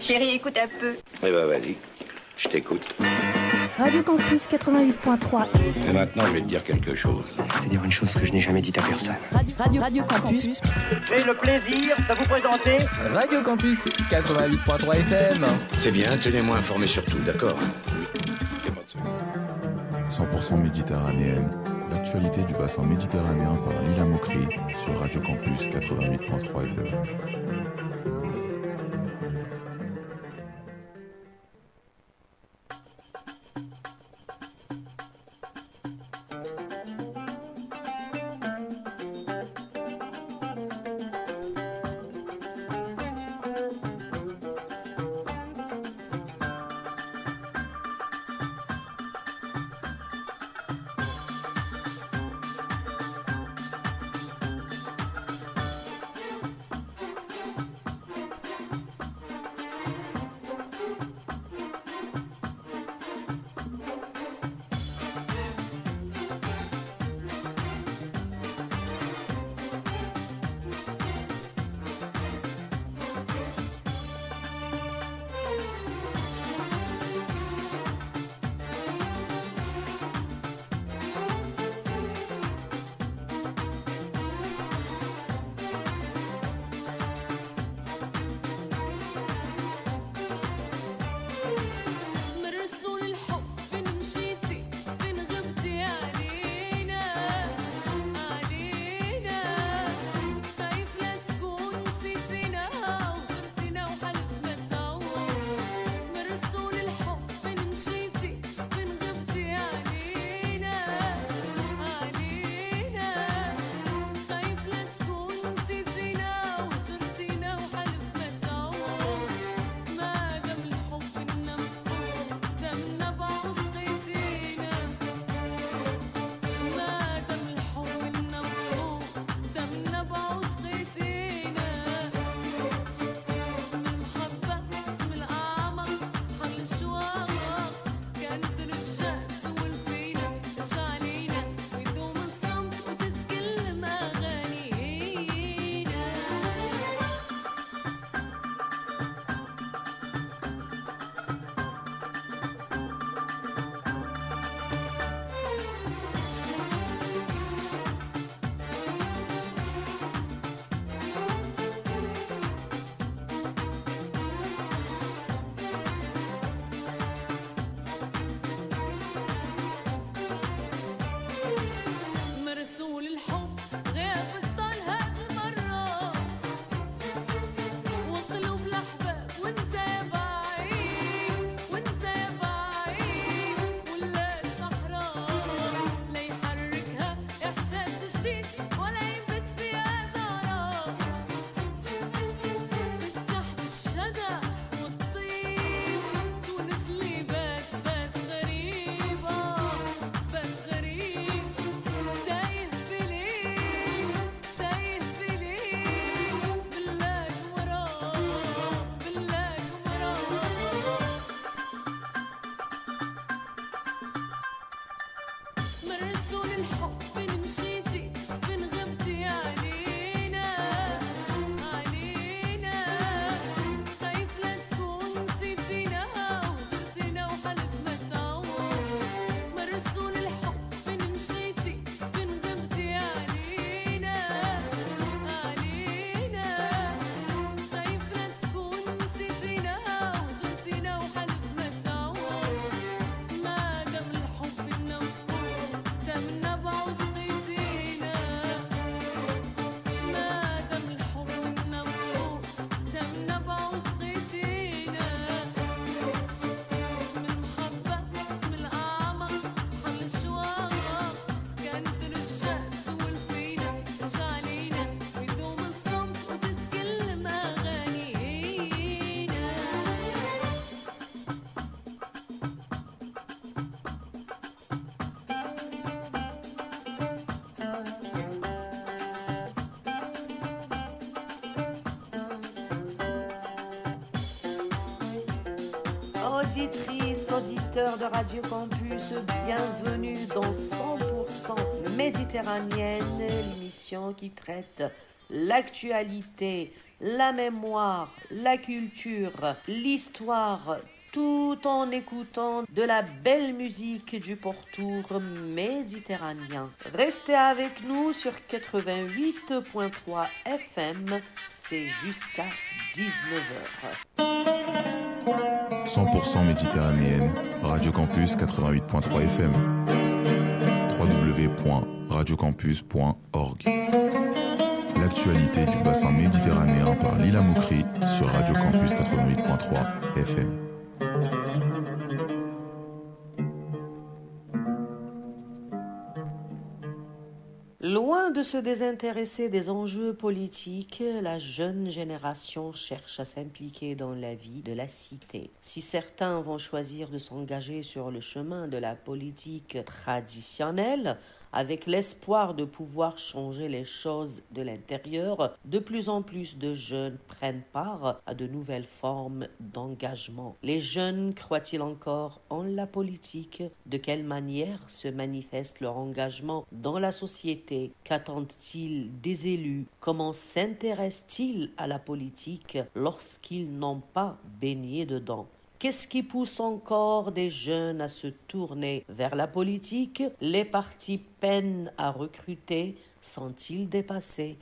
Chérie, écoute un peu. Eh ben vas-y, je t'écoute. Radio Campus 88.3. Et maintenant, je vais te dire quelque chose. Je vais te dire une chose que je n'ai jamais dite à personne. Radio, Radio, Radio Campus. J'ai le plaisir de vous présenter Radio Campus 88.3 FM. C'est bien, tenez-moi informé sur tout, d'accord 100% méditerranéenne, l'actualité du bassin méditerranéen par Lila Moukri sur Radio Campus 88.3 FM. Auditrices, auditeurs de Radio Campus, bienvenue dans 100% méditerranéenne, l'émission qui traite l'actualité, la mémoire, la culture, l'histoire, tout en écoutant de la belle musique du pourtour méditerranéen. Restez avec nous sur 88.3 FM, c'est jusqu'à 19h. 100% méditerranéenne, Radio Campus 88.3 FM. www.radiocampus.org. L'actualité du bassin méditerranéen par Lila Moukri sur Radio Campus 88.3 FM. Loin de se désintéresser des enjeux politiques, la jeune génération cherche à s'impliquer dans la vie de la cité. Si certains vont choisir de s'engager sur le chemin de la politique traditionnelle, avec l'espoir de pouvoir changer les choses de l'intérieur, de plus en plus de jeunes prennent part à de nouvelles formes d'engagement. Les jeunes croient-ils encore en la politique? De quelle manière se manifeste leur engagement dans la société? Qu'attendent-ils des élus? Comment s'intéressent-ils à la politique lorsqu'ils n'ont pas baigné dedans? Qu'est-ce qui pousse encore des jeunes à se tourner vers la politique? Les partis peinent à recruter, sont-ils dépassés?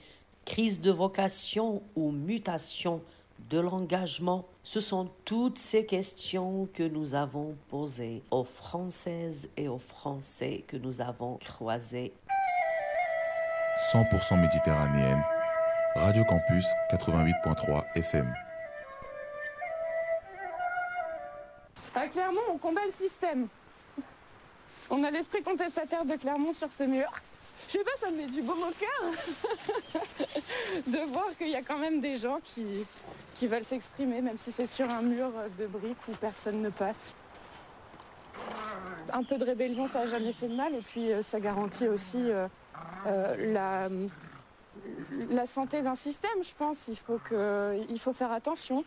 Crise de vocation ou mutation de l'engagement? Ce sont toutes ces questions que nous avons posées aux Françaises et aux Français que nous avons croisés. 100% méditerranéenne, Radio Campus 88.3 FM. À Clermont, on combat le système. On a l'esprit contestataire de Clermont sur ce mur. Je sais pas, ça me met du baume au cœur de voir qu'il y a quand même des gens qui, veulent s'exprimer, même si c'est sur un mur de briques où personne ne passe. Un peu de rébellion, ça n'a jamais fait de mal, et puis euh, ça garantit aussi euh, euh, la, santé d'un système, je pense. Il faut faire attention.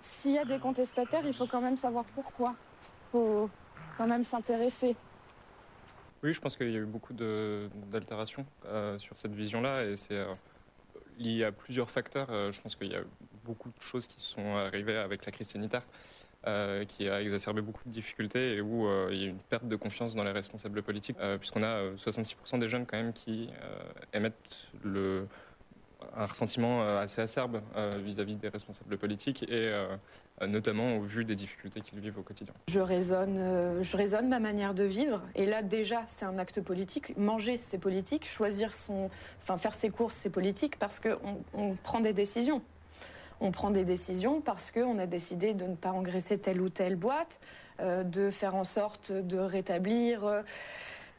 S'il y a des contestataires, il faut quand même savoir pourquoi. Il faut quand même s'intéresser. Oui, je pense qu'il y a eu beaucoup d'altérations euh, sur cette vision-là et c'est euh, lié à plusieurs facteurs. Euh, je pense qu'il y a beaucoup de choses qui sont arrivées avec la crise sanitaire qui a exacerbé beaucoup de difficultés et où il y a une perte de confiance dans les responsables politiques, puisqu'on a 66% des jeunes quand même qui émettent le, un ressentiment assez acerbe vis-à-vis des responsables politiques et notamment au vu des difficultés qu'ils vivent au quotidien. Je raisonne, je raisonne ma manière de vivre et là déjà c'est un acte politique. Manger c'est politique, choisir son, enfin faire ses courses c'est politique parce qu'on on prend des décisions on prend des décisions parce qu'on a décidé de ne pas engraisser telle ou telle boîte, euh, de faire en sorte de rétablir euh,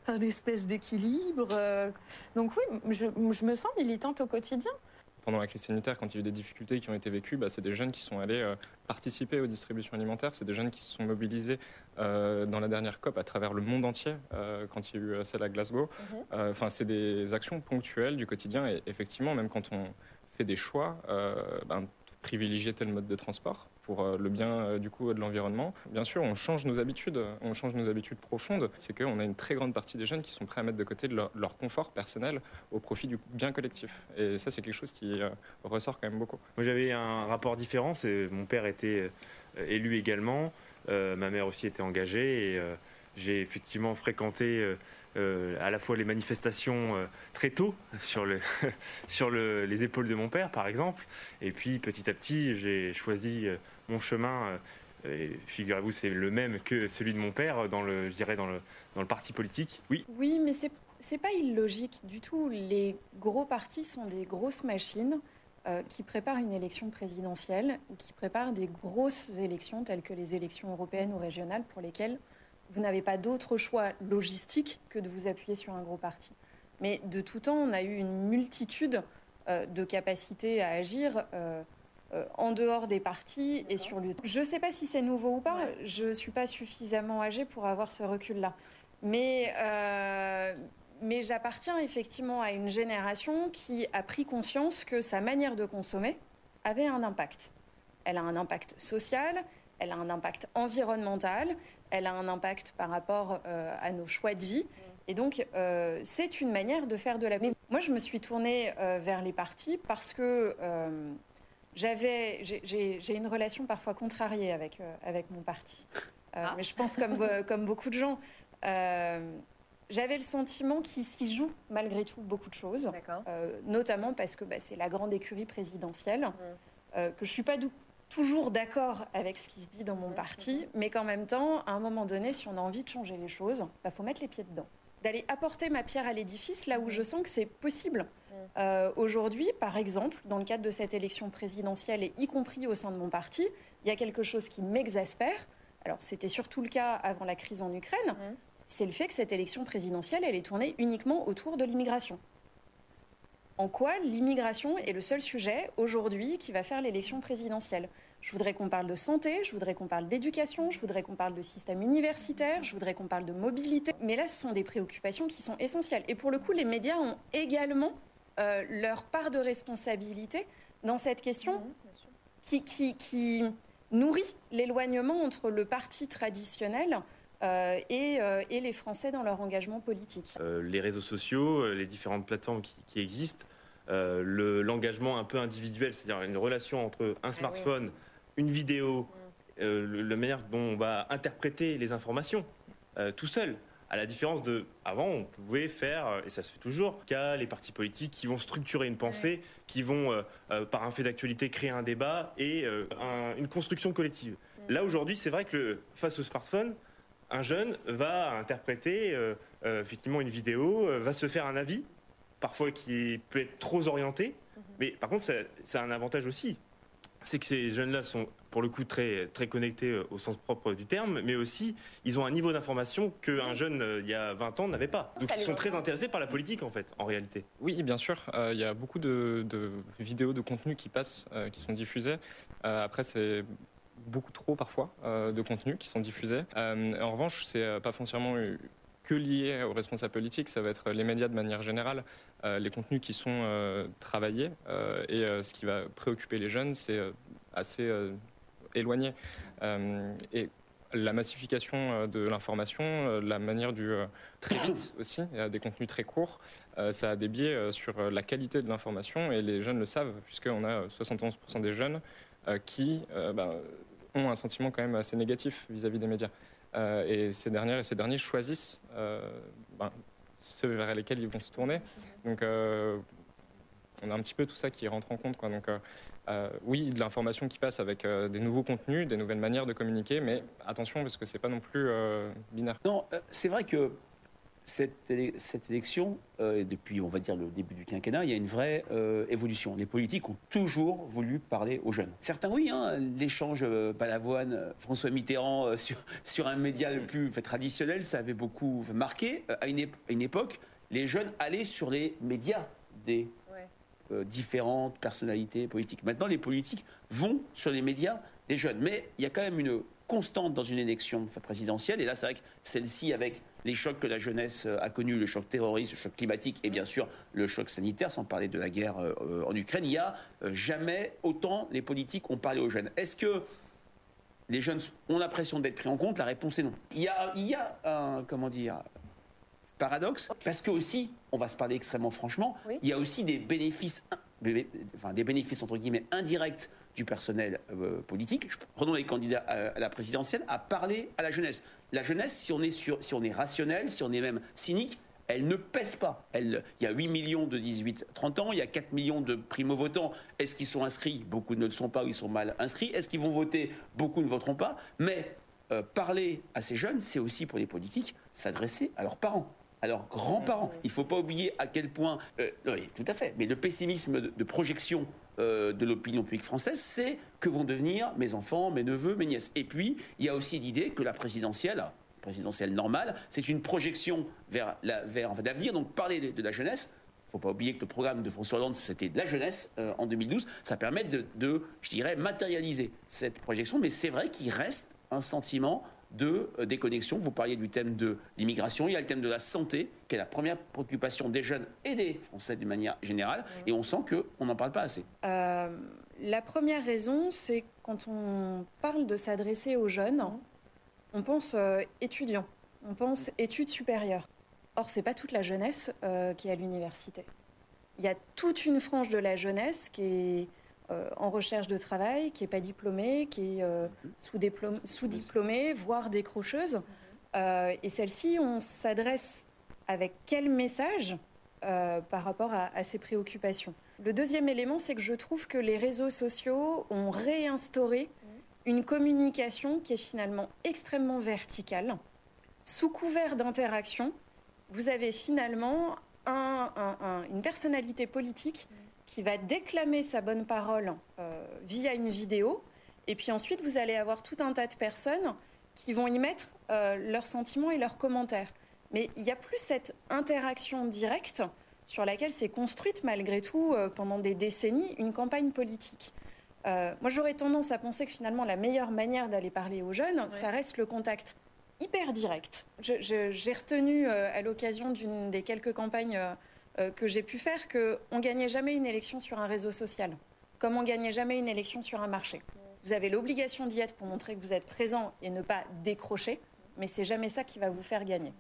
un espèce d'équilibre. Euh. Donc oui, je, je, me sens militante au quotidien. Pendant la crise sanitaire, quand il y a eu des difficultés qui ont été vécues, bah, c'est des jeunes qui sont allés euh, participer aux distributions alimentaires, c'est des jeunes qui se sont mobilisés euh, dans la dernière COP à travers le monde entier, quand il y a eu celle à Glasgow. Enfin, c'est des actions ponctuelles du quotidien et effectivement, même quand on fait des choix, ben, privilégier tel mode de transport pour euh, le bien euh, du coup de l'environnement. Bien sûr, on change nos habitudes, on change nos habitudes profondes. C'est qu'on a une très grande partie des jeunes qui sont prêts à mettre de côté leur, confort personnel au profit du bien collectif. Et ça, c'est quelque chose qui euh, ressort quand même beaucoup. Moi, j'avais un rapport différent. Mon père était élu également, euh, ma mère aussi était engagée et j'ai effectivement fréquenté euh, à la fois les manifestations euh, très tôt sur, le sur le, les épaules de mon père, par exemple, et puis petit à petit, j'ai choisi euh, mon chemin. et figurez-vous, c'est le même que celui de mon père dans le, je dirais, dans le, dans le parti politique. Oui. Oui, mais c'est c'est pas illogique du tout. Les gros partis sont des grosses machines euh, qui préparent une élection présidentielle, qui préparent des grosses élections telles que les élections européennes ou régionales pour lesquelles vous n'avez pas d'autre choix logistique que de vous appuyer sur un gros parti. Mais de tout temps, on a eu une multitude euh, de capacités à agir euh, euh, en dehors des partis et sur le. Je ne sais pas si c'est nouveau ou pas. Ouais. Je ne suis pas suffisamment âgée pour avoir ce recul-là. Mais, euh, mais j'appartiens effectivement à une génération qui a pris conscience que sa manière de consommer avait un impact. Elle a un impact social, elle a un impact environnemental, elle a un impact par rapport euh, à nos choix de vie. Et donc, euh, c'est une manière de faire de la... Mais Moi, je me suis tournée euh, vers les partis parce que j'avais, j'ai- une relation parfois contrariée avec, euh, avec mon parti. Euh, Mais je pense comme, euh, comme beaucoup de gens. euh, j'avais le sentiment qu'il s'y joue malgré tout beaucoup de choses, notamment parce que bah, c'est la grande écurie présidentielle, euh, que je suis pas toujours d'accord avec ce qui se dit dans mon parti, mais qu'en même temps, à un moment donné, si on a envie de changer les choses, il faut mettre les pieds dedans. D'aller apporter ma pierre à l'édifice là où je sens que c'est possible. Euh, Aujourd'hui, par exemple, dans le cadre de cette élection présidentielle et y compris au sein de mon parti, il y a quelque chose qui m'exaspère. Alors, c'était surtout le cas avant la crise en Ukraine. C'est le fait que cette élection présidentielle, elle est tournée uniquement autour de l'immigration. En quoi l'immigration est le seul sujet aujourd'hui qui va faire l'élection présidentielle Je voudrais qu'on parle de santé, je voudrais qu'on parle d'éducation, je voudrais qu'on parle de système universitaire, je voudrais qu'on parle de mobilité. Mais là, ce sont des préoccupations qui sont essentielles. Et pour le coup, les médias ont également euh, leur part de responsabilité dans cette question qui, qui- qui nourrit l'éloignement entre le parti traditionnel euh, et, euh, et les Français dans leur engagement politique. Euh, les réseaux sociaux, les différentes plateformes qui, qui existent, euh, le- l'engagement un peu individuel, c'est-à-dire une relation entre un smartphone, une vidéo, euh, le- la manière dont on va interpréter les informations euh, tout seul. À la différence de avant, on pouvait faire, et ça se fait toujours, qu'à les partis politiques qui vont structurer une pensée, qui vont, par un fait d'actualité, créer un débat et un- une construction collective. Là, aujourd'hui, c'est vrai que le- face au smartphone, un jeune va interpréter effectivement une vidéo, va se faire un avis, parfois qui peut être trop orienté, mais par contre, ça, ça a un avantage aussi. C'est que ces jeunes-là sont pour le coup très, très connectés euh, au sens propre du terme, mais aussi ils ont un niveau d'information qu'un jeune euh, il y a 20 ans n'avait pas. Donc ils sont très intéressés par la politique en fait, en réalité. Oui, bien sûr. Euh, Il y a beaucoup de, de vidéos, de contenus qui passent, euh, qui sont diffusés. Euh, après, c'est beaucoup trop parfois euh, de contenus qui sont diffusés. Euh, en revanche, c'est pas foncièrement que lié aux responsables politiques, ça va être les médias de manière générale, euh, les contenus qui sont euh, travaillés. euh, et ce qui va préoccuper les jeunes, c'est assez éloigné. Et la massification de l'information, la manière du très vite aussi, des contenus très courts, ça a des biais sur la qualité de l'information et les jeunes le savent, puisqu'on a euh, 71% des jeunes qui ben, ont un sentiment quand même assez négatif vis-à-vis des médias. Euh, et ces dernières et ces derniers choisissent euh, ben, ceux vers lesquels ils vont se tourner. Donc euh, on a un petit peu tout ça qui rentre en compte. Donc, oui, de l'information qui passe avec des nouveaux contenus, des nouvelles manières de communiquer, mais attention parce que c'est pas non plus binaire. Non, c'est vrai que cette, élection, euh, depuis, on va dire, le début du quinquennat, il y a une vraie euh, évolution. Les politiques ont toujours voulu parler aux jeunes. Certains, oui, hein, l'échange euh, Balavoine, euh, François Mitterrand sur, sur un média le plus fait, traditionnel, ça avait beaucoup marqué. À, une ép- à une époque, les jeunes allaient sur les médias des différentes personnalités politiques. Maintenant, les politiques vont sur les médias des jeunes. Mais il y a quand même une constante dans une élection présidentielle. Et là, c'est vrai que celle-ci, avec les chocs que la jeunesse euh, a connus, le choc terroriste, le choc climatique et bien sûr le choc sanitaire, sans parler de la guerre euh, en Ukraine, il y a euh, jamais autant les politiques ont parlé aux jeunes. Est-ce que les jeunes ont l'impression d'être pris en compte? La réponse est non. Il y a, il y a un, comment dire, paradoxe, parce que aussi, on va se parler extrêmement franchement, il y a aussi des bénéfices, in- bé- enfin des bénéfices entre guillemets indirects du personnel euh, politique. Je- Prenons les candidats à, à la présidentielle à parler à la jeunesse. La jeunesse, si on est sur, si on est rationnel, si on est même cynique, elle ne pèse pas. Elle, il y a 8 millions de 18-30 ans, il y a 4 millions de primo-votants. Est-ce qu'ils sont inscrits? Beaucoup ne le sont pas ou ils sont mal inscrits. Est-ce qu'ils vont voter? Beaucoup ne voteront pas. Mais euh, parler à ces jeunes, c'est aussi pour les politiques s'adresser à leurs parents, à leurs grands-parents. Il ne faut pas oublier à quel point, euh, oui, tout à fait, mais le pessimisme de, de projection euh, de l'opinion publique française, c'est que vont devenir mes enfants, mes neveux, mes nièces. Et puis, il y a aussi l'idée que la présidentielle, présidentielle normale, c'est une projection vers l'avenir. Donc, parler de, la jeunesse, il faut pas oublier que le programme de François Hollande, c'était la jeunesse euh, en 2012. Ça permet de, de, je dirais, matérialiser cette projection. Mais c'est vrai qu'il reste un sentiment de euh, déconnexion. Vous parliez du thème de l'immigration, il y a le thème de la santé, qui est la première préoccupation des jeunes et des Français d'une manière générale. Et on sent qu'on n'en parle pas assez. Euh, la première raison, c'est quand on parle de s'adresser aux jeunes, on pense euh, étudiants, on pense études supérieures. Or, c'est pas toute la jeunesse euh, qui est à l'université. il y a toute une frange de la jeunesse qui est euh, en recherche de travail, qui n'est pas diplômée, qui est euh, sous-diplômée, voire décrocheuse. Euh, et celle-ci, on s'adresse avec quel message par rapport à, ces préoccupations? Le deuxième élément, c'est que je trouve que les réseaux sociaux ont réinstauré une communication qui est finalement extrêmement verticale. Sous couvert d'interaction, vous avez finalement une personnalité politique qui va déclamer sa bonne parole euh, via une vidéo. Et puis ensuite, vous allez avoir tout un tas de personnes qui vont y mettre euh, leurs sentiments et leurs commentaires. Mais il n'y a plus cette interaction directe sur laquelle s'est construite malgré tout euh, pendant des décennies une campagne politique. moi, j'aurais tendance à penser que finalement, la meilleure manière d'aller parler aux jeunes, ça reste le contact hyper direct. J'ai retenu à l'occasion d'une des quelques campagnes que j'ai pu faire qu'on ne gagnait jamais une élection sur un réseau social, comme on ne gagnait jamais une élection sur un marché. Vous avez l'obligation d'y être pour montrer que vous êtes présent et ne pas décrocher, mais c'est jamais ça qui va vous faire gagner.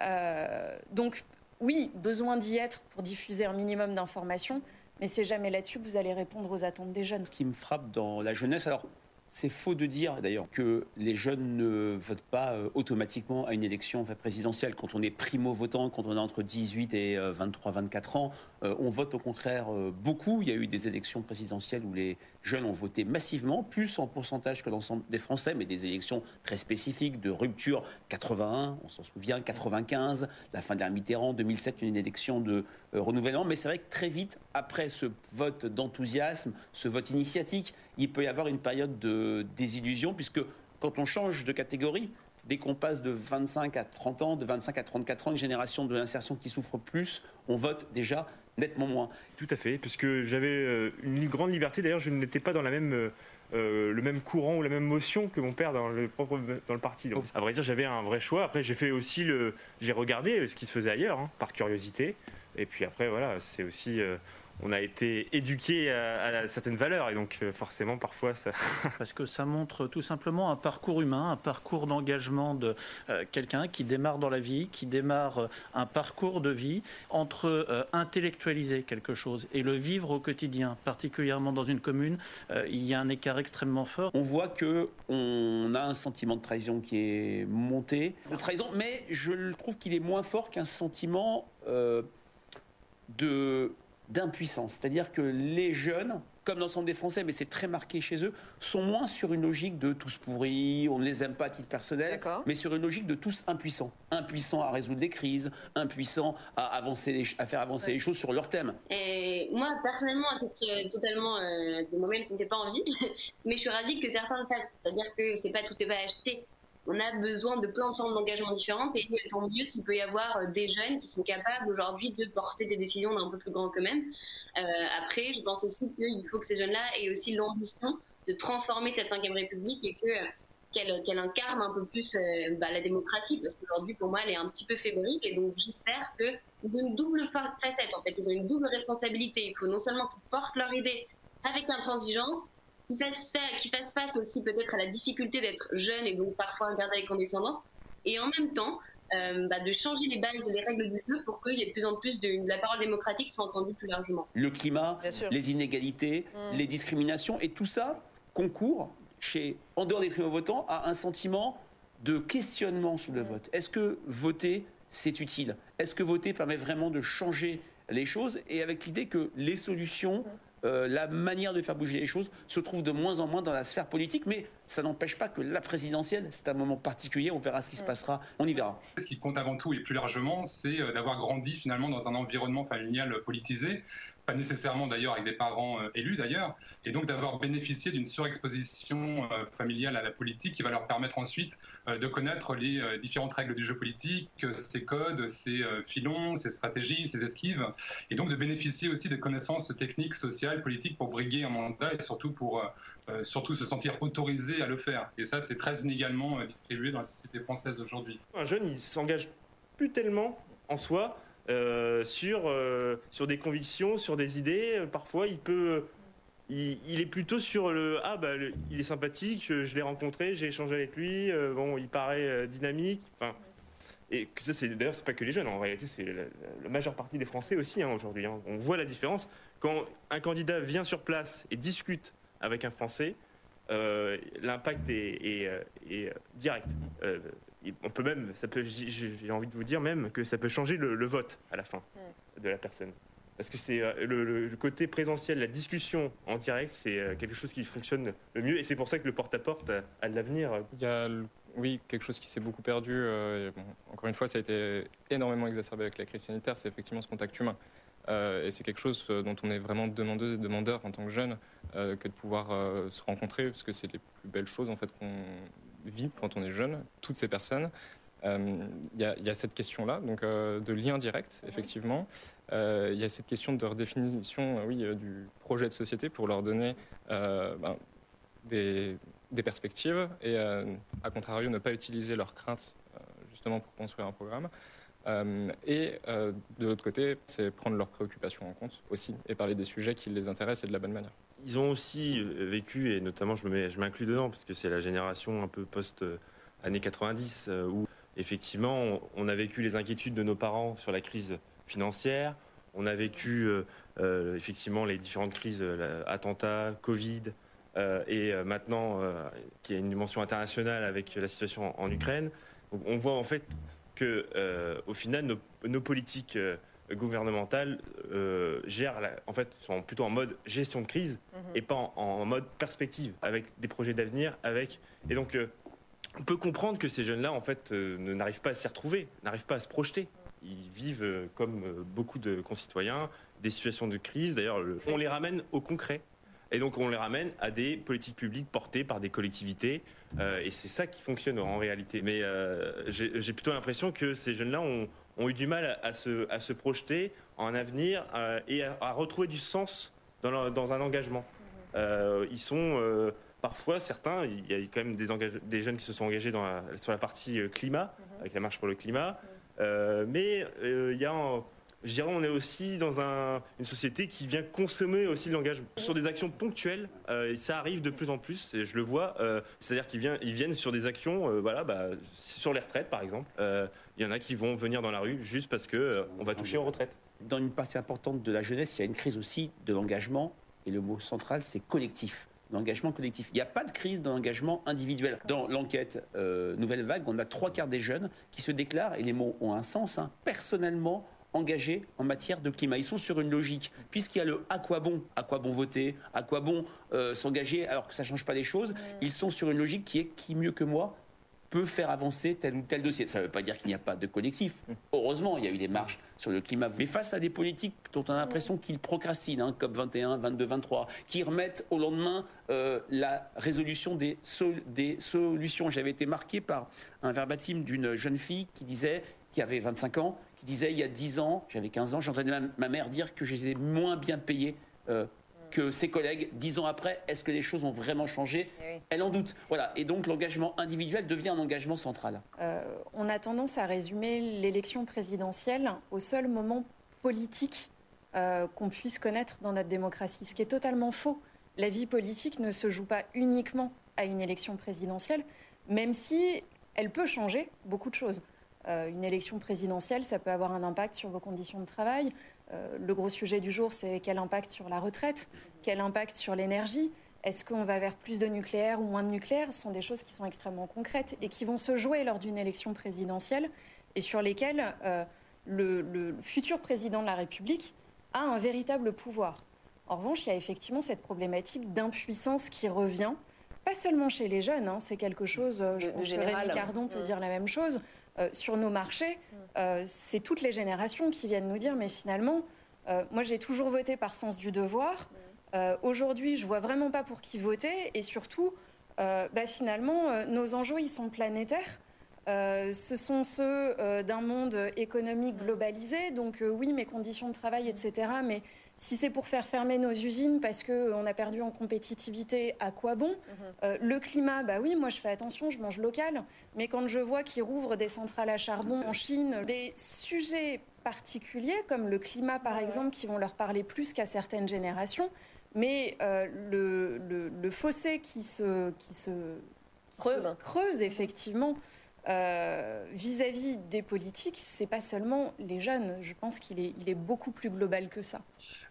Euh, donc oui, besoin d'y être pour diffuser un minimum d'informations, mais c'est jamais là-dessus que vous allez répondre aux attentes des jeunes. Ce qui me frappe dans la jeunesse, alors c'est faux de dire d'ailleurs que les jeunes ne votent pas euh, automatiquement à une élection présidentielle. Quand on est primo-votant, quand on a entre 18 et 23-24 euh, ans, euh, on vote au contraire beaucoup. Il y a eu des élections présidentielles où les jeunes ont voté massivement, plus en pourcentage que l'ensemble des Français, mais des élections très spécifiques de rupture 81, on s'en souvient, 95, la fin de la Mitterrand, 2007, une élection de renouvellement. Mais c'est vrai que très vite, après ce vote d'enthousiasme, ce vote initiatique, il peut y avoir une période de désillusion, puisque quand on change de catégorie, dès qu'on passe de 25 à 30 ans, de 25 à 34 ans, une génération de l'insertion qui souffre plus, on vote déjà nettement moins. Tout à fait, puisque j'avais euh, une grande liberté. D'ailleurs, je n'étais pas dans la même, euh, euh, le même courant ou la même motion que mon père dans le, propre, parti. Donc, à vrai dire, j'avais un vrai choix. Après, j'ai fait aussi le, j'ai regardé ce qui se faisait ailleurs, hein, par curiosité. Et puis après, voilà, c'est aussi on a été éduqué à, certaines valeurs et donc euh, forcément parfois ça. Parce que ça montre tout simplement un parcours humain, un parcours d'engagement de euh, quelqu'un qui démarre dans la vie, qui démarre euh, un parcours de vie entre intellectualiser quelque chose et le vivre au quotidien, particulièrement dans une commune, il y a un écart extrêmement fort. On voit que on a un sentiment de trahison qui est monté, de trahison, mais je trouve qu'il est moins fort qu'un sentiment de d'impuissance. C'est-à-dire que les jeunes, comme l'ensemble des Français, mais c'est très marqué chez eux, sont moins sur une logique de tous pourris, on ne les aime pas à titre personnel, mais sur une logique de tous impuissants. Impuissants à résoudre les crises, impuissants à, avancer à faire avancer les choses sur leur thème. Et moi, personnellement, à titre euh, totalement euh, de moi-même, ce n'était pas envie, mais je suis ravie que certains le fassent. C'est-à-dire que c'est pas tout est pas acheté on a besoin de plein de formes d'engagement différentes et tant mieux s'il peut y avoir euh, des jeunes qui sont capables aujourd'hui de porter des décisions d'un peu plus grand qu'eux-mêmes. Euh, après, je pense aussi qu'il faut que ces jeunes-là aient aussi l'ambition de transformer cette 5 République et que qu'elle incarne un peu plus euh, bah, la démocratie, parce qu'aujourd'hui, pour moi, elle est un petit peu fébrique, et donc j'espère qu'ils ont une double facette, en fait, ils ont une double responsabilité. Il faut non seulement qu'ils portent leur idée avec intransigeance, qui fasse, face aussi peut-être à la difficulté d'être jeune et donc parfois regarder avec condescendance, et en même temps euh, bah, de changer les bases et les règles du jeu pour qu'il y ait de plus en plus de, la parole démocratique soit entendue plus largement. Le climat, les inégalités, mm. les discriminations, et tout ça concourt, chez, en dehors des primo-votants, à un sentiment de questionnement sur le mm. vote. Est-ce que voter, c'est utile? Est-ce que voter permet vraiment de changer les choses? Et avec l'idée que les solutions... Euh, la manière de faire bouger les choses se trouve de moins en moins dans la sphère politique, mais ça n'empêche pas que la présidentielle, c'est un moment particulier, on verra ce qui se passera, on y verra. Ce qui compte avant tout et plus largement, c'est euh, d'avoir grandi finalement dans un environnement familial politisé, pas nécessairement d'ailleurs avec des parents euh, élus d'ailleurs, et donc d'avoir bénéficié d'une surexposition familiale à la politique qui va leur permettre ensuite de connaître les différentes règles du jeu politique, ses codes, ses filons, ses stratégies, ses esquives, et donc de bénéficier aussi des connaissances techniques, sociales, politique pour briguer un mandat et surtout pour euh, euh, surtout se sentir autorisé à le faire. Et ça, c'est très inégalement euh, distribué dans la société française aujourd'hui. Un jeune, il s'engage plus tellement en soi sur, sur des convictions, sur des idées. Parfois, il peut il, est plutôt sur le ah bah il est sympathique, je, l'ai rencontré, j'ai échangé avec lui, bon il paraît dynamique. Enfin, et ça, c'est d'ailleurs, c'est pas que les jeunes, en réalité, c'est la, la majeure partie des Français aussi hein, aujourd'hui. hein. On voit la différence. Quand un candidat vient sur place et discute avec un Français, euh, l'impact est, est, euh, est, direct. Euh, on peut même, ça peut, j'ai envie de vous dire même que ça peut changer le, le vote à la fin de la personne. Parce que c'est le, côté présentiel, la discussion en direct, c'est quelque chose qui fonctionne le mieux. Et c'est pour ça que le porte-à-porte a, a de l'avenir. Il y a, oui, quelque chose qui s'est beaucoup perdu. et bon, encore une fois, ça a été énormément exacerbé avec la crise sanitaire, c'est effectivement ce contact humain. Euh, et c'est quelque chose euh, dont on est vraiment demandeuse et demandeur en tant que jeune, euh, que de pouvoir se rencontrer, parce que c'est les plus belles choses en fait qu'on vit quand on est jeune, toutes ces personnes. Euh, Il y, a- il y a cette question-là, donc euh, de lien direct, effectivement. Euh, Il y a cette question de redéfinition, oui, du projet de société pour leur donner ben, des, des perspectives et, à contrario, ne pas utiliser leurs craintes justement pour construire un programme. Euh, et euh, de l'autre côté, c'est prendre leurs préoccupations en compte aussi et parler des sujets qui les intéressent et de la bonne manière. Ils ont aussi euh, vécu, et notamment je m'inclus dedans, parce que c'est la génération un peu post-années 90, euh, où effectivement on, a vécu les inquiétudes de nos parents sur la crise financière, on a vécu effectivement les différentes crises, attentats, Covid, et maintenant euh, qu'il y a une dimension internationale avec la situation en, Ukraine. On voit en fait que euh, au final nos, nos politiques euh, gouvernementales euh, gèrent la- en fait sont plutôt en mode gestion de crise Mhm. et pas en, en mode perspective avec des projets d'avenir avec et donc on peut comprendre que ces jeunes-là en fait ne n'arrivent pas à s'y retrouver n'arrivent pas à se projeter. Ils vivent comme beaucoup de concitoyens des situations de crise. D'ailleurs le- on les ramène au concret et donc on les ramène à des politiques publiques portées par des collectivités. Euh, et c'est ça qui fonctionne en réalité. Mais euh, j'ai plutôt l'impression que ces jeunes-là ont, ont eu du mal à, se, à se projeter en avenir euh, et à, à retrouver du sens dans, leur- dans un engagement. Ils sont parfois certains, il y a eu quand même des, jeunes qui se sont engagés dans la- sur la partie climat, avec la marche pour le climat. Mais il y a un- je dirais, on est aussi dans un- une société qui vient consommer aussi de l'engagement sur des actions ponctuelles. euh, ça arrive de plus en plus, et je le vois. euh, C'est-à-dire qu'ils viennent, sur des actions, euh, voilà, bah, sur les retraites par exemple. Il y en a qui vont venir dans la rue juste parce que on va toucher aux retraites. Dans une partie importante de la jeunesse, il y a une crise aussi de l'engagement, et le mot central, c'est collectif. L'engagement collectif. Il n'y a pas de crise de l'engagement individuel. Dans l'enquête Nouvelle Vague, on a trois quarts des jeunes qui se déclarent, et les mots ont un sens, hein, personnellement engagés en matière de climat. Ils sont sur une logique, puisqu'il y a le à quoi bon, à quoi bon voter, à quoi bon euh, s'engager alors que ça ne change pas les choses, ils sont sur une logique qui est qui mieux que moi peut faire avancer tel ou tel dossier. Ça ne veut pas dire qu'il n'y a pas de collectif. Heureusement, il y a eu des marches sur le climat. Mais face à des politiques dont on a l'impression qu'ils procrastinent, hein, comme 21, 22, 23, qui remettent au lendemain euh, la résolution des, sol- des solutions. J'avais été marqué par un verbatim d'une jeune fille qui disait, qui avait 25 ans, qui disait il y a 10 ans, j'avais 15 ans, j'entendais ma, mère dire que j'étais moins bien payé euh, que ses collègues. Dix ans après, est-ce que les choses ont vraiment changé? Elle en doute. Voilà. Et donc l'engagement individuel devient un engagement central. Euh, on a tendance à résumer l'élection présidentielle au seul moment politique euh, qu'on puisse connaître dans notre démocratie, ce qui est totalement faux. La vie politique ne se joue pas uniquement à une élection présidentielle, même si elle peut changer beaucoup de choses. Euh, une élection présidentielle, ça peut avoir un impact sur vos conditions de travail. Euh, le gros sujet du jour, c'est quel impact sur la retraite, quel impact sur l'énergie. Est-ce qu'on va vers plus de nucléaire ou moins de nucléaire? Ce sont des choses qui sont extrêmement concrètes et qui vont se jouer lors d'une élection présidentielle et sur lesquelles euh, le, le futur président de la République a un véritable pouvoir. En revanche, il y a effectivement cette problématique d'impuissance qui revient, pas seulement chez les jeunes, hein, c'est quelque chose, je De- de pense que. Rémi Cardon peut dire la même chose, euh, sur nos marchés, euh, c'est toutes les générations qui viennent nous dire, mais finalement, euh, moi j'ai toujours voté par sens du devoir, Euh, aujourd'hui je vois vraiment pas pour qui voter, et surtout, bah, finalement, nos enjeux, ils sont planétaires. Ce sont ceux d'un monde économique globalisé, donc oui, mes conditions de travail, etc. Mais si c'est pour faire fermer nos usines parce qu'on a perdu en compétitivité, à quoi bon? Euh, Le climat, bah oui, moi je fais attention, je mange local, mais quand je vois qu'ils rouvrent des centrales à charbon en Chine, des sujets particuliers comme le climat par exemple, qui vont leur parler plus qu'à certaines générations, mais euh, le, le- le fossé qui se, qui se qui se Creuse. creuse euh, vis-à-vis des politiques, c'est pas seulement les jeunes. Je pense qu'il est, il est beaucoup plus global que ça.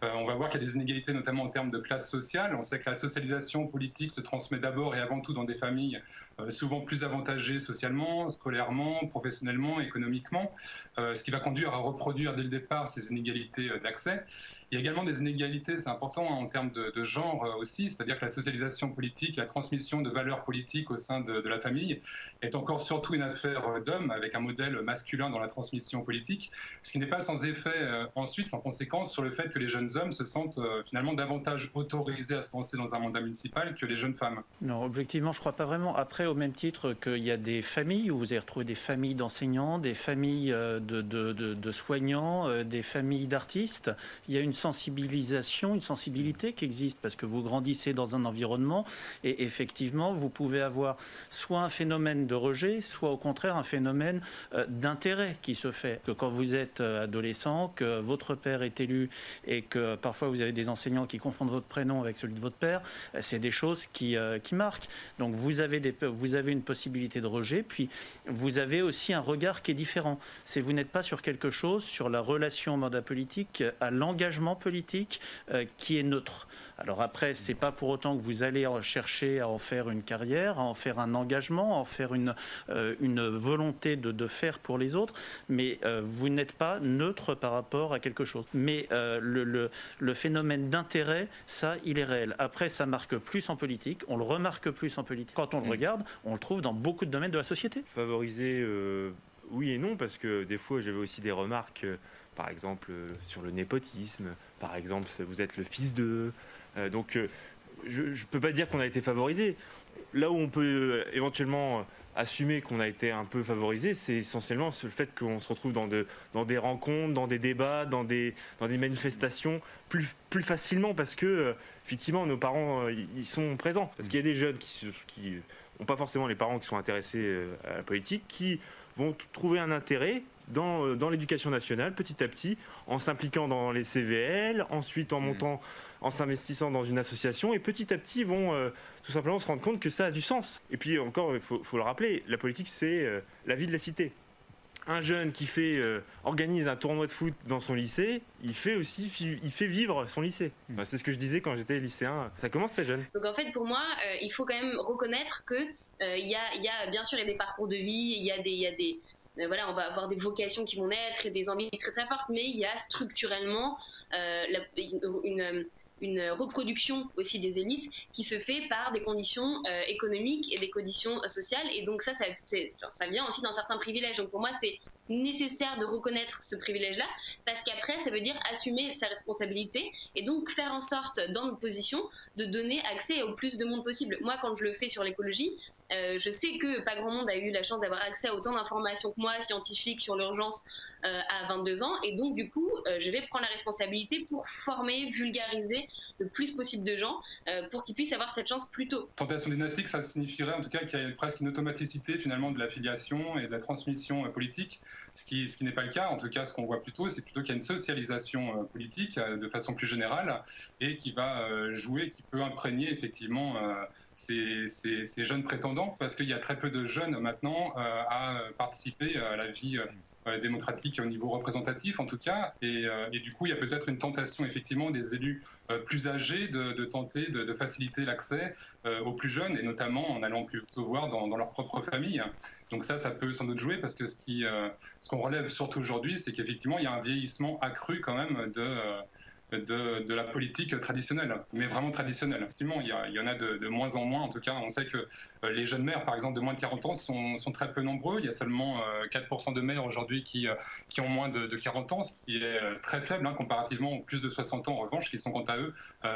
Euh, on va voir qu'il y a des inégalités, notamment en termes de classe sociale. On sait que la socialisation politique se transmet d'abord et avant tout dans des familles euh, souvent plus avantagées socialement, scolairement, professionnellement, économiquement, ce qui va conduire à reproduire dès le départ ces inégalités d'accès. Il y a également des inégalités, c'est important hein, en termes de, genre aussi, c'est-à-dire que la socialisation politique, la transmission de valeurs politiques au sein de, la famille est encore surtout une affaire euh, d'homme avec un modèle masculin dans la transmission politique, ce qui n'est pas sans effet euh, ensuite, sans conséquence sur le fait que les jeunes hommes se sentent euh, finalement davantage autorisés à se lancer dans un mandat municipal que les jeunes femmes. Non, objectivement, je ne crois pas vraiment. Après, au même titre qu'il y a des familles où vous allez retrouver des familles d'enseignants, des familles de, de, soignants, des familles d'artistes, il y a une sensibilisation, une sensibilité qui existe parce que vous grandissez dans un environnement et effectivement, vous pouvez avoir soit un phénomène de rejet, soit au contraire un phénomène euh, d'intérêt qui se fait. Que quand vous êtes euh, adolescent, que votre père est élu et que parfois vous avez des enseignants qui confondent votre prénom avec celui de votre père, euh, c'est des choses qui, qui marquent. Donc vous avez, des, vous avez une possibilité de rejet, puis vous avez aussi un regard qui est différent. C'est vous n'êtes pas sur quelque chose, sur la relation au mandat politique, à l'engagement politique qui est neutre. Alors après, c'est pas pour autant que vous allez chercher à en faire une carrière, à en faire un engagement, à en faire une, euh, une volonté de, de, faire pour les autres, mais euh, vous n'êtes pas neutre par rapport à quelque chose. Mais euh, le, le, le, phénomène d'intérêt, ça, il est réel. Après, ça marque plus en politique, on le remarque plus en politique. Quand on le mm. regarde, on le trouve dans beaucoup de domaines de la société. Favoriser, oui et non, parce que des fois, j'avais aussi des remarques, par exemple, sur le népotisme, par exemple, vous êtes le fils de... donc, je ne peux pas dire qu'on a été favorisé. Là où on peut éventuellement assumer qu'on a été un peu favorisé, c'est essentiellement le fait qu'on se retrouve dans, de, dans des rencontres, dans des débats, dans des, manifestations plus, plus facilement parce que, euh, effectivement, nos parents, euh, ils sont présents. Parce qu'il y a des jeunes qui n'ont pas forcément les parents qui sont intéressés euh, à la politique, qui vont trouver un intérêt dans, dans l'éducation nationale petit à petit, en s'impliquant dans les CVL, ensuite en mmh. montant en s'investissant dans une association et petit à petit vont euh, tout simplement se rendre compte que ça a du sens. Et puis encore, il faut, le rappeler, la politique c'est euh, la vie de la cité. Un jeune qui fait euh, organise un tournoi de foot dans son lycée, il fait aussi il fait vivre son lycée. Mmh. c'est ce que je disais quand j'étais lycéen. Ça commence très jeune. Donc en fait pour moi, il faut quand même reconnaître que il y a, y, a, bien sûr il y a des parcours de vie, il y a des, y a des voilà, on va avoir des vocations qui vont naître et des envies très très fortes, mais il y a structurellement une, une reproduction aussi des élites qui se fait par des conditions euh, économiques et des conditions euh, sociales. Et donc ça, ça, vient aussi d'un certain privilège. Donc pour moi, c'est nécessaire de reconnaître ce privilège-là, parce qu'après, ça veut dire assumer sa responsabilité et donc faire en sorte, dans notre position, de donner accès au plus de monde possible. Moi, quand je le fais sur l'écologie, euh, je sais que pas grand monde a eu la chance d'avoir accès à autant d'informations que moi, scientifiques, sur l'urgence à 22 ans, et donc du coup, je vais prendre la responsabilité pour former, vulgariser le plus possible de gens euh, pour qu'ils puissent avoir cette chance plus tôt. Tentation dynastique, ça signifierait en tout cas qu'il y a presque une automaticité finalement de l'affiliation et de la transmission euh, politique, ce qui, ce qui n'est pas le cas. En tout cas, ce qu'on voit plutôt, c'est plutôt qu'il y a une socialisation euh, politique de façon plus générale et qui va jouer, qui peut imprégner effectivement ces, ces, jeunes prétendants parce qu'il y a très peu de jeunes maintenant à participer à la vie euh, démocratique au niveau représentatif en tout cas. Et, euh, et du coup, il y a peut-être une tentation effectivement des élus euh, plus âgés de, de tenter de, faciliter l'accès aux plus jeunes et notamment en allant plutôt voir dans, dans, leur propre famille. Donc ça, ça peut sans doute jouer parce que ce ce qu'on relève surtout aujourd'hui, c'est qu'effectivement, il y a un vieillissement accru quand même de de, la politique traditionnelle, mais vraiment traditionnelle. Effectivement, il y, en a de, moins en moins. En tout cas, on sait que euh, les jeunes maires, par exemple, de moins de 40 ans, sont, très peu nombreux. Il y a seulement 4% euh, de maires aujourd'hui qui, euh, qui ont moins de, 40 ans, ce qui est très faible hein, comparativement aux plus de 60 ans, en revanche, qui sont quant à eux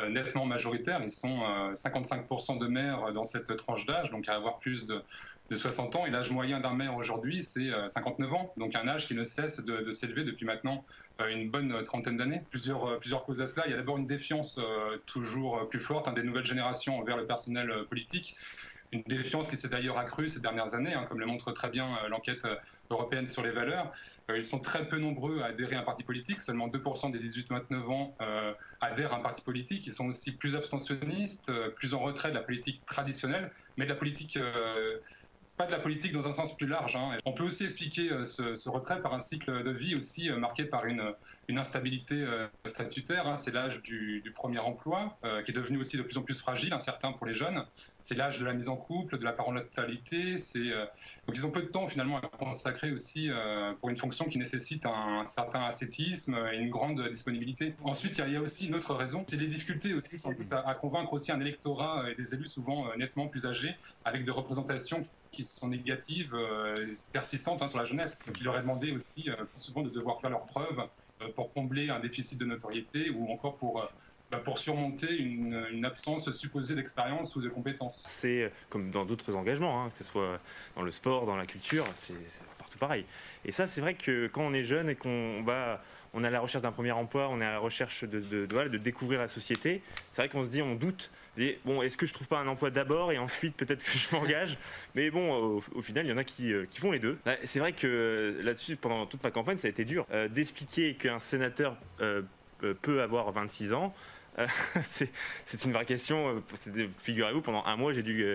nettement majoritaires. Ils sont 55% de maires dans cette tranche d'âge, donc à avoir plus de, de 60 ans et l'âge moyen d'un maire aujourd'hui, c'est 59 ans. Donc un âge qui ne cesse de, s'élever depuis maintenant une bonne trentaine d'années. Plusieurs, plusieurs causes à cela. Il y a d'abord une défiance toujours plus forte hein, des nouvelles générations envers le personnel politique. Une défiance qui s'est d'ailleurs accrue ces dernières années, hein, comme le montre très bien l'enquête européenne sur les valeurs. ils sont très peu nombreux à adhérer à un parti politique. Seulement 2% des 18-29 ans adhèrent à un parti politique. Ils sont aussi plus abstentionnistes, plus en retrait de la politique traditionnelle, mais de la politique pas de la politique dans un sens plus large. Hein. On peut aussi expliquer euh, ce, retrait par un cycle de vie aussi euh, marqué par une, une instabilité euh, statutaire. Hein. C'est l'âge du, premier emploi, qui est devenu aussi de plus en plus fragile, incertain pour les jeunes. C'est l'âge de la mise en couple, de la parentalité. C'est donc ils ont peu de temps finalement à consacrer aussi pour une fonction qui nécessite un, certain ascétisme et une grande disponibilité. Ensuite, il y, a aussi une autre raison, c'est les difficultés aussi sans doute à, à convaincre aussi un électorat et des élus souvent nettement plus âgés avec des représentations qui sont négatives, euh, persistantes hein, sur la jeunesse. Donc il leur est demandé aussi euh, souvent de devoir faire leurs preuves euh, pour combler un déficit de notoriété ou encore pour bah, pour surmonter une, absence supposée d'expérience ou de compétences. C'est comme dans d'autres engagements, hein, que ce soit dans le sport, dans la culture, c'est partout pareil. Et ça, c'est vrai que quand on est jeune et qu'on va on est à la recherche d'un premier emploi, on est à la recherche de, de, découvrir la société. C'est vrai qu'on se dit, on doute. bon, est-ce que je trouve pas un emploi d'abord et ensuite peut-être que je m'engage? Mais bon, au, final, il y en a qui, euh, font les deux. C'est vrai que euh, là-dessus, pendant toute ma campagne, ça a été dur euh, d'expliquer qu'un sénateur peut avoir 26 ans. c'est une vraie question. Figurez-vous, pendant un mois, j'ai dû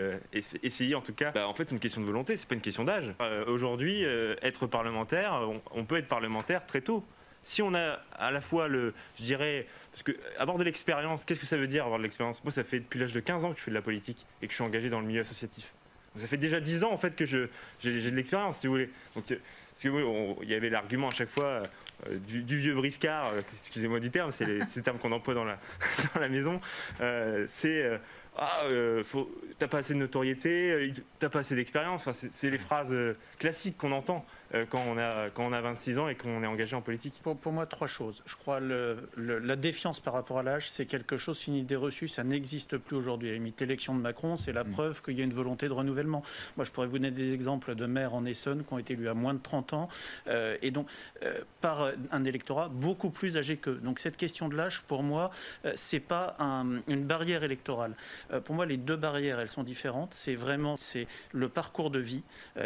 essayer, en tout cas. Bah, en fait, c'est une question de volonté, c'est pas une question d'âge. Aujourd'hui, être parlementaire, on, peut être parlementaire très tôt si on a à la fois le, je dirais, parce que avoir de l'expérience, qu'est-ce que ça veut dire avoir de l'expérience? Moi, ça fait depuis l'âge de 15 ans que je fais de la politique et que je suis engagé dans le milieu associatif. ça fait déjà 10 ans en fait que j'ai de l'expérience, si vous voulez. Donc, euh, parce que il y avait l'argument à chaque fois euh, du, vieux briscard, euh, excusez-moi du terme, c'est les, termes qu'on emploie dans la, dans la maison, c'est ah, t'as pas assez de notoriété, t'as pas assez d'expérience. Enfin, c'est les phrases classiques qu'on entend. Euh, quand, on a, quand on a 26 ans et qu'on est engagé en politique pour, pour, moi, trois choses. Je crois le, la défiance par rapport à l'âge, c'est quelque chose, c'est une idée reçue, ça n'existe plus aujourd'hui. Limite, l'élection de Macron, c'est la mm. preuve qu'il y a une volonté de renouvellement. Moi, je pourrais vous donner des exemples de maires en Essonne qui ont été élus à moins de 30 ans euh, et donc euh, par un électorat beaucoup plus âgé qu'eux. Donc cette question de l'âge, pour moi, c'est pas une barrière électorale. pour moi, les deux barrières, elles sont différentes. C'est vraiment c'est le parcours de vie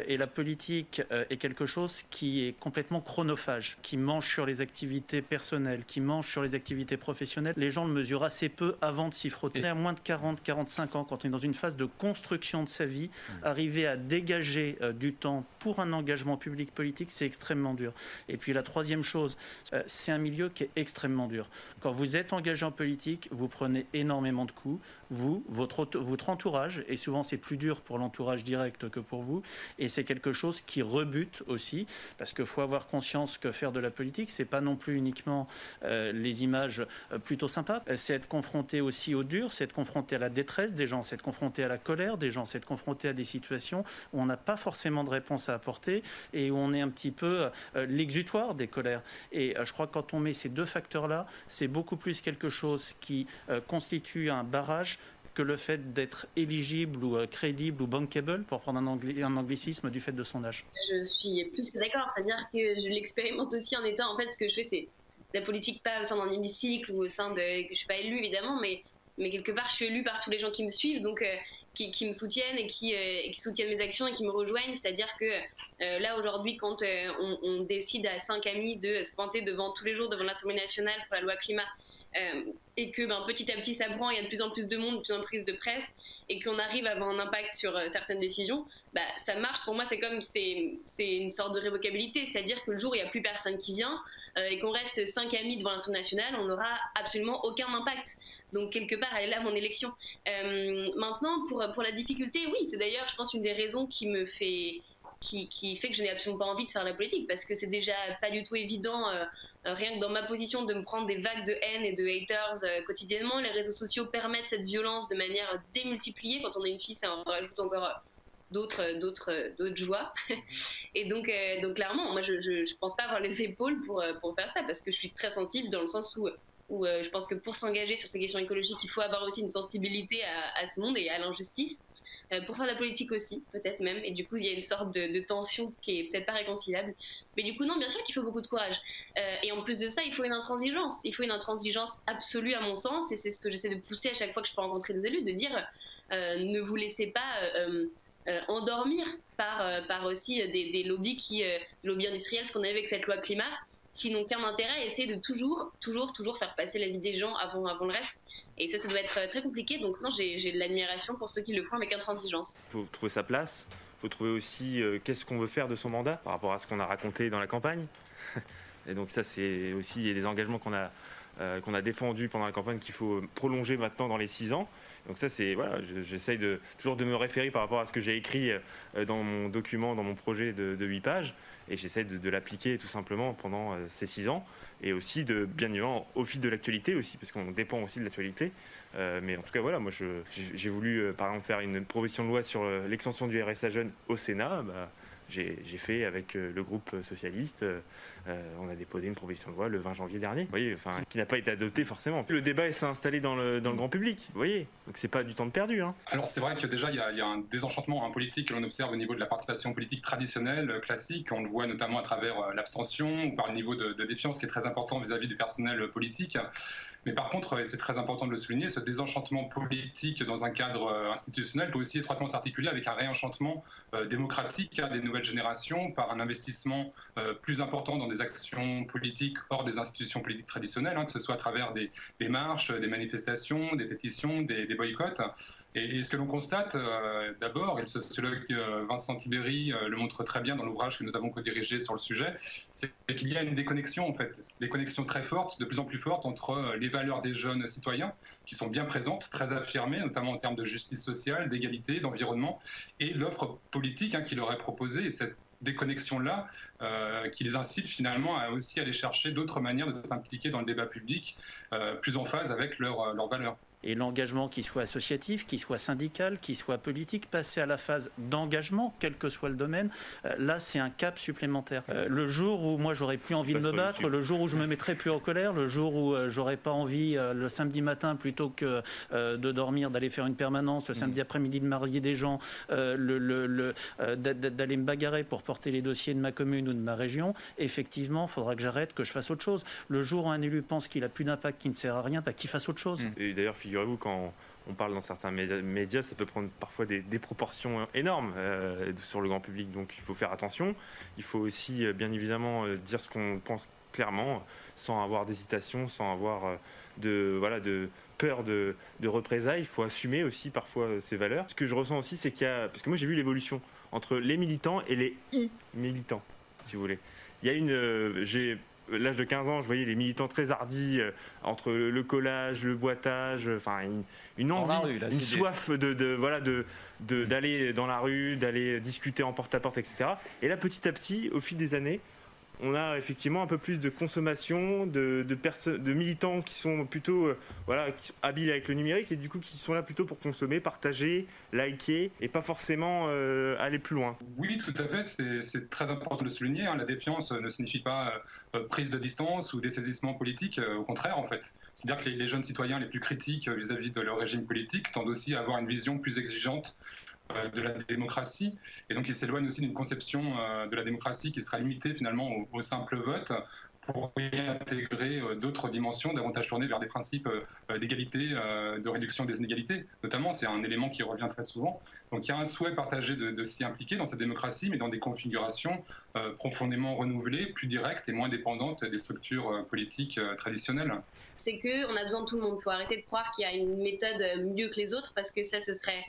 et la politique est quelque chose chose qui est complètement chronophage, qui mange sur les activités personnelles, qui mange sur les activités professionnelles. Les gens le mesurent assez peu avant de s'y frotter. À moins de 40, 45 ans, quand on est dans une phase de construction de sa vie, mmh. arriver à dégager euh, du temps pour un engagement public politique, c'est extrêmement dur. Et puis la troisième chose, euh, c'est un milieu qui est extrêmement dur. Quand vous êtes engagé en politique, vous prenez énormément de coups, vous, votre, entourage, et souvent c'est plus dur pour l'entourage direct que pour vous, et c'est quelque chose qui rebute aussi, parce qu'il faut avoir conscience que faire de la politique, c'est pas non plus uniquement euh, les images euh, plutôt sympas, c'est être confronté aussi au dur, c'est être confronté à la détresse des gens, c'est être confronté à la colère des gens, c'est être confronté à des situations où on n'a pas forcément de réponse à apporter et où on est un petit peu euh, l'exutoire des colères. Et je crois que quand on met ces deux facteurs-là, c'est beaucoup plus quelque chose qui constitue un barrage que le fait d'être éligible ou euh, crédible ou bankable, pour prendre un, anglicisme, du fait de son âge? Je suis plus que d'accord. C'est-à-dire que je l'expérimente aussi en étant. En fait, ce que je fais, c'est la politique pas au sein d'un hémicycle ou au sein de. Je ne suis pas élue, évidemment, mais, mais quelque part, je suis élue par tous les gens qui me suivent. Donc. Euh, qui, me soutiennent et qui, euh, soutiennent mes actions et qui me rejoignent. C'est-à-dire que là, aujourd'hui, quand on, on, décide à cinq amis de se pointer devant tous les jours devant l'Assemblée nationale pour la loi climat euh, et que ben, petit à petit ça prend, il y a de plus en plus de monde, de plus en plus de presse, et qu'on arrive à avoir un impact sur euh, certaines décisions, bah, ça marche. Pour moi, c'est comme c'est une sorte de révocabilité, c'est-à-dire que le jour où il n'y a plus personne qui vient euh, et qu'on reste cinq amis devant l'Assemblée nationale, on n'aura absolument aucun impact. Donc quelque part, elle est là mon élection. maintenant, pour, pour la difficulté, oui, c'est d'ailleurs, je pense, une des raisons qui me fait qui, fait que je n'ai absolument pas envie de faire la politique parce que c'est déjà pas du tout évident, euh, euh, rien que dans ma position, de me prendre des vagues de haine et de haters euh, quotidiennement. Les réseaux sociaux permettent cette violence de manière démultipliée. Quand on est une fille, ça en rajoute encore d'autres d'autres d'autres joies et donc donc clairement moi je, je, pense pas avoir les épaules pour pour faire ça parce que je suis très sensible dans le sens où où je pense que pour s'engager sur ces questions écologiques il faut avoir aussi une sensibilité à, à ce monde et à l'injustice euh, pour faire de la politique aussi, peut-être même. Et du coup, il y a une sorte de, tension qui est peut-être pas réconciliable. Mais du coup, non, bien sûr qu'il faut beaucoup de courage. Euh, et en plus de ça, il faut une intransigeance. Il faut une intransigeance absolue, à mon sens. Et c'est ce que j'essaie de pousser à chaque fois que je peux rencontrer des élus, de dire euh, ne vous laissez pas. endormir par, par aussi des, des lobbies qui, lobbies industriels, ce qu'on a vu avec cette loi climat, qui n'ont qu'un intérêt à essayer de toujours, toujours, toujours faire passer la vie des gens avant, avant le reste. Et ça, ça doit être très compliqué. Donc non, j'ai de l'admiration pour ceux qui le font avec intransigeance. Il faut trouver sa place, il faut trouver aussi qu'est-ce qu'on veut faire de son mandat par rapport à ce qu'on a raconté dans la campagne. Et donc ça, c'est aussi des engagements qu'on a, qu'on a défendus pendant la campagne qu'il faut prolonger maintenant dans les six ans. Donc ça, c'est voilà, j'essaye de toujours de me référer par rapport à ce que j'ai écrit dans mon document, dans mon projet de, 8 pages, et j'essaie de, l'appliquer tout simplement pendant ces six ans, et aussi de bien évidemment au fil de l'actualité aussi, parce qu'on dépend aussi de l'actualité. mais en tout cas, voilà, moi, j'ai voulu par exemple faire une proposition de loi sur l'extension du RSA jeune au Sénat. Bah, j'ai fait avec le groupe socialiste euh, on a déposé une proposition de loi le 20 janvier dernier, vous voyez, enfin, qui n'a pas été adoptée forcément. Le débat s'est installé dans le, dans le grand public, vous voyez, donc c'est pas du temps de perdu. Hein. Alors c'est vrai que déjà il y, a, un désenchantement politique que l'on observe au niveau de la participation politique traditionnelle, euh, classique, on le voit notamment à travers euh, l'abstention ou par le niveau de, défiance qui est très important vis-à-vis du personnel politique. Mais par contre, et c'est très important de le souligner, ce désenchantement politique dans un cadre institutionnel peut aussi étroitement s'articuler avec un réenchantement démocratique hein, des nouvelles générations par un investissement plus important dans des actions politiques hors des institutions politiques traditionnelles, hein, que ce soit à travers des, marches, des manifestations, des pétitions, des, boycotts. Et, ce que l'on constate, euh, d'abord, et le sociologue euh, Vincent Tibéry euh, le montre très bien dans l'ouvrage que nous avons co-dirigé sur le sujet, c'est qu'il y a une déconnexion, en fait, des connexions très fortes, de plus en plus fortes, entre les valeurs des jeunes citoyens, qui sont bien présentes, très affirmées, notamment en termes de justice sociale, d'égalité, d'environnement, et l'offre politique hein, qui leur est proposée. Et cette déconnexion-là qui les incite finalement à aussi aller chercher d'autres manières de s'impliquer dans le débat public plus en phase avec leurs valeurs et l'engagement qui soit associatif, qui soit syndical, qui soit politique, passer à la phase d'engagement, quel que soit le domaine, euh, là c'est un cap supplémentaire. Euh, le jour où moi j'aurais plus envie de me battre, le jour où je me mettrai plus en colère, le jour où euh, j'aurais pas envie le samedi matin plutôt que de dormir, d'aller faire une permanence, le samedi mmh. après-midi de marier des gens, le, d'aller me bagarrer pour porter les dossiers de ma commune ou de ma région, effectivement, il faudra que j'arrête, que je fasse autre chose. Le jour où un élu pense qu'il a plus d'impact, qu'il ne sert à rien, bah, qu'il fasse autre chose. Mmh. Et d'ailleurs, figurez-vous, quand on parle dans certains médias, ça peut prendre parfois des, proportions énormes euh, sur le grand public. Donc il faut faire attention. Il faut aussi, euh, bien évidemment, euh, dire ce qu'on pense clairement, sans avoir d'hésitation, sans avoir de, voilà, de peur de, représailles. Il faut assumer aussi parfois ces valeurs. Ce que je ressens aussi, c'est qu'il y a... Parce que moi j'ai vu l'évolution entre les militants et les i-militants, si vous voulez. Il y a une... j'ai l'âge de 15 ans, je voyais les militants très hardis euh, entre le, collage, le boitage, enfin une, envie, une soif de, voilà de d'aller dans la rue, d'aller discuter en porte-à-porte, etc. Et là, petit à petit, au fil des années, on a effectivement un peu plus de consommation, de, militants qui sont plutôt euh, voilà, habiles avec le numérique et du coup qui sont là plutôt pour consommer, partager, liker et pas forcément euh, aller plus loin. Oui, tout à fait, c'est très important de le souligner. Hein. La défiance ne signifie pas euh, prise de distance ou dessaisissement politique, au contraire en fait. C'est-à-dire que les, jeunes citoyens les plus critiques vis à -vis de leur régime politique tendent aussi à avoir une vision plus exigeante de la démocratie. Et donc, il s'éloigne aussi d'une conception euh, de la démocratie qui sera limitée finalement au, simple vote pour y intégrer euh, d'autres dimensions davantage tournées vers des principes d'égalité, de réduction des inégalités. Notamment, c'est un élément qui revient très souvent. Donc, il y a un souhait partagé de, s'y impliquer dans cette démocratie, mais dans des configurations profondément renouvelées, plus directes et moins dépendantes des structures politiques traditionnelles. C'est qu'on a besoin de tout le monde. Il faut arrêter de croire qu'il y a une méthode mieux que les autres parce que ça, ce serait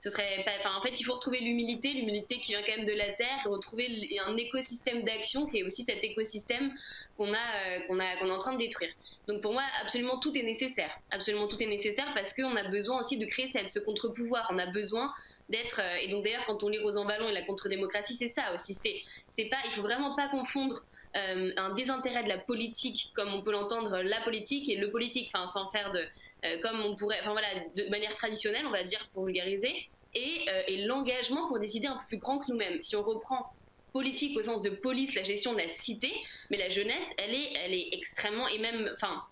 ce serait enfin, en fait, il faut retrouver l'humilité, l'humilité qui vient quand même de la terre, et retrouver un écosystème d'action qui est aussi cet écosystème qu'on a, euh, qu'on a, qu'on est en train de détruire. Donc pour moi, absolument tout est nécessaire. Absolument tout est nécessaire parce qu'on a besoin aussi de créer ce contre-pouvoir. On a besoin d'être. Euh, et donc d'ailleurs, quand on lit ballon et la contre-démocratie, c'est ça aussi. C'est, c'est pas, il faut vraiment pas confondre euh, un désintérêt de la politique, comme on peut l'entendre, la politique et le politique, enfin sans faire de comme on pourrait, enfin voilà, de manière traditionnelle, on va dire pour vulgariser, et, euh, et l'engagement pour décider un peu plus grand que nous-mêmes. Si on reprend politique au sens de police, la gestion de la cité, mais la jeunesse, elle est, elle est extrêmement, et même, enfin,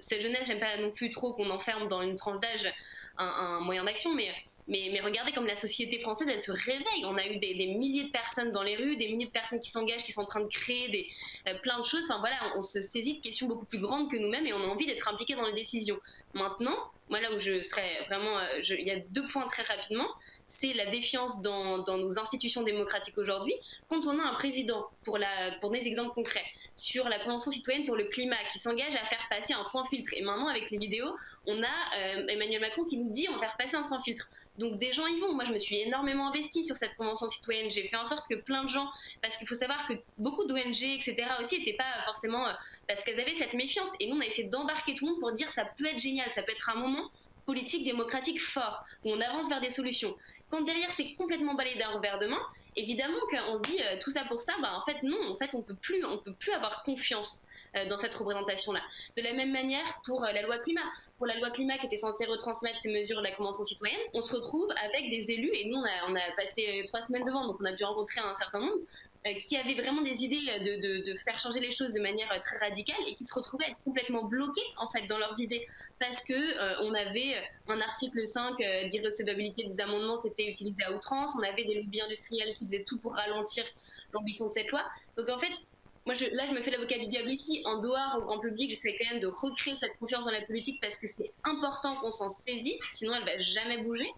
cette jeunesse, j'aime pas non plus trop qu'on enferme dans une tranche d'âge un, moyen d'action, mais mais, regardez comme la société française, elle se réveille. On a eu des, milliers de personnes dans les rues, des milliers de personnes qui s'engagent, qui sont en train de créer des, euh, plein de choses. Enfin voilà, on, se saisit de questions beaucoup plus grandes que nous-mêmes et on a envie d'être impliqué dans les décisions. Maintenant, moi là où je serais vraiment, euh, il y a deux points très rapidement, c'est la défiance dans, dans, nos institutions démocratiques aujourd'hui. Quand on a un président, pour, des exemples concrets, sur la Convention citoyenne pour le climat, qui s'engage à faire passer un sans filtre, et maintenant avec les vidéos, on a euh, Emmanuel Macron qui nous dit on va faire passer un sans filtre. Donc des gens y vont. Moi, je me suis énormément investie sur cette convention citoyenne. J'ai fait en sorte que plein de gens, parce qu'il faut savoir que beaucoup d'ONG, etc., aussi n'étaient pas forcément euh, parce qu'elles avaient cette méfiance. Et nous, on a essayé d'embarquer tout le monde pour dire ça peut être génial, ça peut être un moment politique démocratique fort, où on avance vers des solutions. Quand derrière c'est complètement balayé d'un revers de main, évidemment qu'on se dit euh, tout ça pour ça, bah en fait non, en fait on peut plus, on peut plus avoir confiance euh, dans cette représentation-là. De la même manière pour euh, la loi climat. Pour la loi climat qui était censée retransmettre ces mesures de la Convention citoyenne, on se retrouve avec des élus, et nous on a, on a passé trois semaines devant, donc on a dû rencontrer un certain nombre, qui avaient vraiment des idées de, de, faire changer les choses de manière très radicale et qui se retrouvaient complètement bloqués en fait dans leurs idées parce que on avait un article 5 d'irrecevabilité des amendements qui était utilisé à outrance, on avait des lobbies industriels qui faisaient tout pour ralentir l'ambition de cette loi. Donc en fait, moi, là, je me fais l'avocat du diable ici. En dehors, au grand public, j'essaie quand même de recréer cette confiance dans la politique parce que c'est important qu'on s'en saisisse, sinon elle va jamais bouger.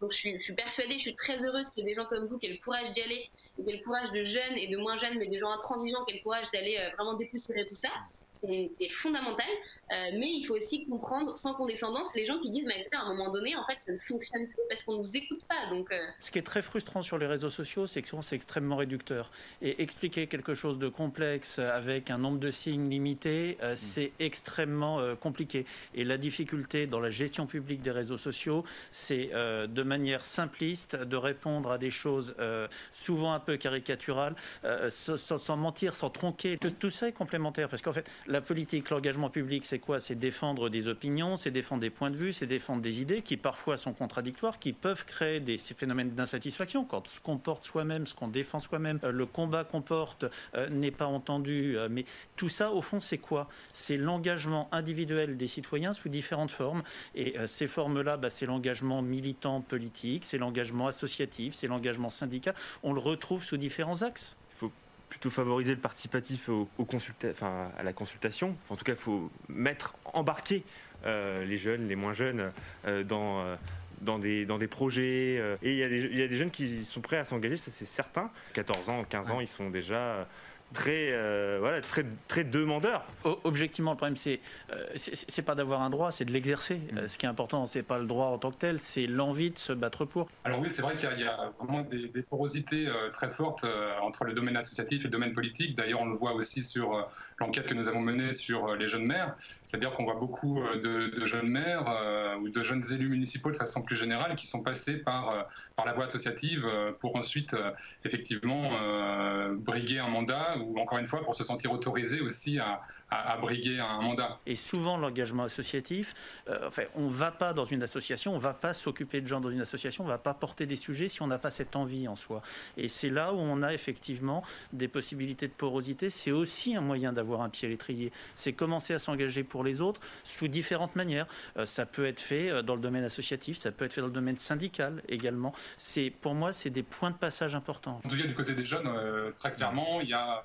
Donc, je suis, persuadée, je suis très heureuse qu'il y ait des gens comme vous qui aient le courage d'y aller, et qui aient le courage de jeunes et de moins jeunes, mais des gens intransigeants qui aient le courage d'aller euh, vraiment dépoussiérer tout ça c'est fondamental. Euh, mais il faut aussi comprendre, sans condescendance, les gens qui disent, mais à un moment donné, en fait, ça ne fonctionne plus parce qu'on ne nous écoute pas. Donc, euh. Ce qui est très frustrant sur les réseaux sociaux, c'est que souvent c'est extrêmement réducteur. Et expliquer quelque chose de complexe avec un nombre de signes limité, euh, mm. c'est extrêmement compliqué. Et la difficulté dans la gestion publique des réseaux sociaux, c'est de manière simpliste de répondre à des choses souvent un peu caricaturales, sans, sans, mentir, sans tronquer. Tout, tout ça est complémentaire parce qu'en fait, la politique, l'engagement public, c'est quoi? C'est défendre des opinions, c'est défendre des points de vue, c'est défendre des idées qui parfois sont contradictoires, qui peuvent créer des phénomènes d'insatisfaction. Quand ce qu'on porte soi-même, ce qu'on défend soi-même, euh, le combat qu'on porte euh, n'est pas entendu. Euh, mais tout ça, au fond, c'est quoi? C'est l'engagement individuel des citoyens sous différentes formes. Et ces formes-là, bah, c'est l'engagement militant politique, c'est l'engagement associatif, c'est l'engagement syndical. On le retrouve sous différents axes plutôt favoriser le participatif au, enfin, à la consultation. En tout cas, il faut mettre, embarquer euh, les jeunes, les moins jeunes euh, dans, euh, dans, des, dans des projets. et il y, a des, il y, a des jeunes qui sont prêts à s'engager, ça c'est certain. 14 ans, 15 ans, ils sont déjà très, euh, voilà, très, très demandeur. Objectivement, le problème, c'est euh, c'est pas d'avoir un droit, c'est de l'exercer. Mm. Euh, ce qui est important, c'est pas le droit en tant que tel, c'est l'envie de se battre pour. Alors oui, c'est vrai qu'il y, a vraiment des, porosités très fortes entre le domaine associatif et le domaine politique. D'ailleurs, on le voit aussi sur l'enquête que nous avons menée sur les jeunes maires. C'est-à-dire qu'on voit beaucoup de, jeunes maires ou de jeunes élus municipaux de façon plus générale qui sont passés par, par la voie associative pour ensuite effectivement briguer un mandat ou encore une fois pour se sentir autorisé aussi à, briguer un mandat. Et souvent l'engagement associatif, euh, enfin, on ne va pas dans une association, on ne va pas s'occuper de gens dans une association, on ne va pas porter des sujets si on n'a pas cette envie en soi. Et c'est là où on a effectivement des possibilités de porosité. C'est aussi un moyen d'avoir un pied à l'étrier. C'est commencer à s'engager pour les autres sous différentes manières. Euh, ça peut être fait euh, dans le domaine associatif, ça peut être fait dans le domaine syndical également. C'est pour moi c'est des points de passage importants. En tout cas du côté des jeunes, très clairement, il y a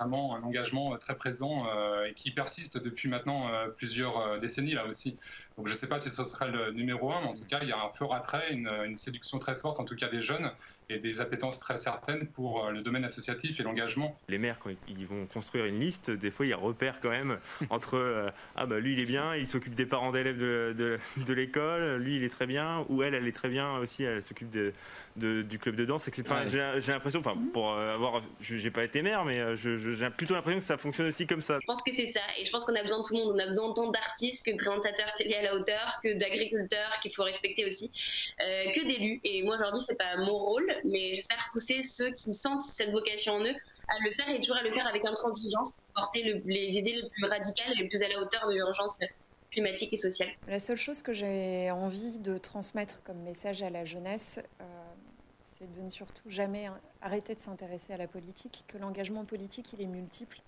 vraiment un engagement très présent euh, et qui persiste depuis maintenant euh, plusieurs euh, décennies là aussi. Donc je ne sais pas si ce serait le numéro un, mais en tout cas il y a un fort attrait, une, une séduction très forte en tout cas des jeunes et des appétences très certaines pour le domaine associatif et l'engagement. Les maires quand ils vont construire une liste, des fois ils repèrent quand même entre ah bah lui il est bien, il s'occupe des parents d'élèves de, de, de l'école, lui il est très bien, ou elle elle est très bien aussi, elle s'occupe de, du club de danse, etc. J'ai l'impression, enfin pour avoir, j'ai pas été maire, mais je j'ai plutôt l'impression que ça fonctionne aussi comme ça. Je pense que c'est ça, et je pense qu'on a besoin de tout le monde. On a besoin autant d'artistes que de présentateurs télé à la hauteur, que d'agriculteurs qu'il faut respecter aussi, euh, que d'élus. Et moi aujourd'hui, c'est pas mon rôle, mais j'espère pousser ceux qui sentent cette vocation en eux à le faire et toujours à le faire avec intransigeance, porter les idées les plus radicales et les plus à la hauteur de l'urgence climatique et sociale. La seule chose que j'ai envie de transmettre comme message à la jeunesse, euh, c'est de ne surtout jamais arrêter de s'intéresser à la politique, que l'engagement politique, il est multiple.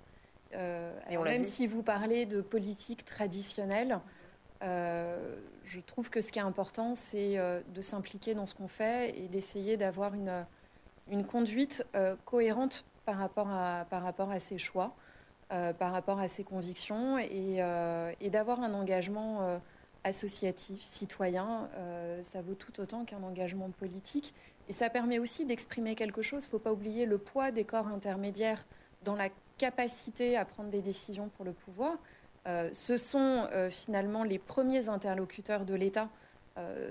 Euh, même si vous parlez de politique traditionnelle, euh, je trouve que ce qui est important, c'est euh, de s'impliquer dans ce qu'on fait et d'essayer d'avoir une, une conduite cohérente par rapport à, par rapport à ses choix, par rapport à ses convictions et, et d'avoir un engagement associatif, citoyen, ça vaut tout autant qu'un engagement politique. Et ça permet aussi d'exprimer quelque chose. Il ne faut pas oublier le poids des corps intermédiaires dans la capacité à prendre des décisions pour le pouvoir. Euh, ce sont euh, finalement les premiers interlocuteurs de l'État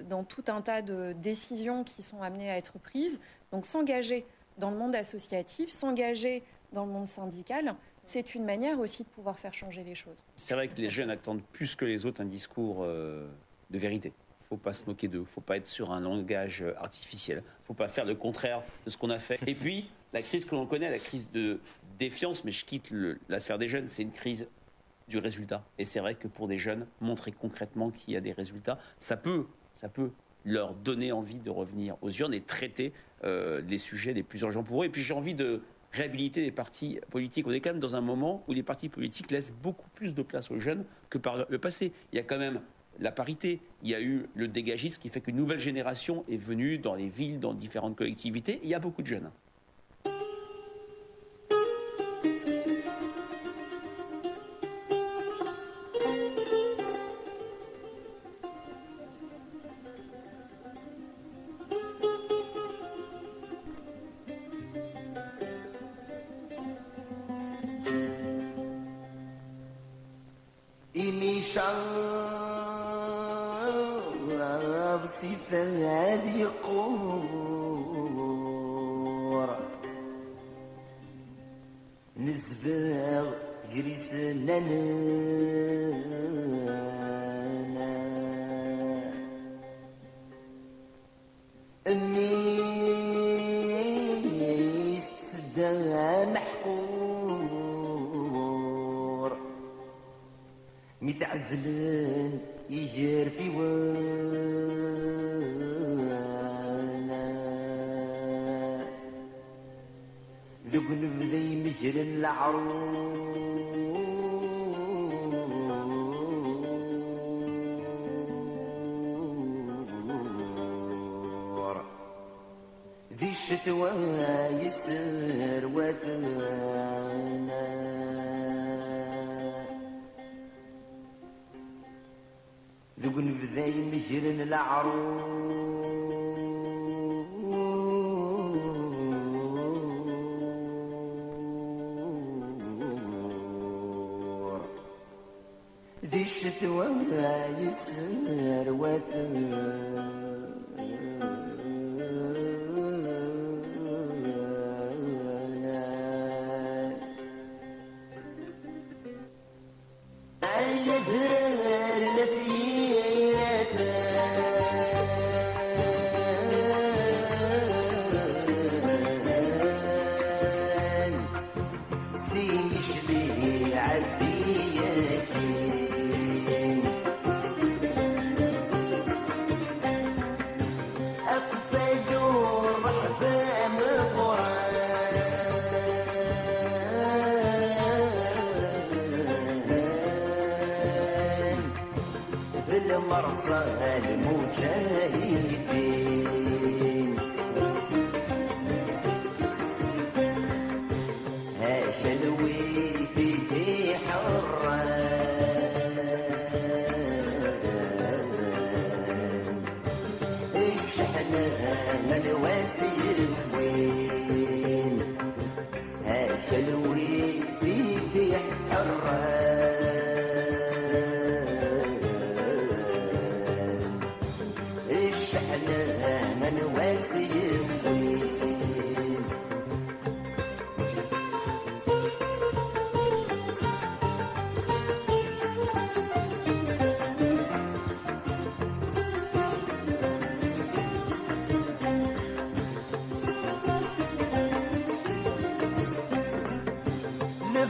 dans tout un tas de décisions qui sont amenées à être prises. Donc s'engager dans le monde associatif, s'engager dans le monde syndical, c'est une manière aussi de pouvoir faire changer les choses. C'est vrai que les jeunes attendent plus que les autres un discours euh, de vérité. Faut pas se moquer d'eux, faut pas être sur un langage euh, artificiel, faut pas faire le contraire de ce qu'on a fait. Et puis, la crise que l'on connaît, la crise de défiance, mais je quitte la sphère des jeunes, c'est une crise du résultat. Et c'est vrai que pour des jeunes, montrer concrètement qu'il y a des résultats, ça peut, ça peut leur donner envie de revenir aux urnes et traiter euh, sujets les plus urgents pour eux. Et puis j'ai envie de réhabiliter les partis politiques. On est quand même dans un moment où les partis politiques laissent beaucoup plus de place aux jeunes que par le passé. Il y a quand même la parité, il y a eu le dégagisme qui fait qu'une nouvelle génération est venue dans les villes, dans différentes collectivités. Il y a beaucoup de jeunes.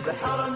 البحر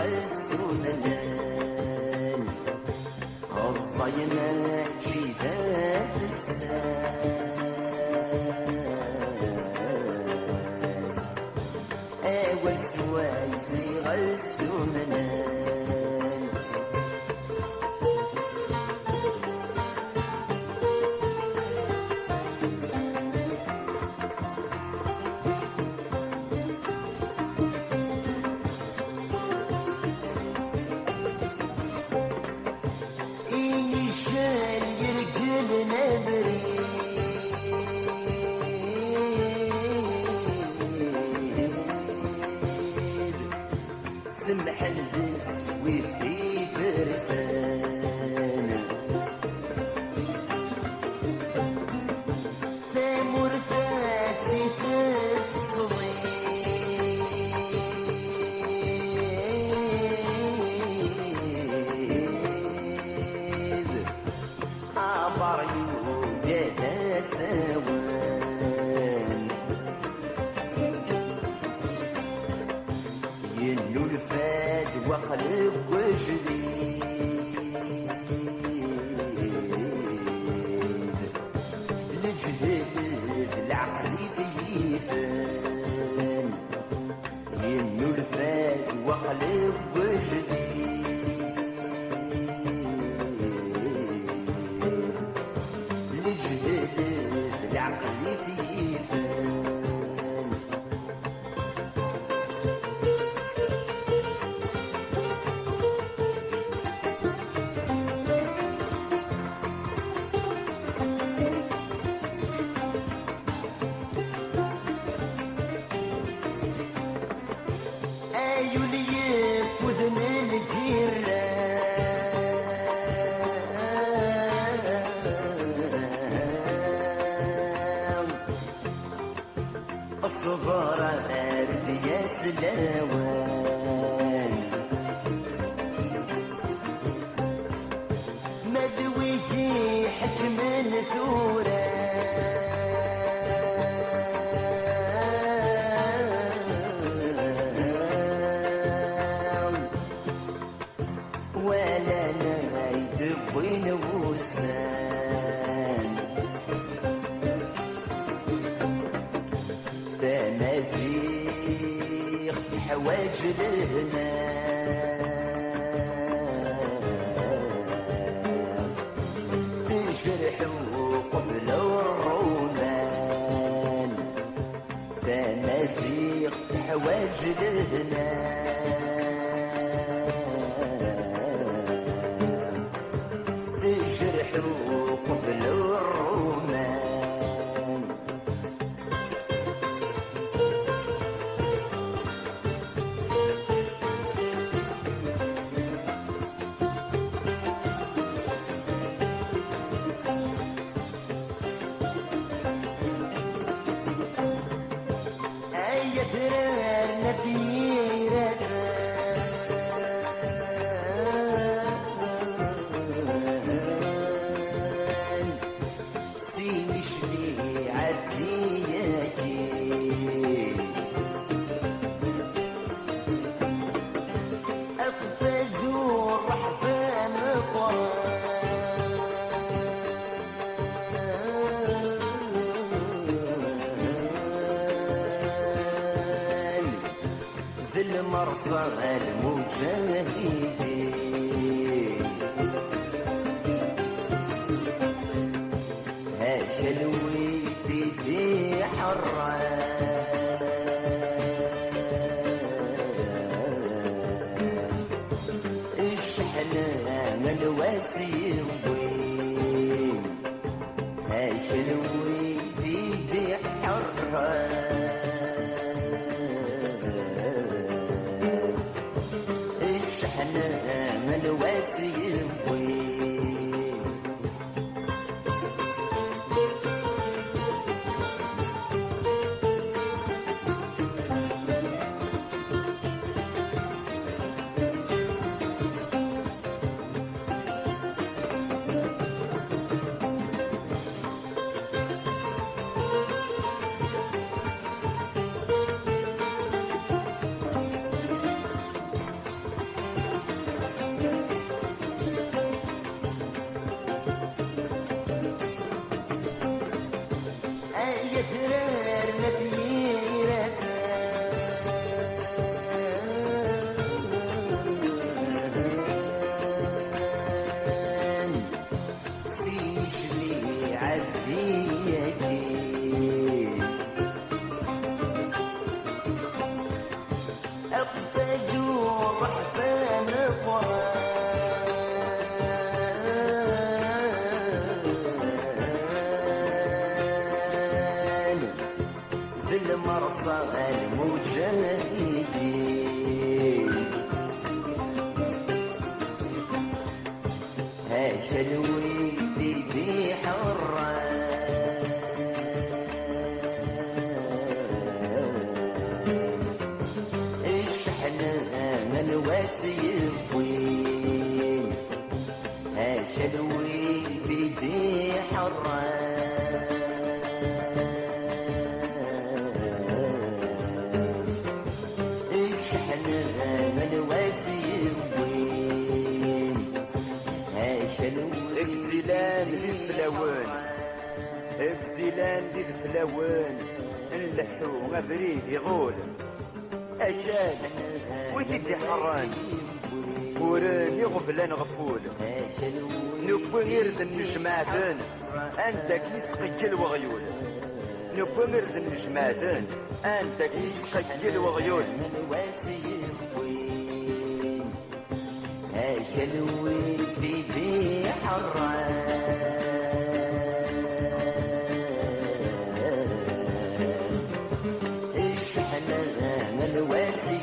عز وننال الظيمات الزيغ تحواج لهنا ذي جرح mazhar el mucevher يسقيل وغيول. نبو ذن نجمادن أنت يسقيل وغيول. من واسي الوين أجا الوين دي حران الشحنة من الواسي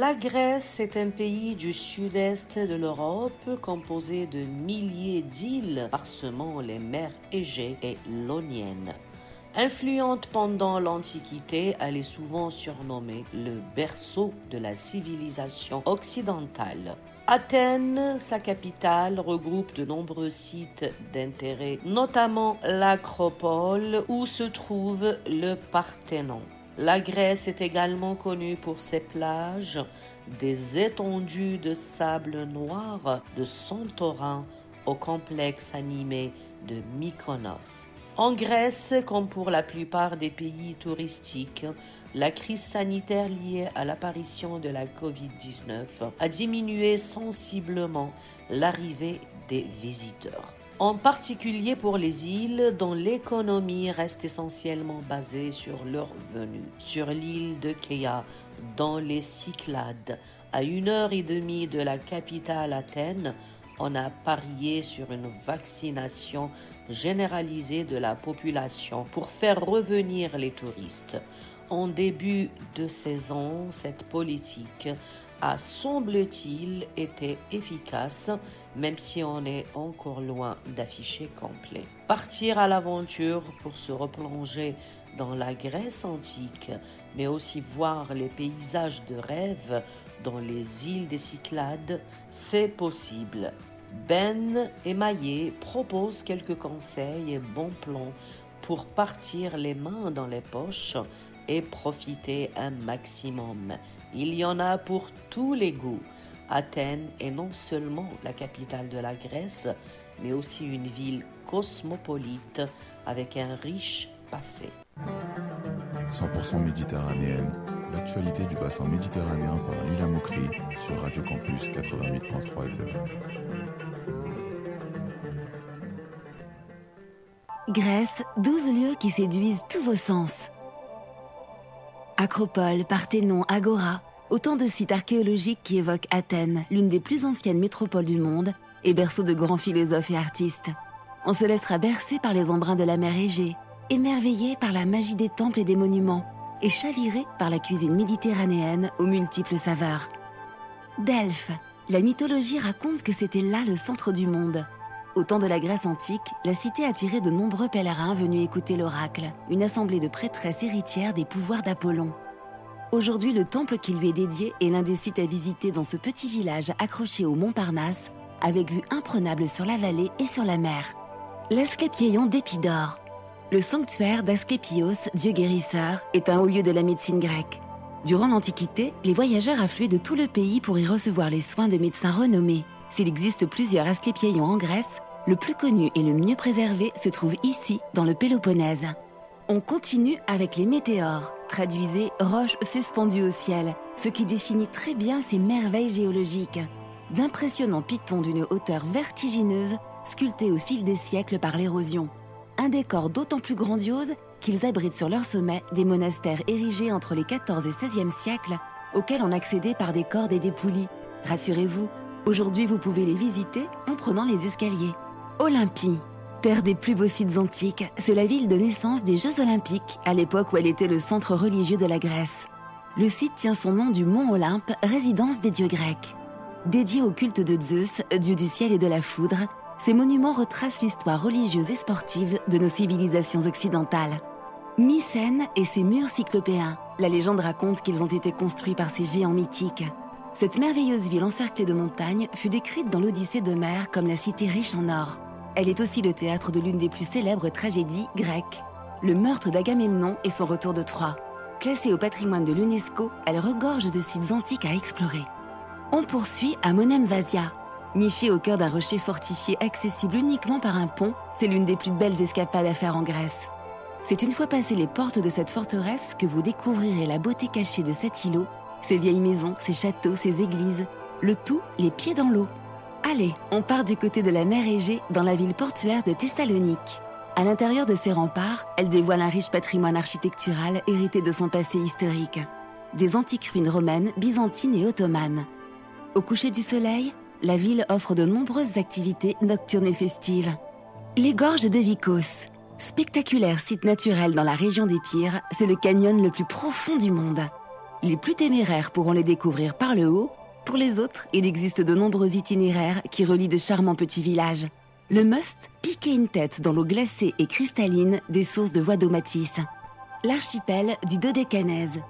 La Grèce est un pays du sud-est de l'Europe composé de milliers d'îles parsemant les mers Égée et Ionienne. Influente pendant l'Antiquité, elle est souvent surnommée le berceau de la civilisation occidentale. Athènes, sa capitale, regroupe de nombreux sites d'intérêt, notamment l'Acropole où se trouve le Parthénon. La Grèce est également connue pour ses plages, des étendues de sable noir de Santorin au complexe animé de Mykonos. En Grèce, comme pour la plupart des pays touristiques, la crise sanitaire liée à l'apparition de la COVID-19 a diminué sensiblement l'arrivée des visiteurs. En particulier pour les îles dont l'économie reste essentiellement basée sur leurs revenus. Sur l'île de Kea, dans les Cyclades, à une heure et demie de la capitale Athènes, on a parié sur une vaccination généralisée de la population pour faire revenir les touristes. En début de saison, cette politique a, semble-t-il, été efficace, même si on est encore loin d'afficher complet. Partir à l'aventure pour se replonger dans la Grèce antique, mais aussi voir les paysages de rêve dans les îles des Cyclades, c'est possible. Ben Emaillé propose quelques conseils et bons plans pour partir les mains dans les poches et profiter un maximum. Il y en a pour tous les goûts. Athènes est non seulement la capitale de la Grèce, mais aussi une ville cosmopolite avec un riche passé. 100% méditerranéenne, l'actualité du bassin méditerranéen par Lila Moukri sur Radio Campus 88.3 FM. Grèce, 12 lieux qui séduisent tous vos sens. Acropole, Parthénon, Agora, autant de sites archéologiques qui évoquent Athènes, l'une des plus anciennes métropoles du monde et berceau de grands philosophes et artistes. On se laissera bercer par les embruns de la mer Égée, émerveillé par la magie des temples et des monuments, et chaviré par la cuisine méditerranéenne aux multiples saveurs. Delphes, la mythologie raconte que c'était là le centre du monde. Au temps de la Grèce antique, la cité attirait de nombreux pèlerins venus écouter l'oracle, une assemblée de prêtresses héritières des pouvoirs d'Apollon. Aujourd'hui, le temple qui lui est dédié est l'un des sites à visiter dans ce petit village accroché au Montparnasse, avec vue imprenable sur la vallée et sur la mer. L'Asclépieion d'Épidore. Le sanctuaire d'Asclépios, dieu guérisseur, est un haut lieu de la médecine grecque. Durant l'Antiquité, les voyageurs affluaient de tout le pays pour y recevoir les soins de médecins renommés. S'il existe plusieurs Asclépieions en Grèce, le plus connu et le mieux préservé se trouve ici, dans le Péloponnèse. On continue avec les météores, traduisez roches suspendues au ciel, ce qui définit très bien ces merveilles géologiques. D'impressionnants pitons d'une hauteur vertigineuse, sculptés au fil des siècles par l'érosion. un décor d'autant plus grandiose qu'ils abritent sur leur sommet des monastères érigés entre les 14 et 16e siècles auxquels on accédait par des cordes et des poulies. Rassurez-vous, aujourd'hui vous pouvez les visiter en prenant les escaliers. Olympie, terre des plus beaux sites antiques, c'est la ville de naissance des Jeux olympiques, à l'époque où elle était le centre religieux de la Grèce. Le site tient son nom du mont Olympe, résidence des dieux grecs. Dédié au culte de Zeus, dieu du ciel et de la foudre, ces monuments retracent l'histoire religieuse et sportive de nos civilisations occidentales. Mycène et ses murs cyclopéens. La légende raconte qu'ils ont été construits par ces géants mythiques. Cette merveilleuse ville encerclée de montagnes fut décrite dans l'Odyssée d'Homère comme la cité riche en or. Elle est aussi le théâtre de l'une des plus célèbres tragédies grecques, le meurtre d'Agamemnon et son retour de Troie. Classée au patrimoine de l'UNESCO, elle regorge de sites antiques à explorer. On poursuit à Monem Vasia. Nichée au cœur d'un rocher fortifié accessible uniquement par un pont, c'est l'une des plus belles escapades à faire en Grèce. C'est une fois passées les portes de cette forteresse que vous découvrirez la beauté cachée de cet îlot, ses vieilles maisons, ses châteaux, ses églises, le tout les pieds dans l'eau. Allez, on part du côté de la mer Égée dans la ville portuaire de Thessalonique. À l'intérieur de ses remparts, elle dévoile un riche patrimoine architectural hérité de son passé historique. Des antiques ruines romaines, byzantines et ottomanes. Au coucher du soleil, la ville offre de nombreuses activités nocturnes et festives. Les gorges de Vikos. Spectaculaire site naturel dans la région des Pyres, c'est le canyon le plus profond du monde. Les plus téméraires pourront les découvrir par le haut. Pour les autres, il existe de nombreux itinéraires qui relient de charmants petits villages. Le must, piquer une tête dans l'eau glacée et cristalline des sources de Matisse. L'archipel du Dodécanèse.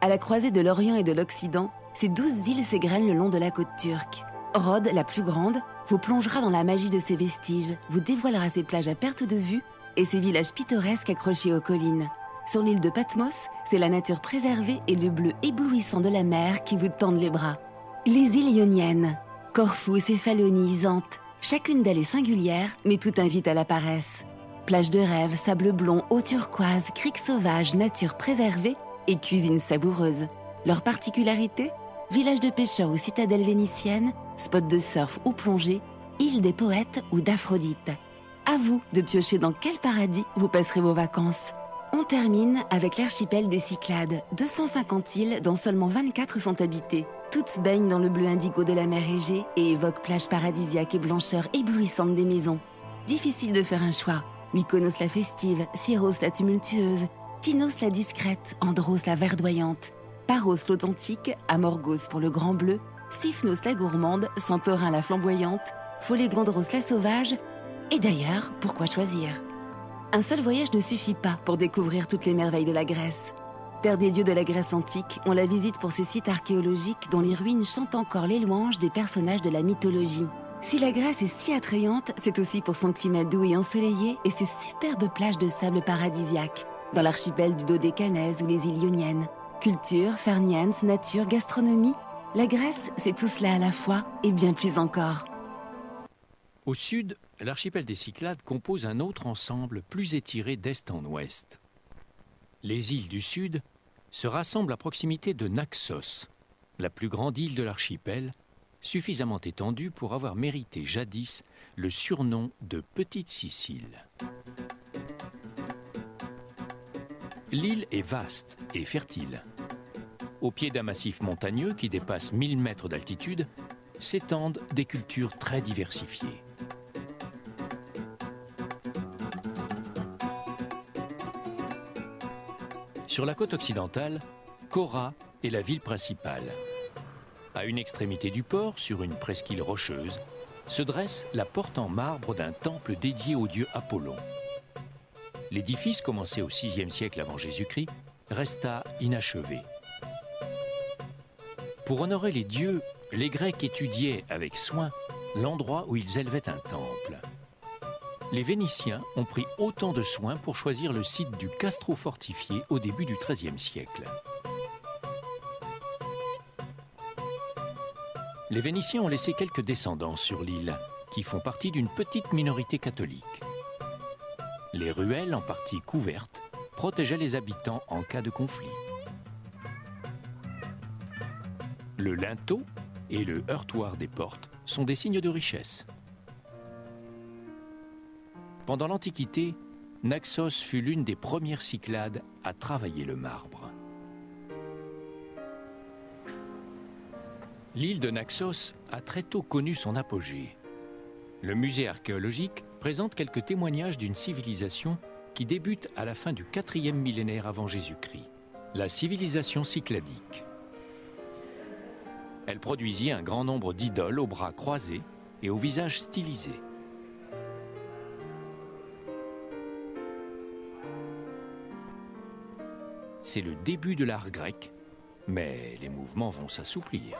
À la croisée de l'Orient et de l'Occident, ces douze îles s'égrènent le long de la côte turque. Rhodes, la plus grande, vous plongera dans la magie de ses vestiges, vous dévoilera ses plages à perte de vue et ses villages pittoresques accrochés aux collines. Sur l'île de Patmos, c'est la nature préservée et le bleu éblouissant de la mer qui vous tendent les bras. Les îles ioniennes, Corfou, Céphalonie, Zante, chacune d'elles est singulière, mais tout invite à la paresse. Plage de rêve, sable blond, eau turquoise, criques sauvages, nature préservée et cuisine savoureuse. Leur particularité Village de pêcheurs ou citadelle vénitienne, spot de surf ou plongée, île des poètes ou d'Aphrodite. À vous de piocher dans quel paradis vous passerez vos vacances. On termine avec l'archipel des Cyclades, 250 îles dont seulement 24 sont habitées. Toutes baignent dans le bleu indigo de la mer Égée et évoquent plage paradisiaque et blancheur éblouissante des maisons. Difficile de faire un choix. Mykonos la festive, Syros la tumultueuse, Tinos la discrète, Andros la verdoyante, Paros l'authentique, Amorgos pour le grand bleu, Sifnos la gourmande, Santorin la flamboyante, Folégandros la sauvage. Et d'ailleurs, pourquoi choisir? Un seul voyage ne suffit pas pour découvrir toutes les merveilles de la Grèce. Terre des dieux de la Grèce antique, on la visite pour ses sites archéologiques dont les ruines chantent encore les louanges des personnages de la mythologie. Si la Grèce est si attrayante, c'est aussi pour son climat doux et ensoleillé et ses superbes plages de sable paradisiaque, dans l'archipel du Dodécanèse ou les îles Ioniennes. Culture, farniente, nature, gastronomie, la Grèce, c'est tout cela à la fois et bien plus encore. Au sud, l'archipel des Cyclades compose un autre ensemble plus étiré d'est en ouest. Les îles du sud se rassemblent à proximité de Naxos, la plus grande île de l'archipel, suffisamment étendue pour avoir mérité jadis le surnom de Petite Sicile. L'île est vaste et fertile. Au pied d'un massif montagneux qui dépasse 1000 mètres d'altitude, s'étendent des cultures très diversifiées. Sur la côte occidentale, Kora est la ville principale. À une extrémité du port, sur une presqu'île rocheuse, se dresse la porte en marbre d'un temple dédié au dieu Apollon. L'édifice, commencé au VIe siècle avant Jésus-Christ, resta inachevé. Pour honorer les dieux, les Grecs étudiaient avec soin l'endroit où ils élevaient un temple. Les Vénitiens ont pris autant de soin pour choisir le site du castro fortifié au début du XIIIe siècle. Les Vénitiens ont laissé quelques descendants sur l'île, qui font partie d'une petite minorité catholique. Les ruelles, en partie couvertes, protégeaient les habitants en cas de conflit. Le linteau et le heurtoir des portes sont des signes de richesse. Pendant l'Antiquité, Naxos fut l'une des premières Cyclades à travailler le marbre. L'île de Naxos a très tôt connu son apogée. Le musée archéologique présente quelques témoignages d'une civilisation qui débute à la fin du 4e millénaire avant Jésus-Christ, la civilisation cycladique. Elle produisit un grand nombre d'idoles aux bras croisés et au visage stylisé. C'est le début de l'art grec, mais les mouvements vont s'assouplir.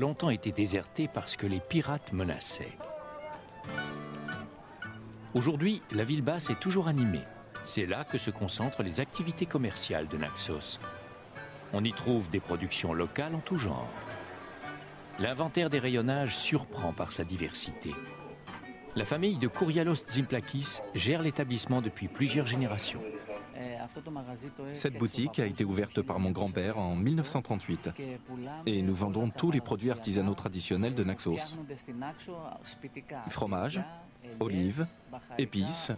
Longtemps été déserté parce que les pirates menaçaient. Aujourd'hui, la ville basse est toujours animée. C'est là que se concentrent les activités commerciales de Naxos. On y trouve des productions locales en tout genre. L'inventaire des rayonnages surprend par sa diversité. La famille de Kourialos Zimplakis gère l'établissement depuis plusieurs générations. Cette boutique a été ouverte par mon grand-père en 1938 et nous vendons tous les produits artisanaux traditionnels de Naxos. Fromage, olives, épices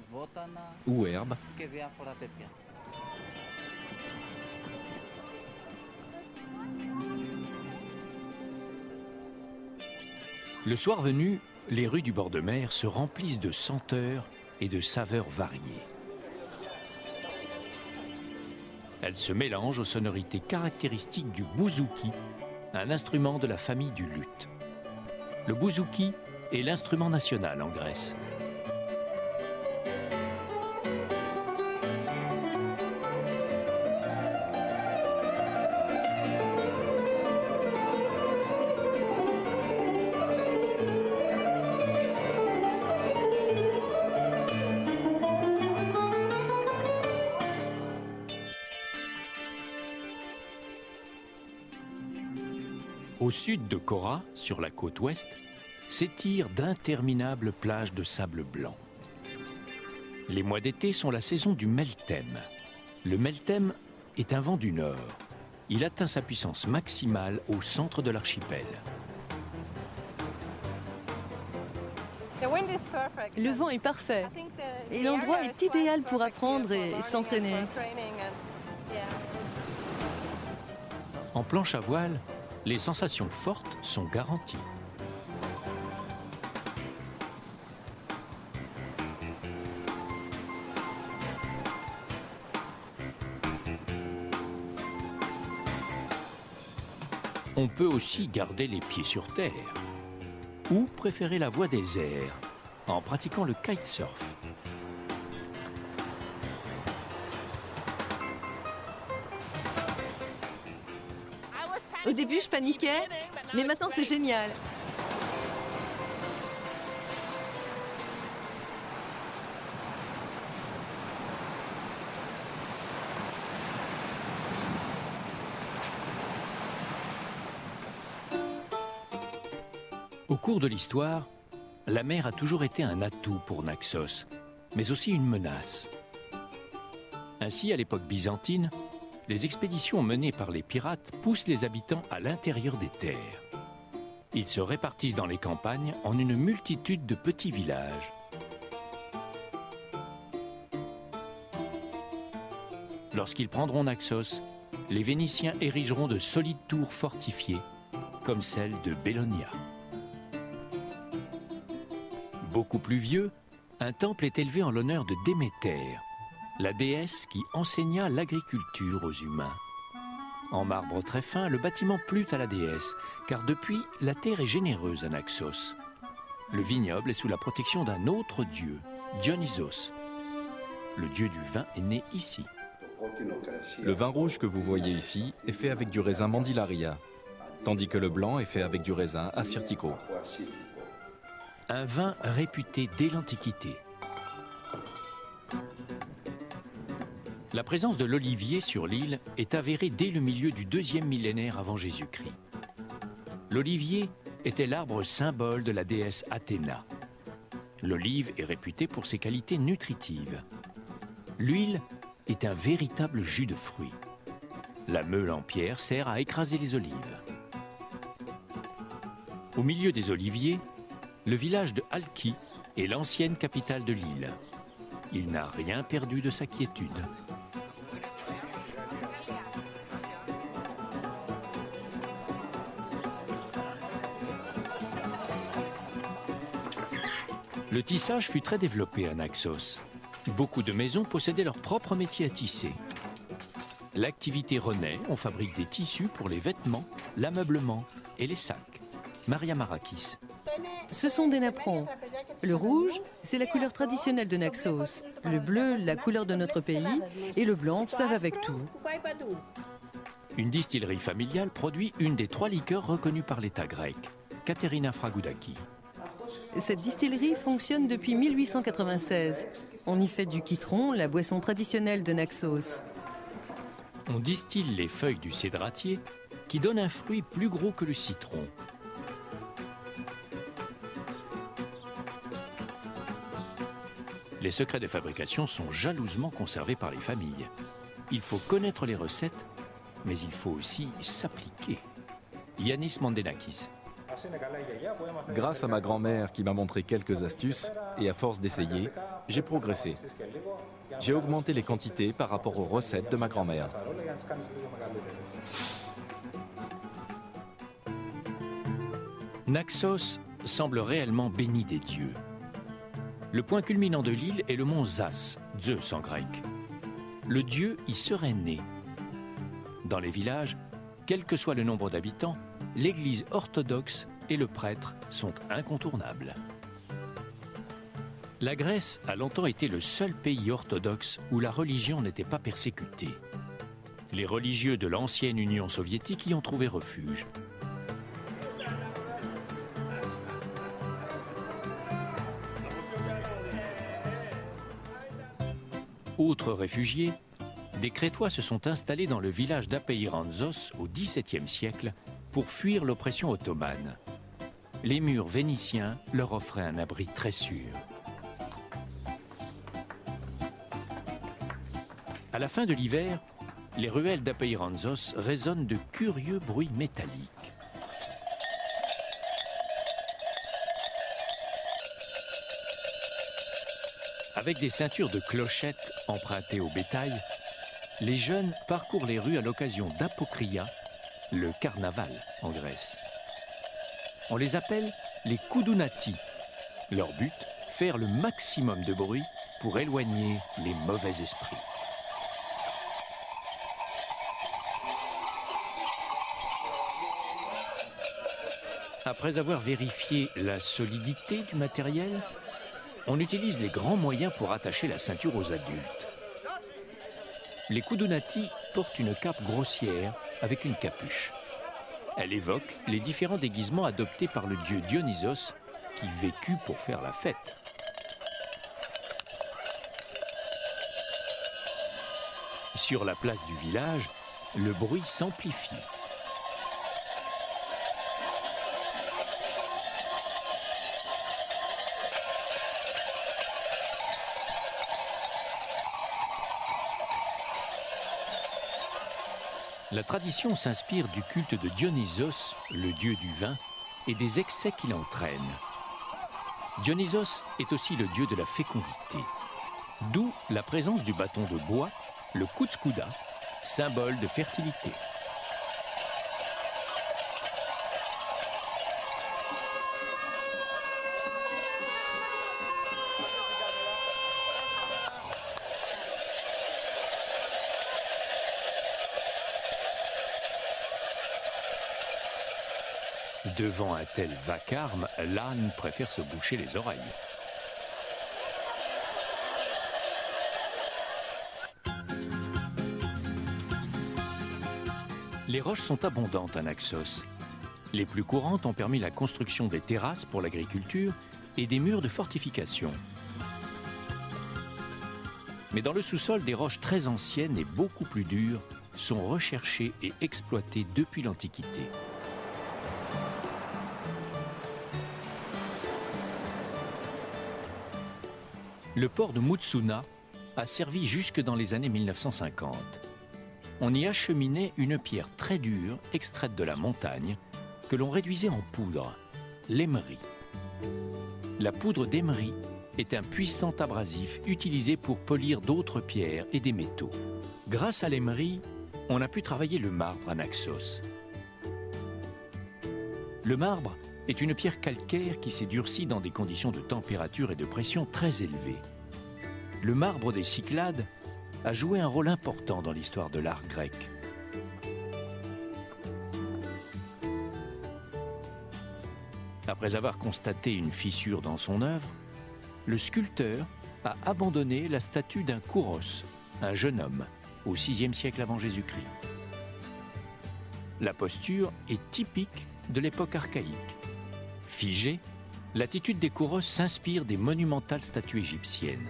ou herbes. Le soir venu, les rues du bord de mer se remplissent de senteurs et de saveurs variées. Elles se mélangent aux sonorités caractéristiques du bouzouki, un instrument de la famille du luth. Le bouzouki est l'instrument national en Grèce. Sud de Kora, sur la côte ouest, s'étirent d'interminables plages de sable blanc. Les mois d'été sont la saison du meltem. Le meltem est un vent du nord. Il atteint sa puissance maximale au centre de l'archipel. Le vent est parfait et l'endroit est idéal pour apprendre et s'entraîner. En planche à voile, les sensations fortes sont garanties. On peut aussi garder les pieds sur terre ou préférer la voie des airs en pratiquant le kitesurf. Paniquais, mais maintenant c'est génial. Au cours de l'histoire, la mer a toujours été un atout pour Naxos, mais aussi une menace. Ainsi, à l'époque byzantine, les expéditions menées par les pirates poussent les habitants à l'intérieur des terres. Ils se répartissent dans les campagnes en une multitude de petits villages. Lorsqu'ils prendront Naxos, les Vénitiens érigeront de solides tours fortifiées, comme celle de Bellonia. Beaucoup plus vieux, un temple est élevé en l'honneur de Déméter, la déesse qui enseigna l'agriculture aux humains. En marbre très fin, le bâtiment plut à la déesse, car depuis, la terre est généreuse à Naxos. Le vignoble est sous la protection d'un autre dieu, Dionysos. Le dieu du vin est né ici. Le vin rouge que vous voyez ici est fait avec du raisin Mandilaria, tandis que le blanc est fait avec du raisin Assyrtiko. un vin réputé dès l'Antiquité. La présence de l'olivier sur l'île est avérée dès le milieu du deuxième millénaire avant Jésus-Christ. L'olivier était l'arbre symbole de la déesse Athéna. L'olive est réputée pour ses qualités nutritives. L'huile est un véritable jus de fruits. La meule en pierre sert à écraser les olives. Au milieu des oliviers, le village de Halki est l'ancienne capitale de l'île. Il n'a rien perdu de sa quiétude. Le tissage fut très développé à Naxos. Beaucoup de maisons possédaient leur propre métier à tisser. L'activité renaît, on fabrique des tissus pour les vêtements, l'ameublement et les sacs. Maria Marakis. Ce sont des napperons. Le rouge, c'est la couleur traditionnelle de Naxos. Le bleu, la couleur de notre pays. Et le blanc, ça va avec tout. Une distillerie familiale produit une des trois liqueurs reconnues par l'État grec, Katerina Fragoudaki. Cette distillerie fonctionne depuis 1896. On y fait du quitron, la boisson traditionnelle de Naxos. On distille les feuilles du cédratier qui donne un fruit plus gros que le citron. Les secrets de fabrication sont jalousement conservés par les familles. Il faut connaître les recettes, mais il faut aussi s'appliquer. Yanis Mandenakis. Grâce à ma grand-mère qui m'a montré quelques astuces, et à force d'essayer, j'ai progressé. J'ai augmenté les quantités par rapport aux recettes de ma grand-mère. Naxos semble réellement béni des dieux. Le point culminant de l'île est le mont Zas, Zeus en grec. Le dieu y serait né. Dans les villages, quel que soit le nombre d'habitants, l'église orthodoxe et le prêtre sont incontournables. La Grèce a longtemps été le seul pays orthodoxe où la religion n'était pas persécutée. Les religieux de l'ancienne Union soviétique y ont trouvé refuge. Autres réfugiés, des Crétois se sont installés dans le village d'Apeiranzos au XVIIe siècle pour fuir l'oppression ottomane. Les murs vénitiens leur offraient un abri très sûr. À la fin de l'hiver, les ruelles d'Apeiranzos résonnent de curieux bruits métalliques. Avec des ceintures de clochettes empruntées au bétail, les jeunes parcourent les rues à l'occasion d'Apocria, le carnaval en Grèce. On les appelle les Koudounati. Leur but, faire le maximum de bruit pour éloigner les mauvais esprits. Après avoir vérifié la solidité du matériel, on utilise les grands moyens pour attacher la ceinture aux adultes. Les Kudunati portent une cape grossière avec une capuche. Elle évoque les différents déguisements adoptés par le dieu Dionysos qui vécut pour faire la fête. Sur la place du village, le bruit s'amplifie. La tradition s'inspire du culte de Dionysos, le dieu du vin, et des excès qu'il entraîne. Dionysos est aussi le dieu de la fécondité, d'où la présence du bâton de bois, le kutskouda, symbole de fertilité. Devant un tel vacarme, l'âne préfère se boucher les oreilles. Les roches sont abondantes à Naxos. Les plus courantes ont permis la construction des terrasses pour l'agriculture et des murs de fortification. Mais dans le sous-sol, des roches très anciennes et beaucoup plus dures sont recherchées et exploitées depuis l'Antiquité. Le port de Mutsuna a servi jusque dans les années 1950. On y acheminait une pierre très dure extraite de la montagne que l'on réduisait en poudre, l'émery. La poudre d'émery est un puissant abrasif utilisé pour polir d'autres pierres et des métaux. Grâce à l'émery, on a pu travailler le marbre à Naxos. Le marbre est une pierre calcaire qui s'est durcie dans des conditions de température et de pression très élevées. Le marbre des Cyclades a joué un rôle important dans l'histoire de l'art grec. Après avoir constaté une fissure dans son œuvre, le sculpteur a abandonné la statue d'un Kouros, un jeune homme, au VIe siècle avant Jésus-Christ. La posture est typique de l'époque archaïque. Figée, l'attitude des Kouros s'inspire des monumentales statues égyptiennes.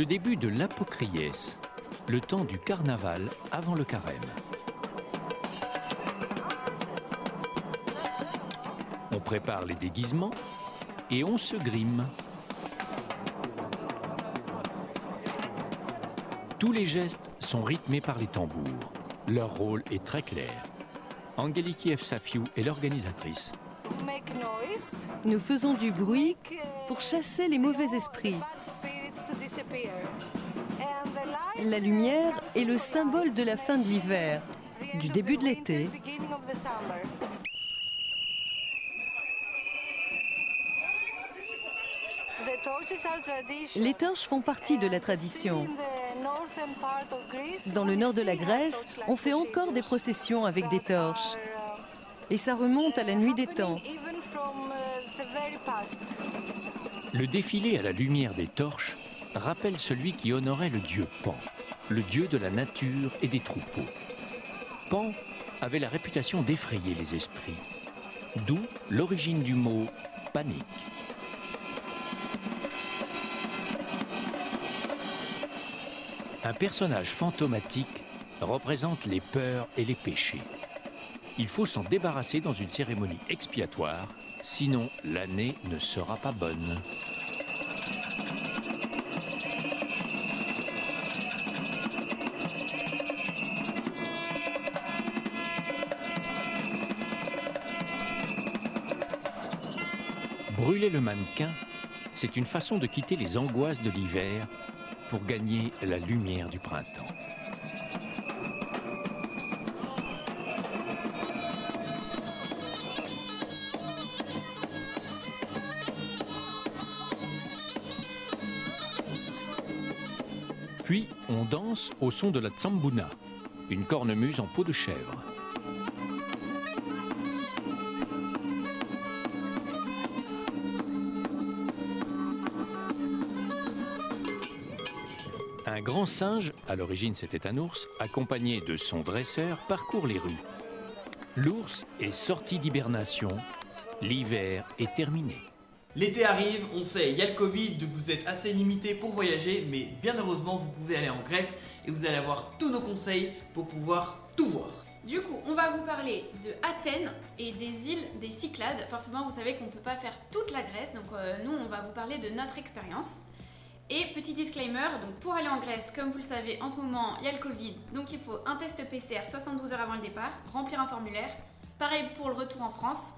Le début de l'apocryès, le temps du carnaval avant le carême. On prépare les déguisements et on se grime. Tous les gestes sont rythmés par les tambours. Leur rôle est très clair. Angeliki F. Safiou est l'organisatrice. Nous faisons du bruit pour chasser les mauvais esprits. La lumière est le symbole de la fin de l'hiver, du début de l'été. Les torches font partie de la tradition. Dans le nord de la Grèce, on fait encore des processions avec des torches. Et ça remonte à la nuit des temps. Le défilé à la lumière des torches rappelle celui qui honorait le dieu Pan, le dieu de la nature et des troupeaux. Pan avait la réputation d'effrayer les esprits, d'où l'origine du mot panique. Un personnage fantomatique représente les peurs et les péchés. Il faut s'en débarrasser dans une cérémonie expiatoire, sinon l'année ne sera pas bonne. Brûler le mannequin, c'est une façon de quitter les angoisses de l'hiver pour gagner la lumière du printemps. Puis on danse au son de la tsambuna, une cornemuse en peau de chèvre. Un grand singe, à l'origine c'était un ours, accompagné de son dresseur, parcourt les rues. L'ours est sorti d'hibernation. L'hiver est terminé. L'été arrive, on sait, il y a le Covid, donc vous êtes assez limité pour voyager, mais bien heureusement, vous pouvez aller en Grèce et vous allez avoir tous nos conseils pour pouvoir tout voir. Du coup, on va vous parler de Athènes et des îles des Cyclades. Forcément, vous savez qu'on ne peut pas faire toute la Grèce, donc euh, nous, on va vous parler de notre expérience. Et petit disclaimer, donc pour aller en Grèce, comme vous le savez, en ce moment, il y a le Covid, donc il faut un test PCR 72 heures avant le départ, remplir un formulaire. Pareil pour le retour en France.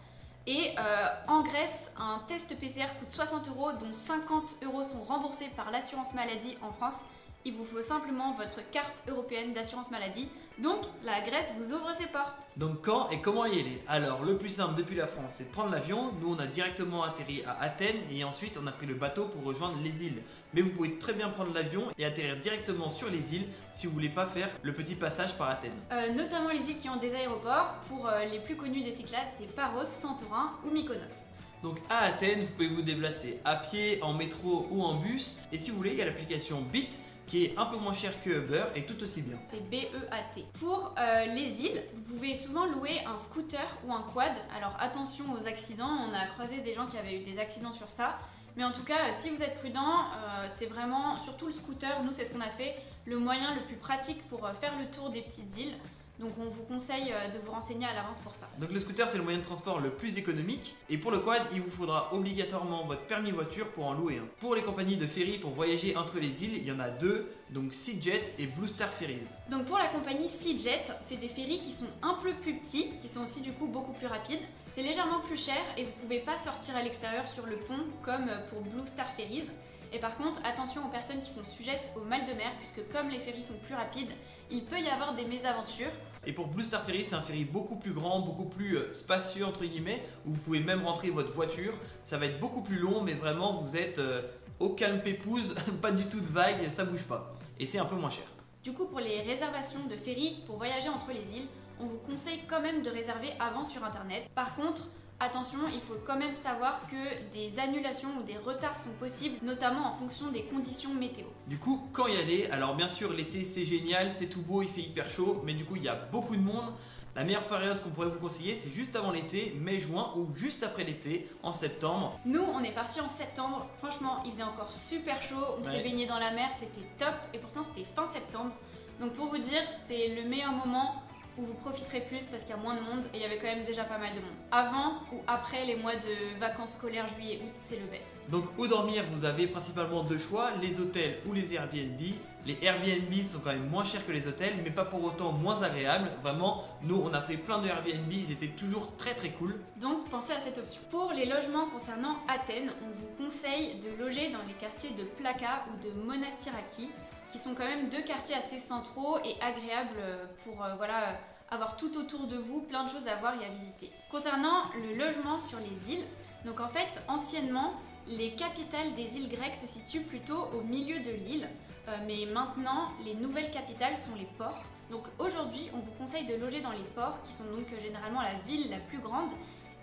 Et euh, en Grèce, un test PCR coûte 60 euros, dont 50 euros sont remboursés par l'assurance maladie en France il vous faut simplement votre carte européenne d'assurance maladie. Donc la Grèce vous ouvre ses portes. Donc quand et comment y aller? Alors le plus simple depuis la France c'est de prendre l'avion. Nous on a directement atterri à Athènes et ensuite on a pris le bateau pour rejoindre les îles. Mais vous pouvez très bien prendre l'avion et atterrir directement sur les îles si vous voulez pas faire le petit passage par Athènes. Euh, notamment les îles qui ont des aéroports. Pour euh, les plus connus des Cyclades, c'est Paros, Santorin ou Mykonos. Donc à Athènes, vous pouvez vous déplacer à pied, en métro ou en bus. Et si vous voulez, il y a l'application Bit qui est un peu moins cher que Uber et tout aussi bien. C'est B-E-A-T. Pour euh, les îles, vous pouvez souvent louer un scooter ou un quad. Alors attention aux accidents, on a croisé des gens qui avaient eu des accidents sur ça. Mais en tout cas, si vous êtes prudent, euh, c'est vraiment, surtout le scooter, nous c'est ce qu'on a fait, le moyen le plus pratique pour euh, faire le tour des petites îles. Donc on vous conseille euh, de vous renseigner à l'avance pour ça. Donc le scooter c'est le moyen de transport le plus économique et pour le quad il vous faudra obligatoirement votre permis voiture pour en louer un. Pour les compagnies de ferry pour voyager entre les îles il y en a deux, donc SeaJet et Blue Star Ferries. Donc pour la compagnie SeaJet, c'est des ferries qui sont un peu plus petits, qui sont aussi du coup beaucoup plus rapides. C'est légèrement plus cher et vous pouvez pas sortir à l'extérieur sur le pont comme pour Blue Star Ferries. Et par contre, attention aux personnes qui sont sujettes au mal de mer, puisque comme les ferries sont plus rapides, il peut y avoir des mésaventures. Et pour Blue Star Ferry, c'est un ferry beaucoup plus grand, beaucoup plus euh, spacieux entre guillemets, où vous pouvez même rentrer votre voiture. Ça va être beaucoup plus long, mais vraiment vous êtes euh, au calme pépouse, pas du tout de vagues, ça bouge pas. Et c'est un peu moins cher. Du coup, pour les réservations de ferry pour voyager entre les îles, on vous conseille quand même de réserver avant sur internet. Par contre, Attention, il faut quand même savoir que des annulations ou des retards sont possibles, notamment en fonction des conditions météo. Du coup, quand y aller Alors bien sûr, l'été c'est génial, c'est tout beau, il fait hyper chaud, mais du coup il y a beaucoup de monde. La meilleure période qu'on pourrait vous conseiller, c'est juste avant l'été, mai-juin, ou juste après l'été, en septembre. Nous, on est parti en septembre. Franchement, il faisait encore super chaud. On s'est baigné dans la mer, c'était top. Et pourtant, c'était fin septembre. Donc pour vous dire, c'est le meilleur moment où vous profiterez plus parce qu'il y a moins de monde et il y avait quand même déjà pas mal de monde. Avant ou après les mois de vacances scolaires juillet-août, c'est le best. Donc où dormir, vous avez principalement deux choix, les hôtels ou les Airbnb. Les Airbnb sont quand même moins chers que les hôtels, mais pas pour autant moins agréables. Vraiment, nous on a pris plein de Airbnb, ils étaient toujours très très cool. Donc pensez à cette option. Pour les logements concernant Athènes, on vous conseille de loger dans les quartiers de Plaka ou de Monastiraki qui sont quand même deux quartiers assez centraux et agréables pour euh, voilà, avoir tout autour de vous plein de choses à voir et à visiter. Concernant le logement sur les îles, donc en fait anciennement les capitales des îles grecques se situent plutôt au milieu de l'île, euh, mais maintenant les nouvelles capitales sont les ports. Donc aujourd'hui on vous conseille de loger dans les ports qui sont donc euh, généralement la ville la plus grande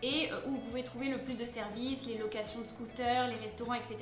et où vous pouvez trouver le plus de services, les locations de scooters, les restaurants, etc.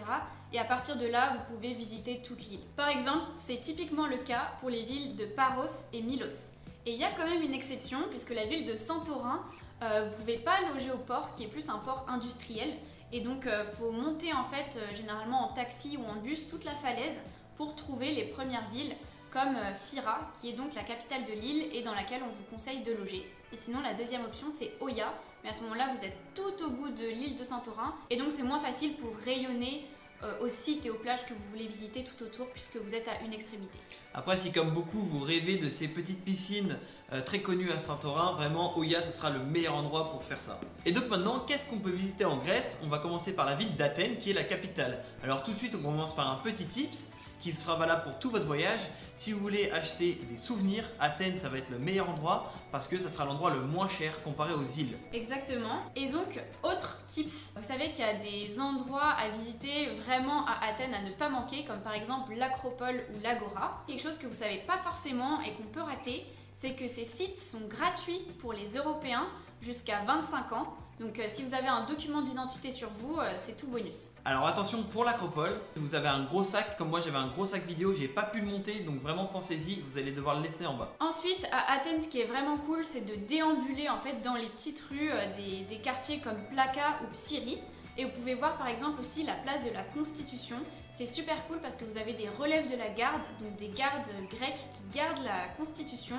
Et à partir de là, vous pouvez visiter toute l'île. Par exemple, c'est typiquement le cas pour les villes de Paros et Milos. Et il y a quand même une exception, puisque la ville de Santorin, euh, vous ne pouvez pas loger au port, qui est plus un port industriel. Et donc, il euh, faut monter en fait, euh, généralement en taxi ou en bus, toute la falaise pour trouver les premières villes comme Fira, qui est donc la capitale de l'île et dans laquelle on vous conseille de loger. Et sinon, la deuxième option, c'est Oya. À ce moment-là, vous êtes tout au bout de l'île de Santorin. Et donc, c'est moins facile pour rayonner euh, aux sites et aux plages que vous voulez visiter tout autour puisque vous êtes à une extrémité. Après, si comme beaucoup vous rêvez de ces petites piscines euh, très connues à Santorin, vraiment Oya ce sera le meilleur endroit pour faire ça. Et donc maintenant, qu'est-ce qu'on peut visiter en Grèce? On va commencer par la ville d'Athènes qui est la capitale. Alors tout de suite, on commence par un petit tips qui sera valable pour tout votre voyage. Si vous voulez acheter des souvenirs, Athènes, ça va être le meilleur endroit parce que ça sera l'endroit le moins cher comparé aux îles. Exactement. Et donc, autre tips, vous savez qu'il y a des endroits à visiter vraiment à Athènes à ne pas manquer, comme par exemple l'Acropole ou l'Agora. Quelque chose que vous savez pas forcément et qu'on peut rater, c'est que ces sites sont gratuits pour les Européens jusqu'à 25 ans. Donc euh, si vous avez un document d'identité sur vous, euh, c'est tout bonus. Alors attention pour l'acropole, vous avez un gros sac, comme moi j'avais un gros sac vidéo, j'ai pas pu le monter, donc vraiment pensez-y, vous allez devoir le laisser en bas. Ensuite, à Athènes, ce qui est vraiment cool, c'est de déambuler en fait dans les petites rues euh, des, des quartiers comme Plaka ou Psyrie. Et vous pouvez voir par exemple aussi la place de la Constitution. C'est super cool parce que vous avez des relèves de la garde, donc des gardes grecs qui gardent la Constitution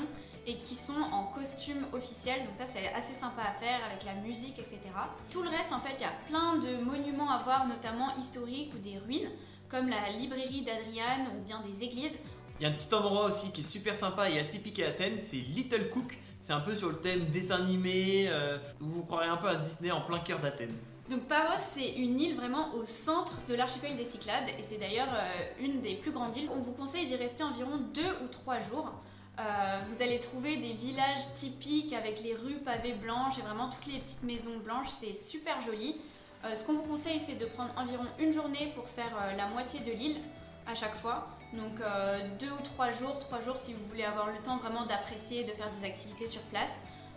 et qui sont en costume officiel. Donc ça c'est assez sympa à faire avec la musique, etc. Tout le reste en fait, il y a plein de monuments à voir, notamment historiques ou des ruines, comme la librairie d'Adriane ou bien des églises. Il y a un petit endroit aussi qui est super sympa et atypique à Athènes, c'est Little Cook. C'est un peu sur le thème dessin animé, euh, où vous croirez un peu à Disney en plein cœur d'Athènes. Donc Paros, c'est une île vraiment au centre de l'archipel des Cyclades et c'est d'ailleurs euh, une des plus grandes îles. On vous conseille d'y rester environ deux ou trois jours. Euh, vous allez trouver des villages typiques avec les rues pavées blanches et vraiment toutes les petites maisons blanches, c'est super joli. Euh, ce qu'on vous conseille, c'est de prendre environ une journée pour faire euh, la moitié de l'île à chaque fois. Donc deux ou trois jours, trois jours si vous voulez avoir le temps vraiment d'apprécier et de faire des activités sur place.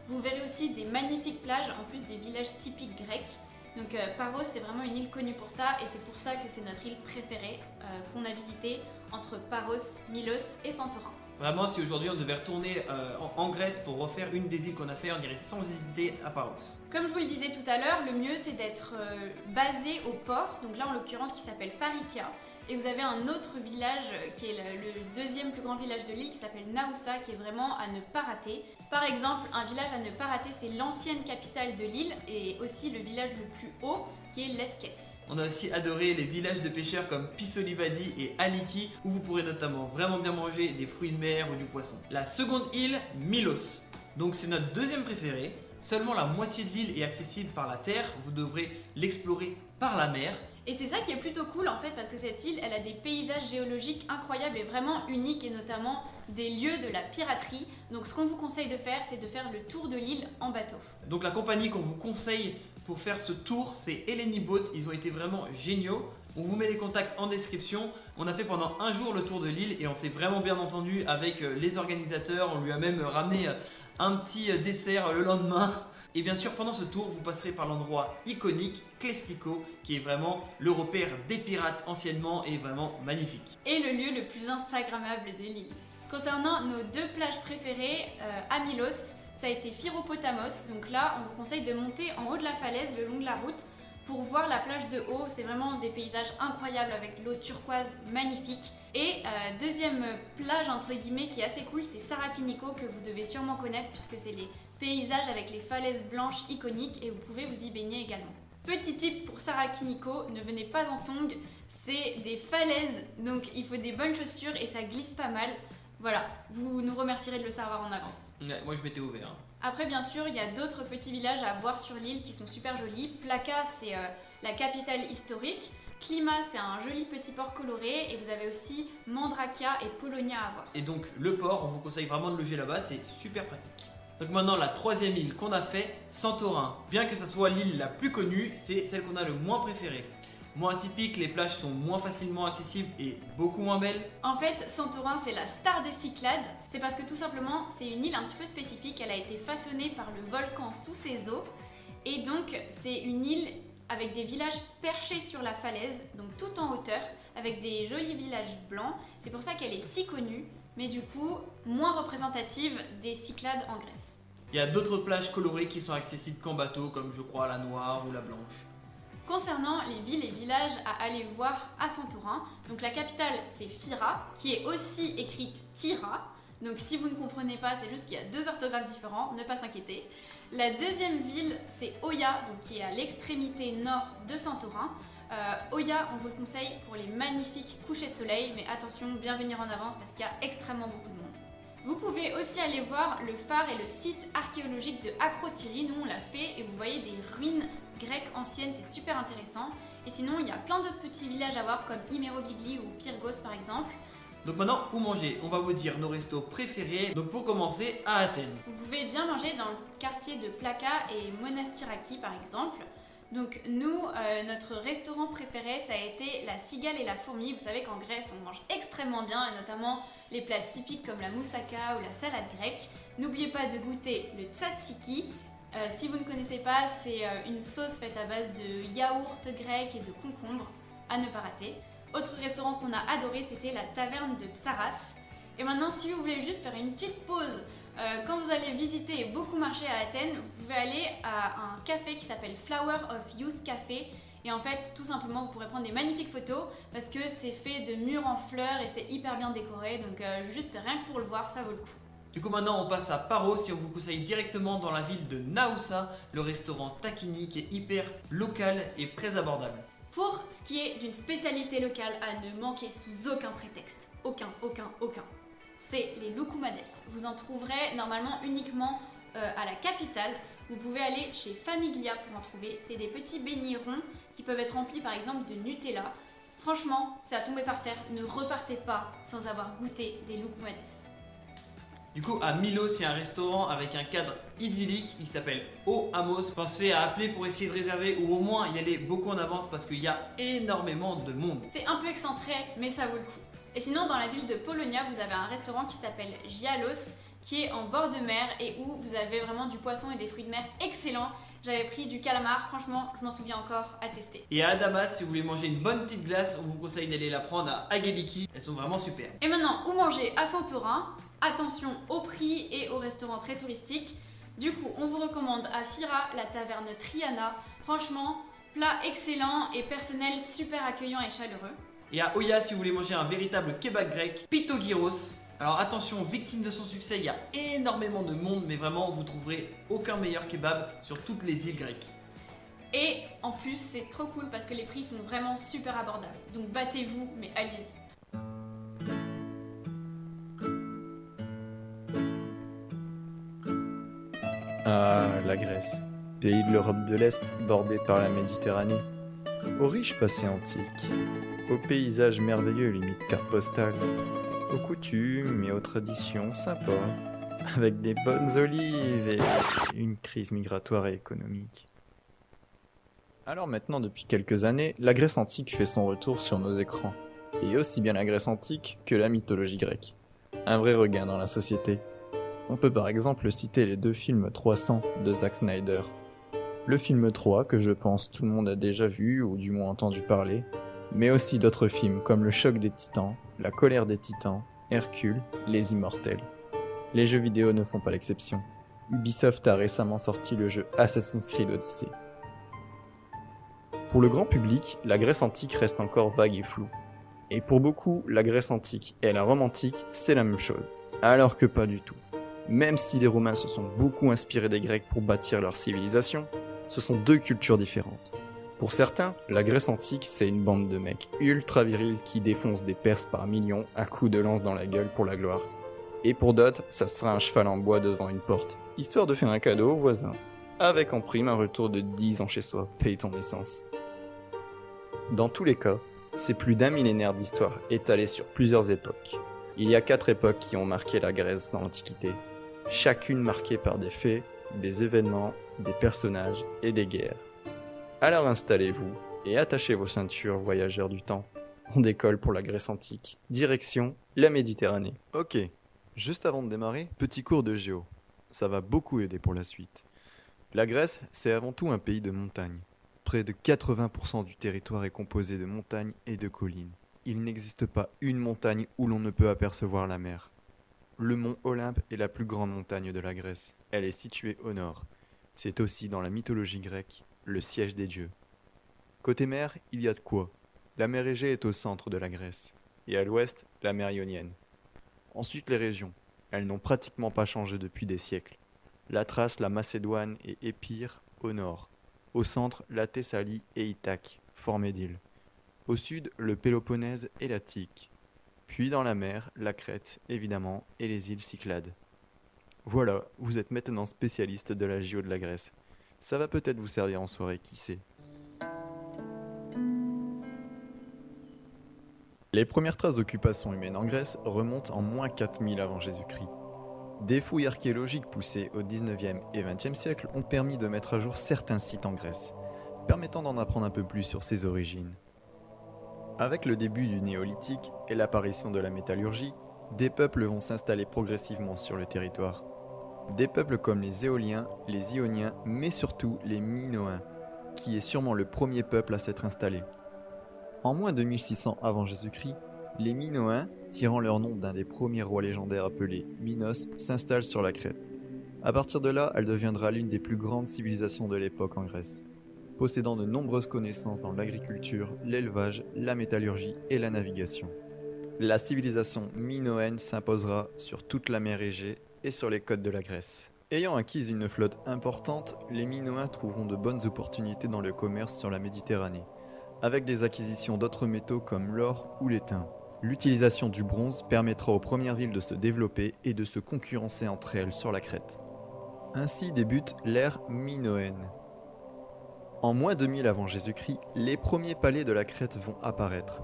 Vous verrez aussi des magnifiques plages en plus des villages typiques grecs. Donc Paros, c'est vraiment une île connue pour ça et c'est pour ça que c'est notre île préférée qu'on a visitée entre Paros, Milos et Santorin. Vraiment, si aujourd'hui on devait retourner euh, en, Grèce pour refaire une des îles qu'on a fait, on irait sans hésiter à Paros. Comme je vous le disais tout à l'heure, le mieux c'est d'être euh, basé au port, donc là en l'occurrence qui s'appelle Parikia. Et vous avez un autre village euh, qui est le, le deuxième plus grand village de l'île qui s'appelle Naoussa qui est vraiment à ne pas rater. Par exemple, un village à ne pas rater c'est l'ancienne capitale de l'île et aussi le village le plus haut qui est Lefkes. On a aussi adoré les villages de pêcheurs comme Pissolivadi et Aliki où vous pourrez notamment vraiment bien manger des fruits de mer ou du poisson. La seconde île, Milos. Donc c'est notre deuxième préféré. Seulement la moitié de l'île est accessible par la terre, vous devrez l'explorer par la mer. Et c'est ça qui est plutôt cool en fait parce que cette île elle a des paysages géologiques incroyables et vraiment uniques et notamment des lieux de la piraterie. Donc ce qu'on vous conseille de faire c'est de faire le tour de l'île en bateau. Donc la compagnie qu'on vous conseille faire ce tour, c'est Eleni Boat. Ils ont été vraiment géniaux. On vous met les contacts en description. On a fait pendant un jour le tour de l'île et on s'est vraiment bien entendu avec euh, les organisateurs. On lui a même ramené euh, un petit euh, dessert le lendemain. Et bien sûr, pendant ce tour, vous passerez par l'endroit iconique, Kleftico, qui est vraiment le repère des pirates anciennement et vraiment magnifique. Et le lieu le plus instagrammable de l'île. Concernant nos deux plages préférées, euh, ça a été Phiropotamos. Donc là, on vous conseille de monter en haut de la falaise le long de la route pour voir la plage de haut. C'est vraiment des paysages incroyables avec l'eau turquoise magnifique. Et euh, deuxième plage entre guillemets qui est assez cool, c'est Sarakiniko que vous devez sûrement connaître puisque c'est les paysages avec les falaises blanches iconiques et vous pouvez vous y baigner également. Petit tips pour Sarakiniko, ne venez pas en tongs, c'est des falaises donc il faut des bonnes chaussures et ça glisse pas mal. Voilà, vous nous remercierez de le savoir en avance. Ouais, moi je m'étais ouvert. Après, bien sûr, il y a d'autres petits villages à voir sur l'île qui sont super jolis. Plaka, c'est euh, la capitale historique. Klima, c'est un joli petit port coloré. Et vous avez aussi Mandrakia et Polonia à voir. Et donc le port, on vous conseille vraiment de loger là-bas, c'est super pratique. Donc maintenant la troisième île qu'on a fait, Santorin. Bien que ça soit l'île la plus connue, c'est celle qu'on a le moins préférée. Moins typique, les plages sont moins facilement accessibles et beaucoup moins belles. En fait, Santorin, c'est la star des Cyclades. C'est parce que tout simplement, c'est une île un petit peu spécifique. Elle a été façonnée par le volcan sous ses eaux. Et donc, c'est une île avec des villages perchés sur la falaise, donc tout en hauteur, avec des jolis villages blancs. C'est pour ça qu'elle est si connue, mais du coup, moins représentative des Cyclades en Grèce. Il y a d'autres plages colorées qui sont accessibles qu'en bateau, comme je crois la noire ou la blanche. Concernant les villes et villages à aller voir à Santorin, donc la capitale c'est Fira, qui est aussi écrite Tira. Donc si vous ne comprenez pas, c'est juste qu'il y a deux orthographes différents, ne pas s'inquiéter. La deuxième ville c'est Oya, donc qui est à l'extrémité nord de Santorin. Euh, Oya, on vous le conseille pour les magnifiques couchers de soleil, mais attention, bien venir en avance parce qu'il y a extrêmement beaucoup de monde. Vous pouvez aussi aller voir le phare et le site archéologique de Akrotiri. Nous, on l'a fait et vous voyez des ruines grecques anciennes, c'est super intéressant. Et sinon, il y a plein d'autres petits villages à voir comme Imerovigli ou Pyrgos par exemple. Donc maintenant, où manger? On va vous dire nos restos préférés. Donc pour commencer, à Athènes. Vous pouvez bien manger dans le quartier de Plaka et Monastiraki par exemple. Donc nous, euh, notre restaurant préféré, ça a été la cigale et la fourmi. Vous savez qu'en Grèce, on mange extrêmement bien, et notamment les plats typiques comme la moussaka ou la salade grecque. N'oubliez pas de goûter le tzatziki. Euh, si vous ne connaissez pas, c'est euh, une sauce faite à base de yaourt grec et de concombre, à ne pas rater. Autre restaurant qu'on a adoré, c'était la taverne de Psaras. Et maintenant, si vous voulez juste faire une petite pause euh, quand vous allez visiter et beaucoup marcher à Athènes, vous pouvez aller à un café qui s'appelle Flower of Youth Café. Et en fait, tout simplement, vous pourrez prendre des magnifiques photos parce que c'est fait de murs en fleurs et c'est hyper bien décoré. Donc juste rien que pour le voir, ça vaut le coup. Du coup maintenant on passe à Paros et on vous conseille directement dans la ville de Naoussa, le restaurant Takini qui est hyper local et très abordable. Pour ce qui est d'une spécialité locale à ne manquer sous aucun prétexte, aucun, aucun, aucun, c'est les loukoumades. Vous en trouverez normalement uniquement euh, à la capitale. vous pouvez aller chez Famiglia pour en trouver. C'est des petits beignets ronds qui peuvent être remplis par exemple de Nutella. Franchement, c'est à tomber par terre. Ne repartez pas sans avoir goûté des Loukouades. Du coup, à Milos, il y a un restaurant avec un cadre idyllique. Il s'appelle O Amos. Pensez à appeler pour essayer de réserver ou au moins y aller beaucoup en avance parce qu'il y a énormément de monde. C'est un peu excentré, mais ça vaut le coup. Et sinon, dans la ville de Polonia, vous avez un restaurant qui s'appelle Gialos, qui est en bord de mer et où vous avez vraiment du poisson et des fruits de mer excellents. J'avais pris du calamar, franchement, je m'en souviens encore à tester. Et à Adamas, si vous voulez manger une bonne petite glace, on vous conseille d'aller la prendre à Ageliki. Elles sont vraiment super. Et maintenant, où manger? À Santorin Attention au prix et au restaurant très touristique. Du coup, on vous recommande à Fira, la taverne Triana. Franchement, plat excellent et personnel super accueillant et chaleureux. Et à Oya, si vous voulez manger un véritable kebab grec, Pitogyros. Alors attention, victime de son succès, il y a énormément de monde, mais vraiment, vous trouverez aucun meilleur kebab sur toutes les îles grecques. Et en plus, c'est trop cool parce que les prix sont vraiment super abordables. Donc battez-vous, mais allez-y. Ah, la Grèce, pays de l'Europe de l'Est, bordé par la Méditerranée. Au riche passé antique, aux paysages merveilleux limite carte postale, aux coutumes et aux traditions sympas, avec des bonnes olives et une crise migratoire et économique. Alors maintenant, depuis quelques années, la Grèce antique fait son retour sur nos écrans. Et aussi bien la Grèce antique que la mythologie grecque. Un vrai regain dans la société. On peut par exemple citer les deux films 300 de Zack Snyder. Le film 3 que je pense tout le monde a déjà vu ou du moins entendu parler, mais aussi d'autres films comme Le choc des titans, La colère des titans, Hercule, Les immortels. Les jeux vidéo ne font pas l'exception. Ubisoft a récemment sorti le jeu Assassin's Creed Odyssey. Pour le grand public, la Grèce antique reste encore vague et floue. Et pour beaucoup, la Grèce antique et la Rome antique, c'est la même chose. Alors que pas du tout. Même si les Romains se sont beaucoup inspirés des Grecs pour bâtir leur civilisation, ce sont deux cultures différentes. Pour certains, la Grèce antique, c'est une bande de mecs ultra virils qui défoncent des Perses par millions à coups de lance dans la gueule pour la gloire. Et pour d'autres, ça sera un cheval en bois devant une porte, histoire de faire un cadeau au voisin, avec en prime un retour de 10 ans chez soi, paye ton essence. Dans tous les cas, c'est plus d'un millénaire d'histoire étalée sur plusieurs époques. Il y a quatre époques qui ont marqué la Grèce dans l'Antiquité, chacune marquée par des faits, des événements, des personnages et des guerres. Alors installez-vous et attachez vos ceintures, voyageurs du temps. On décolle pour la Grèce antique, direction la Méditerranée. Ok, juste avant de démarrer, petit cours de géo. Ça va beaucoup aider pour la suite. La Grèce, c'est avant tout un pays de montagnes. Près de 80% du territoire est composé de montagnes et de collines. Il n'existe pas une montagne où l'on ne peut apercevoir la mer. Le mont Olympe est la plus grande montagne de la Grèce. Elle est située au nord. C'est aussi dans la mythologie grecque le siège des dieux. Côté mer, il y a de quoi. La mer Égée est au centre de la Grèce, et à l'ouest, la mer Ionienne. Ensuite, les régions. Elles n'ont pratiquement pas changé depuis des siècles. La Thrace, la Macédoine et Épire au nord. Au centre, la Thessalie et Ithaque, formées d'îles. Au sud, le Péloponnèse et l'Attique. Puis dans la mer, la Crète, évidemment, et les îles Cyclades. Voilà, vous êtes maintenant spécialiste de la géo de la Grèce. Ça va peut-être vous servir en soirée, qui sait. Les premières traces d'occupation humaine en Grèce remontent en moins 4000 avant Jésus-Christ. Des fouilles archéologiques poussées au 19e et 20e siècle ont permis de mettre à jour certains sites en Grèce, permettant d'en apprendre un peu plus sur ses origines. Avec le début du néolithique et l'apparition de la métallurgie, des peuples vont s'installer progressivement sur le territoire. Des peuples comme les Éoliens, les Ioniens, mais surtout les Minoens, qui est sûrement le premier peuple à s'être installé. En moins de 1600 avant Jésus-Christ, les Minoens, tirant leur nom d'un des premiers rois légendaires appelés Minos, s'installent sur la Crète. À partir de là, elle deviendra l'une des plus grandes civilisations de l'époque en Grèce, possédant de nombreuses connaissances dans l'agriculture, l'élevage, la métallurgie et la navigation. La civilisation minoenne s'imposera sur toute la mer Égée et sur les côtes de la Grèce. Ayant acquis une flotte importante, les Minoens trouveront de bonnes opportunités dans le commerce sur la Méditerranée, avec des acquisitions d'autres métaux comme l'or ou l'étain. L'utilisation du bronze permettra aux premières villes de se développer et de se concurrencer entre elles sur la Crète. Ainsi débute l'ère minoenne. En moins 2000 avant Jésus-Christ, les premiers palais de la Crète vont apparaître.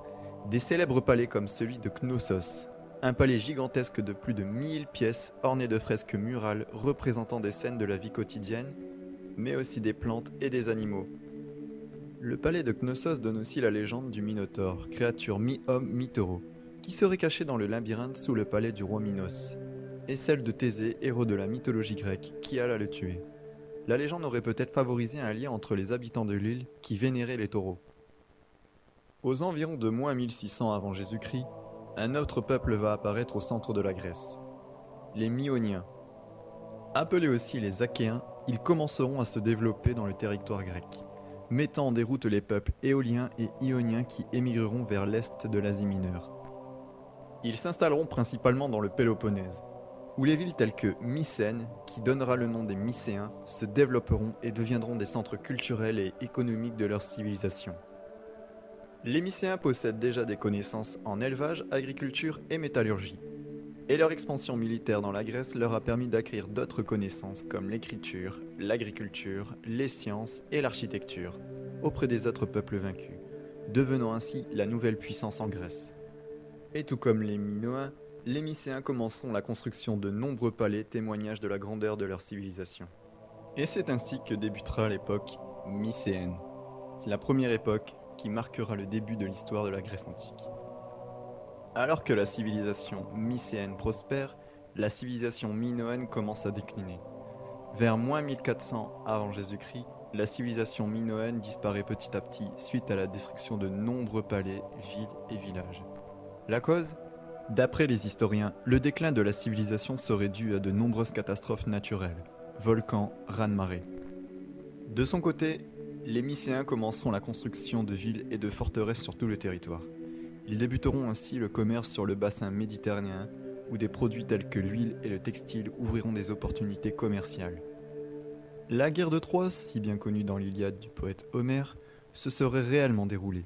Des célèbres palais comme celui de Knossos, un palais gigantesque de plus de 1000 pièces orné de fresques murales représentant des scènes de la vie quotidienne, mais aussi des plantes et des animaux. Le palais de Knossos donne aussi la légende du Minotaure, créature mi-homme, mi-taureau, qui serait caché dans le labyrinthe sous le palais du roi Minos, et celle de Thésée, héros de la mythologie grecque, qui alla le tuer. La légende aurait peut-être favorisé un lien entre les habitants de l'île qui vénéraient les taureaux. Aux environs de moins 1600 avant Jésus-Christ, un autre peuple va apparaître au centre de la Grèce. Les Myoniens. Appelés aussi les Achéens, ils commenceront à se développer dans le territoire grec, mettant en déroute les peuples éoliens et ioniens qui émigreront vers l'est de l'Asie mineure. Ils s'installeront principalement dans le Péloponnèse, où les villes telles que Mycène, qui donnera le nom des Mycéens, se développeront et deviendront des centres culturels et économiques de leur civilisation. Les Mycéens possèdent déjà des connaissances en élevage, agriculture et métallurgie. Et leur expansion militaire dans la Grèce leur a permis d'acquérir d'autres connaissances comme l'écriture, l'agriculture, les sciences et l'architecture, auprès des autres peuples vaincus, devenant ainsi la nouvelle puissance en Grèce. Et tout comme les Minoens, les Mycéens commenceront la construction de nombreux palais témoignage de la grandeur de leur civilisation. Et c'est ainsi que débutera l'époque mycéenne. C'est la première époque qui marquera le début de l'histoire de la Grèce antique. Alors que la civilisation mycéenne prospère, la civilisation minoenne commence à décliner. Vers moins 1400 avant Jésus-Christ, la civilisation minoenne disparaît petit à petit suite à la destruction de nombreux palais, villes et villages. La cause? D'après les historiens, le déclin de la civilisation serait dû à de nombreuses catastrophes naturelles, volcans, raz-de-marée. De son côté, les Mycéens commenceront la construction de villes et de forteresses sur tout le territoire. Ils débuteront ainsi le commerce sur le bassin méditerranéen, où des produits tels que l'huile et le textile ouvriront des opportunités commerciales. La guerre de Troie, si bien connue dans l'Iliade du poète Homère, se serait réellement déroulée.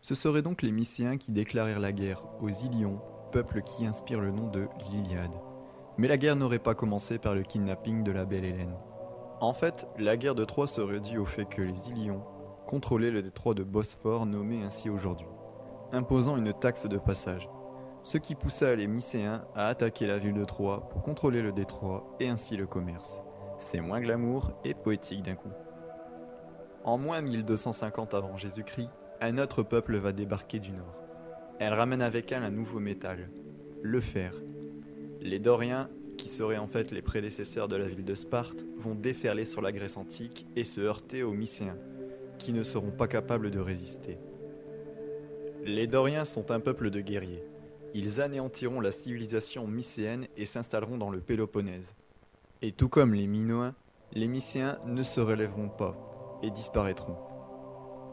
Ce seraient donc les Mycéens qui déclarèrent la guerre aux Ilions, peuple qui inspire le nom de l'Iliade. Mais la guerre n'aurait pas commencé par le kidnapping de la belle Hélène. En fait, la guerre de Troie serait due au fait que les Ilions contrôlaient le détroit de Bosphore nommé ainsi aujourd'hui, imposant une taxe de passage, ce qui poussa les Mycéens à attaquer la ville de Troie pour contrôler le détroit et ainsi le commerce. C'est moins glamour et poétique d'un coup. En moins 1250 avant Jésus-Christ, un autre peuple va débarquer du nord. Elle ramène avec elle un nouveau métal, le fer. Les Doriens, qui seraient en fait les prédécesseurs de la ville de Sparte, vont déferler sur la Grèce antique et se heurter aux Mycéens, qui ne seront pas capables de résister. Les Doriens sont un peuple de guerriers. Ils anéantiront la civilisation mycéenne et s'installeront dans le Péloponnèse. Et tout comme les Minoens, les Mycéens ne se relèveront pas et disparaîtront.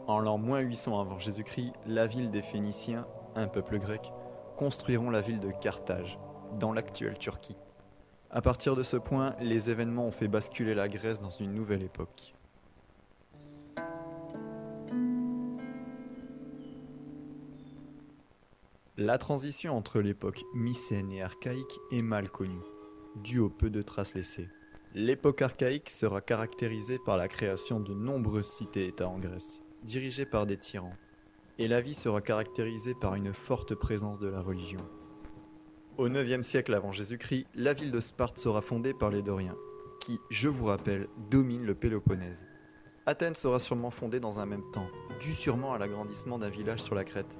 En l'an moins 800 avant Jésus-Christ, la ville des Phéniciens un peuple grec, construiront la ville de Carthage, dans l'actuelle Turquie. À partir de ce point, les événements ont fait basculer la Grèce dans une nouvelle époque. La transition entre l'époque mycène et archaïque est mal connue, due au peu de traces laissées. L'époque archaïque sera caractérisée par la création de nombreuses cités-États en Grèce, dirigées par des tyrans, et la vie sera caractérisée par une forte présence de la religion. Au IXe siècle avant Jésus-Christ, la ville de Sparte sera fondée par les Doriens, qui, je vous rappelle, dominent le Péloponnèse. Athènes sera sûrement fondée dans un même temps, dû sûrement à l'agrandissement d'un village sur la Crète.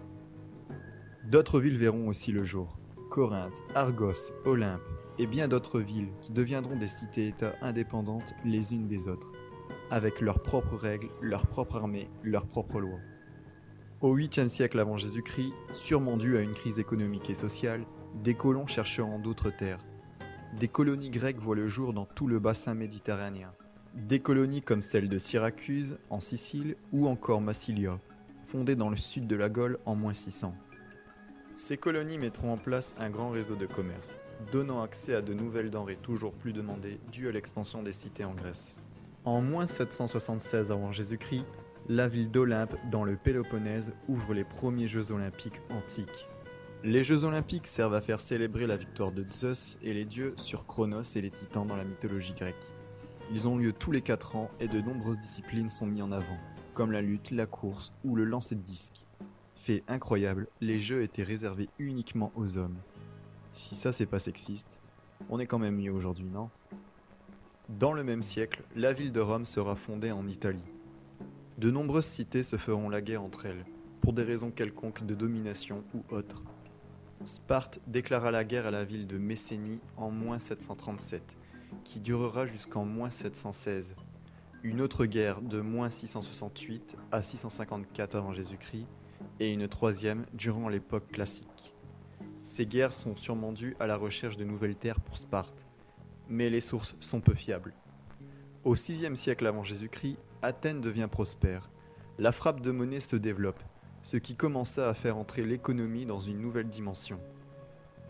D'autres villes verront aussi le jour. Corinthe, Argos, Olympe et bien d'autres villes qui deviendront des cités-États indépendantes les unes des autres, avec leurs propres règles, leur propre armée, leurs propres lois. Au 8e siècle avant Jésus-Christ, sûrement dû à une crise économique et sociale, des colons chercheront d'autres terres. Des colonies grecques voient le jour dans tout le bassin méditerranéen. Des colonies comme celle de Syracuse, en Sicile, ou encore Massilia, fondée dans le sud de la Gaule en moins 600. Ces colonies mettront en place un grand réseau de commerce, donnant accès à de nouvelles denrées toujours plus demandées dues à l'expansion des cités en Grèce. En moins 776 avant Jésus-Christ, la ville d'Olympe dans le Péloponnèse ouvre les premiers Jeux olympiques antiques. Les Jeux olympiques servent à faire célébrer la victoire de Zeus et les dieux sur Chronos et les titans dans la mythologie grecque. Ils ont lieu tous les 4 ans et de nombreuses disciplines sont mises en avant, comme la lutte, la course ou le lancer de disque. Fait incroyable, les jeux étaient réservés uniquement aux hommes. Si ça c'est pas sexiste, on est quand même mieux aujourd'hui, non? Dans le même siècle, la ville de Rome sera fondée en Italie. De nombreuses cités se feront la guerre entre elles, pour des raisons quelconques de domination ou autres. Sparte déclara la guerre à la ville de Messénie en moins 737, qui durera jusqu'en moins 716. Une autre guerre de moins 668 à 654 avant Jésus-Christ, et une troisième durant l'époque classique. Ces guerres sont sûrement dues à la recherche de nouvelles terres pour Sparte, mais les sources sont peu fiables. Au VIe siècle avant Jésus-Christ, Athènes devient prospère. La frappe de monnaie se développe, ce qui commença à faire entrer l'économie dans une nouvelle dimension.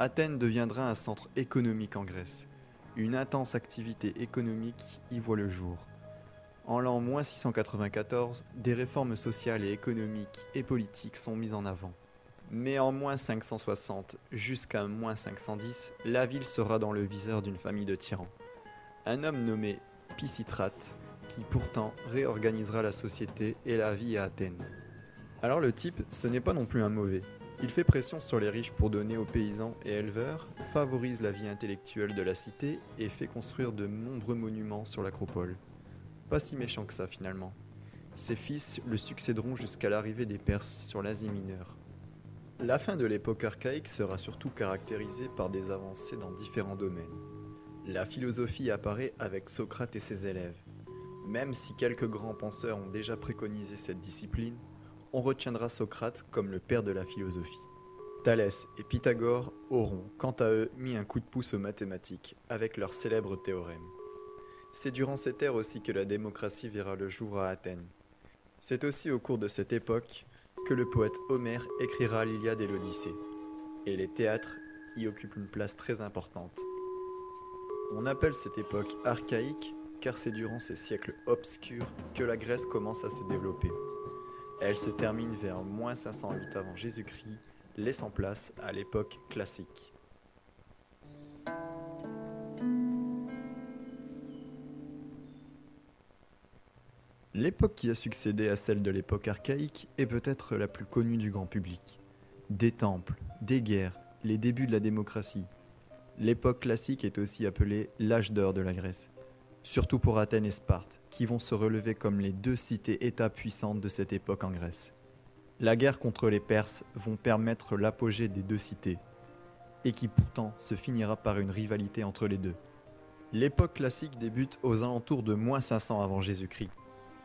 Athènes deviendra un centre économique en Grèce. Une intense activité économique y voit le jour. En l'an 694, des réformes sociales et économiques et politiques sont mises en avant. Mais en moins 560 jusqu'à moins 510, la ville sera dans le viseur d'une famille de tyrans. Un homme nommé Pisistrate, qui pourtant réorganisera la société et la vie à Athènes. Alors le type, ce n'est pas non plus un mauvais. Il fait pression sur les riches pour donner aux paysans et éleveurs, favorise la vie intellectuelle de la cité et fait construire de nombreux monuments sur l'acropole. Pas si méchant que ça finalement. Ses fils le succéderont jusqu'à l'arrivée des Perses sur l'Asie mineure. La fin de l'époque archaïque sera surtout caractérisée par des avancées dans différents domaines. La philosophie apparaît avec Socrate et ses élèves. Même si quelques grands penseurs ont déjà préconisé cette discipline, on retiendra Socrate comme le père de la philosophie. Thalès et Pythagore auront, quant à eux, mis un coup de pouce aux mathématiques avec leur célèbre théorème. C'est durant cette ère aussi que la démocratie verra le jour à Athènes. C'est aussi au cours de cette époque que le poète Homère écrira l'Iliade et l'Odyssée, et les théâtres y occupent une place très importante. On appelle cette époque archaïque car c'est durant ces siècles obscurs que la Grèce commence à se développer. Elle se termine vers moins 508 avant Jésus-Christ, laissant place à l'époque classique. L'époque qui a succédé à celle de l'époque archaïque est peut-être la plus connue du grand public. Des temples, des guerres, les débuts de la démocratie. L'époque classique est aussi appelée l'âge d'or de la Grèce, surtout pour Athènes et Sparte, qui vont se relever comme les deux cités-États puissantes de cette époque en Grèce. La guerre contre les Perses vont permettre l'apogée des deux cités, et qui pourtant se finira par une rivalité entre les deux. L'époque classique débute aux alentours de moins 500 avant Jésus-Christ.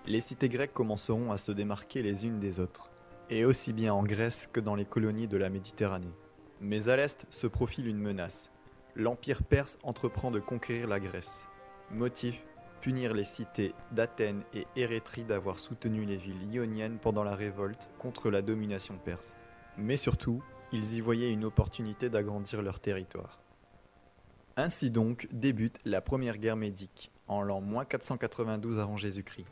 Les cités grecques commenceront à se démarquer les unes des autres, et aussi bien en Grèce que dans les colonies de la Méditerranée. Mais à l'est se profile une menace. L'Empire perse entreprend de conquérir la Grèce. Motif punir les cités d'Athènes et Érétrie d'avoir soutenu les villes ioniennes pendant la révolte contre la domination perse. Mais surtout, ils y voyaient une opportunité d'agrandir leur territoire. Ainsi donc débute la première guerre médique, en l'an 492 avant Jésus-Christ.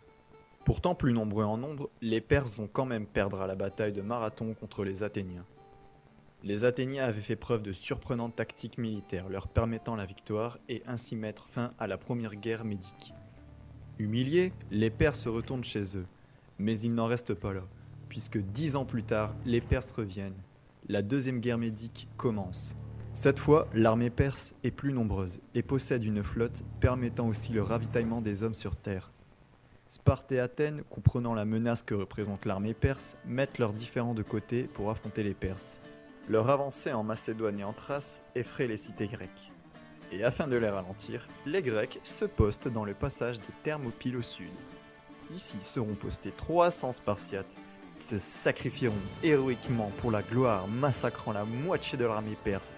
Pourtant plus nombreux en nombre, les Perses vont quand même perdre à la bataille de Marathon contre les Athéniens. Les Athéniens avaient fait preuve de surprenantes tactiques militaires leur permettant la victoire et ainsi mettre fin à la première guerre médique. Humiliés, les Perses retournent chez eux. Mais ils n'en restent pas là, puisque dix ans plus tard, les Perses reviennent. La deuxième guerre médique commence. Cette fois, l'armée perse est plus nombreuse et possède une flotte permettant aussi le ravitaillement des hommes sur terre. Sparte et Athènes, comprenant la menace que représente l'armée perse, mettent leurs différends de côté pour affronter les Perses. Leur avancée en Macédoine et en Thrace effraie les cités grecques. Et afin de les ralentir, les Grecs se postent dans le passage des Thermopyles au sud. Ici seront postés 300 Spartiates qui se sacrifieront héroïquement pour la gloire, massacrant la moitié de l'armée perse,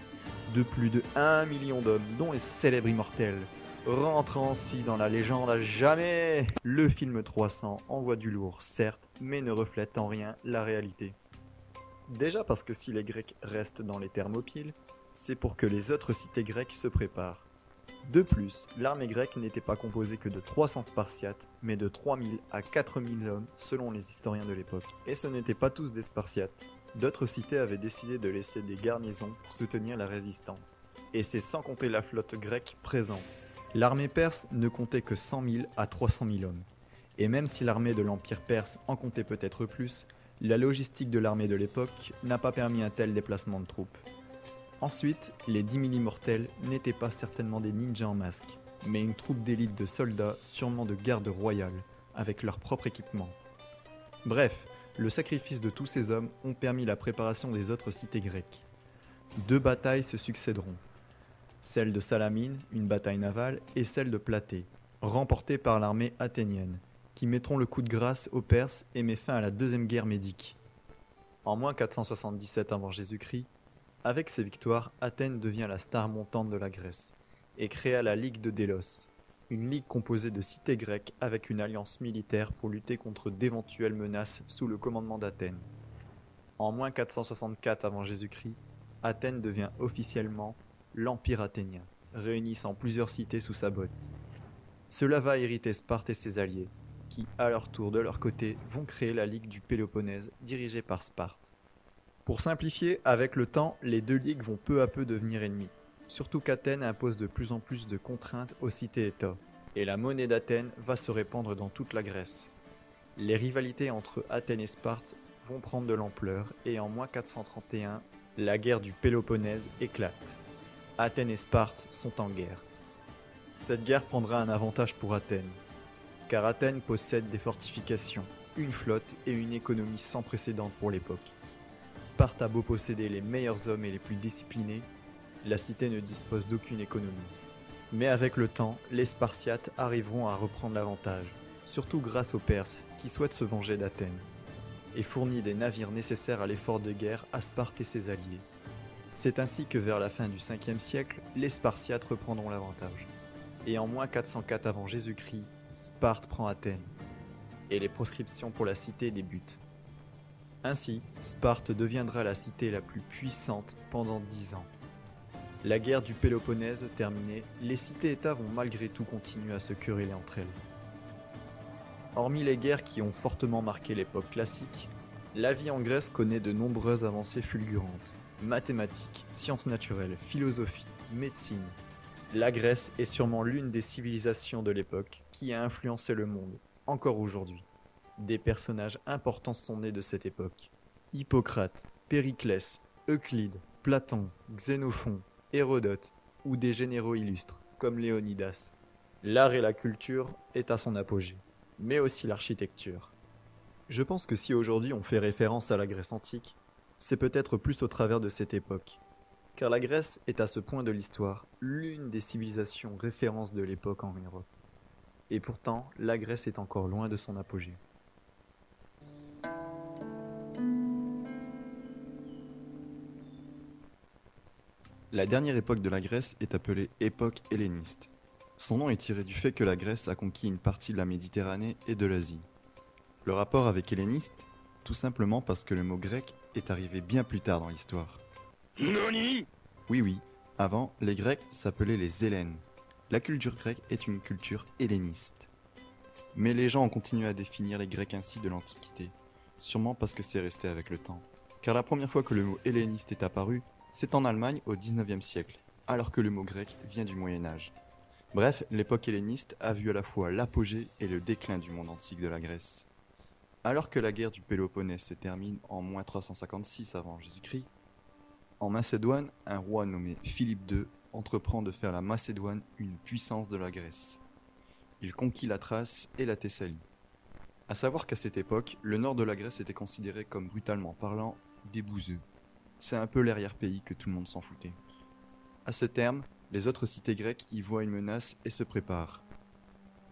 de plus de 1 million d'hommes, dont les célèbres immortels, rentrant ainsi dans la légende à jamais. Le film 300 envoie du lourd, certes, mais ne reflète en rien la réalité. Déjà parce que si les Grecs restent dans les Thermopyles, c'est pour que les autres cités grecques se préparent. De plus, l'armée grecque n'était pas composée que de 300 Spartiates, mais de 3000 à 4000 hommes selon les historiens de l'époque. Et ce n'étaient pas tous des Spartiates. D'autres cités avaient décidé de laisser des garnisons pour soutenir la résistance. Et c'est sans compter la flotte grecque présente. L'armée perse ne comptait que 100 000 à 300 000 hommes. Et même si l'armée de l'Empire perse en comptait peut-être plus, la logistique de l'armée de l'époque n'a pas permis un tel déplacement de troupes. Ensuite, les 10 000 immortels n'étaient pas certainement des ninjas en masque, mais une troupe d'élite de soldats, sûrement de garde royale, avec leur propre équipement. Bref, le sacrifice de tous ces hommes ont permis la préparation des autres cités grecques. Deux batailles se succéderont. Celle de Salamine, une bataille navale, et celle de Platée, remportée par l'armée athénienne, qui mettront le coup de grâce aux Perses et met fin à la deuxième guerre médique. En moins 477 avant Jésus-Christ, avec ces victoires, Athènes devient la star montante de la Grèce et créa la Ligue de Délos, une ligue composée de cités grecques avec une alliance militaire pour lutter contre d'éventuelles menaces sous le commandement d'Athènes. En moins 464 avant Jésus-Christ, Athènes devient officiellement l'Empire athénien, réunissant plusieurs cités sous sa botte. Cela va hériter Sparte et ses alliés, qui, à leur tour de leur côté, vont créer la Ligue du Péloponnèse dirigée par Sparte. Pour simplifier, avec le temps, les deux ligues vont peu à peu devenir ennemies, surtout qu'Athènes impose de plus en plus de contraintes aux cités-États, et la monnaie d'Athènes va se répandre dans toute la Grèce. Les rivalités entre Athènes et Sparte vont prendre de l'ampleur, et en moins 431, la guerre du Péloponnèse éclate. Athènes et Sparte sont en guerre. Cette guerre prendra un avantage pour Athènes, car Athènes possède des fortifications, une flotte et une économie sans précédent pour l'époque. Sparte a beau posséder les meilleurs hommes et les plus disciplinés, la cité ne dispose d'aucune économie. Mais avec le temps, les Spartiates arriveront à reprendre l'avantage, surtout grâce aux Perses qui souhaitent se venger d'Athènes, et fournit des navires nécessaires à l'effort de guerre à Sparte et ses alliés. C'est ainsi que vers la fin du 5e siècle, les Spartiates reprendront l'avantage. Et en moins 404 avant Jésus-Christ, Sparte prend Athènes, et les proscriptions pour la cité débutent. Ainsi, Sparte deviendra la cité la plus puissante pendant dix ans. La guerre du Péloponnèse terminée, les cités-États vont malgré tout continuer à se quereller entre elles. Hormis les guerres qui ont fortement marqué l'époque classique, la vie en Grèce connaît de nombreuses avancées fulgurantes. Mathématiques, sciences naturelles, philosophie, médecine. La Grèce est sûrement l'une des civilisations de l'époque qui a influencé le monde, encore aujourd'hui. Des personnages importants sont nés de cette époque. Hippocrate, Périclès, Euclide, Platon, Xénophon, Hérodote ou des généraux illustres comme Léonidas. L'art et la culture est à son apogée, mais aussi l'architecture. Je pense que si aujourd'hui on fait référence à la Grèce antique, c'est peut-être plus au travers de cette époque. Car la Grèce est à ce point de l'histoire l'une des civilisations références de l'époque en Europe. Et pourtant, la Grèce est encore loin de son apogée. La dernière époque de la Grèce est appelée époque helléniste. Son nom est tiré du fait que la Grèce a conquis une partie de la Méditerranée et de l'Asie. Le rapport avec helléniste Tout simplement parce que le mot grec est arrivé bien plus tard dans l'histoire. Oui, oui. Avant, les Grecs s'appelaient les Hellènes. La culture grecque est une culture helléniste. Mais les gens ont continué à définir les Grecs ainsi de l'Antiquité, sûrement parce que c'est resté avec le temps. Car la première fois que le mot helléniste est apparu, c'est en Allemagne au 19e siècle, alors que le mot grec vient du Moyen Âge. Bref, l'époque helléniste a vu à la fois l'apogée et le déclin du monde antique de la Grèce. Alors que la guerre du Péloponnèse se termine en moins 356 avant Jésus-Christ, en Macédoine, un roi nommé Philippe II entreprend de faire la Macédoine une puissance de la Grèce. Il conquit la Thrace et la Thessalie. À savoir qu'à cette époque, le nord de la Grèce était considéré comme brutalement parlant des bouseux. C'est un peu l'arrière-pays que tout le monde s'en foutait. À ce terme, les autres cités grecques y voient une menace et se préparent.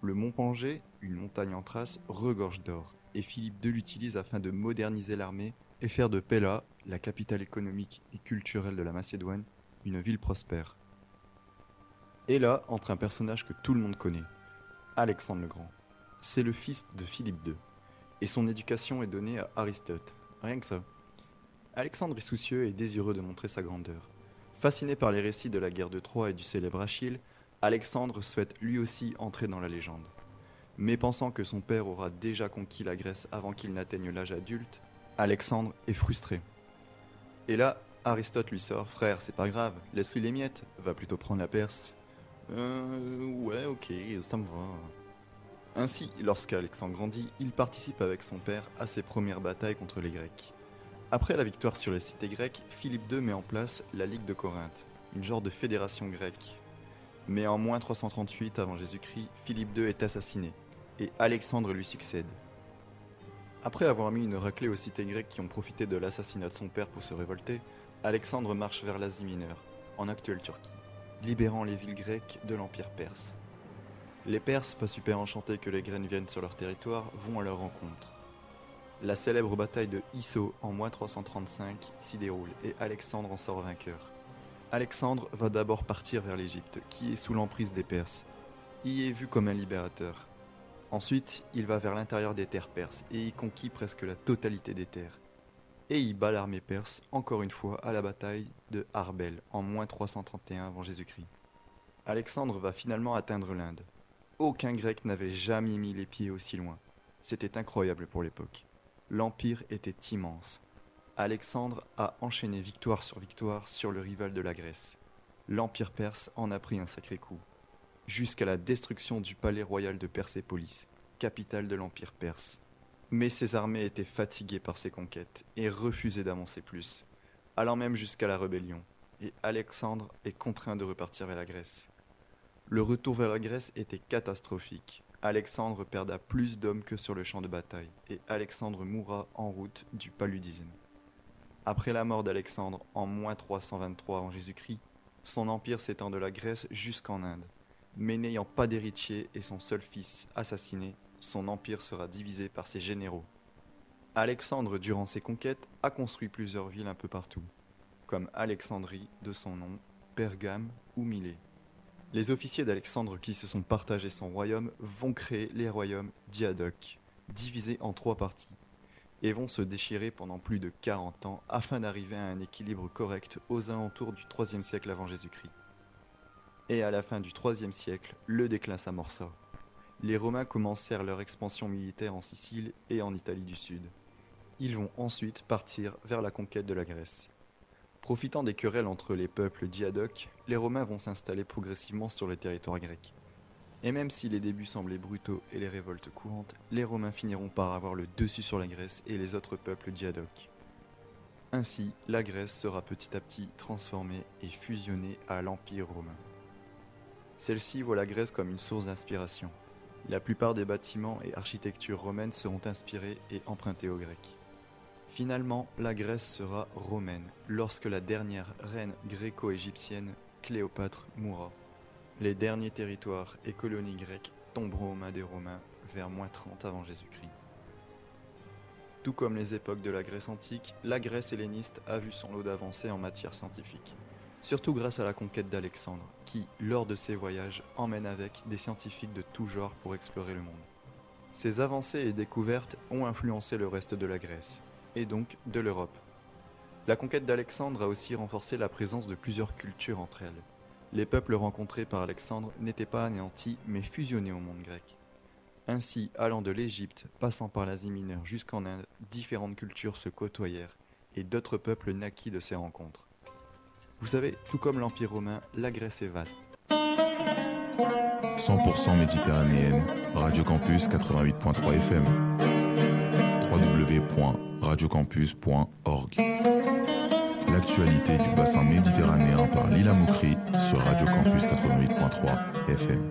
Le mont Pangée, une montagne en Thrace, regorge d'or, et Philippe II l'utilise afin de moderniser l'armée et faire de Pella, la capitale économique et culturelle de la Macédoine, une ville prospère. Et là entre un personnage que tout le monde connaît, Alexandre le Grand. C'est le fils de Philippe II, et son éducation est donnée à Aristote, rien que ça. Alexandre est soucieux et désireux de montrer sa grandeur. Fasciné par les récits de la guerre de Troie et du célèbre Achille, Alexandre souhaite lui aussi entrer dans la légende. Mais pensant que son père aura déjà conquis la Grèce avant qu'il n'atteigne l'âge adulte, Alexandre est frustré. Et là, Aristote lui sort Frère, c'est pas grave, laisse-lui les miettes, va plutôt prendre la Perse. Euh, ouais, ok, ça me va. Ainsi, lorsqu'Alexandre grandit, il participe avec son père à ses premières batailles contre les Grecs. Après la victoire sur les cités grecques, Philippe II met en place la Ligue de Corinthe, une genre de fédération grecque. Mais en moins 338 avant Jésus-Christ, Philippe II est assassiné, et Alexandre lui succède. Après avoir mis une raclée aux cités grecques qui ont profité de l'assassinat de son père pour se révolter, Alexandre marche vers l'Asie mineure, en actuelle Turquie, libérant les villes grecques de l'Empire perse. Les Perses, pas super enchantés que les graines viennent sur leur territoire, vont à leur rencontre. La célèbre bataille de Isso en moins 335 s'y déroule et Alexandre en sort vainqueur. Alexandre va d'abord partir vers l'Égypte, qui est sous l'emprise des Perses. Il est vu comme un libérateur. Ensuite, il va vers l'intérieur des terres perses et y conquit presque la totalité des terres. Et il bat l'armée perse encore une fois à la bataille de Arbel en moins 331 avant Jésus-Christ. Alexandre va finalement atteindre l'Inde. Aucun grec n'avait jamais mis les pieds aussi loin. C'était incroyable pour l'époque. L'empire était immense. Alexandre a enchaîné victoire sur victoire sur le rival de la Grèce. L'empire perse en a pris un sacré coup, jusqu'à la destruction du palais royal de Persépolis, capitale de l'empire perse. Mais ses armées étaient fatiguées par ses conquêtes et refusaient d'avancer plus, allant même jusqu'à la rébellion, et Alexandre est contraint de repartir vers la Grèce. Le retour vers la Grèce était catastrophique. Alexandre perda plus d'hommes que sur le champ de bataille, et Alexandre mourra en route du paludisme. Après la mort d'Alexandre en moins 323 en Jésus-Christ, son empire s'étend de la Grèce jusqu'en Inde. Mais n'ayant pas d'héritier et son seul fils assassiné, son empire sera divisé par ses généraux. Alexandre, durant ses conquêtes, a construit plusieurs villes un peu partout, comme Alexandrie de son nom, Pergame ou Milet. Les officiers d'Alexandre qui se sont partagés son royaume vont créer les royaumes diadoques, divisés en trois parties, et vont se déchirer pendant plus de 40 ans afin d'arriver à un équilibre correct aux alentours du 3 siècle avant Jésus-Christ. Et à la fin du 3 siècle, le déclin s'amorça. Les Romains commencèrent leur expansion militaire en Sicile et en Italie du Sud. Ils vont ensuite partir vers la conquête de la Grèce. Profitant des querelles entre les peuples diadoques, les Romains vont s'installer progressivement sur le territoire grec. Et même si les débuts semblaient brutaux et les révoltes courantes, les Romains finiront par avoir le dessus sur la Grèce et les autres peuples diadoques. Ainsi, la Grèce sera petit à petit transformée et fusionnée à l'Empire romain. Celle-ci voit la Grèce comme une source d'inspiration. La plupart des bâtiments et architectures romaines seront inspirés et empruntés aux Grecs. Finalement, la Grèce sera romaine lorsque la dernière reine gréco-égyptienne, Cléopâtre, mourra. Les derniers territoires et colonies grecques tomberont aux mains des Romains vers moins 30 avant Jésus-Christ. Tout comme les époques de la Grèce antique, la Grèce helléniste a vu son lot d'avancées en matière scientifique, surtout grâce à la conquête d'Alexandre, qui, lors de ses voyages, emmène avec des scientifiques de tout genre pour explorer le monde. Ces avancées et découvertes ont influencé le reste de la Grèce, et donc de l'Europe. La conquête d'Alexandre a aussi renforcé la présence de plusieurs cultures entre elles. Les peuples rencontrés par Alexandre n'étaient pas anéantis mais fusionnés au monde grec. Ainsi, allant de l'Égypte, passant par l'Asie mineure jusqu'en Inde, différentes cultures se côtoyèrent et d'autres peuples naquirent de ces rencontres. Vous savez, tout comme l'Empire romain, la Grèce est vaste. 100% méditerranéenne, Radio Campus 88.3 FM. www.radiocampus.org. L'actualité du bassin méditerranéen par Lila Moukri sur Radio Campus 88.3 FM.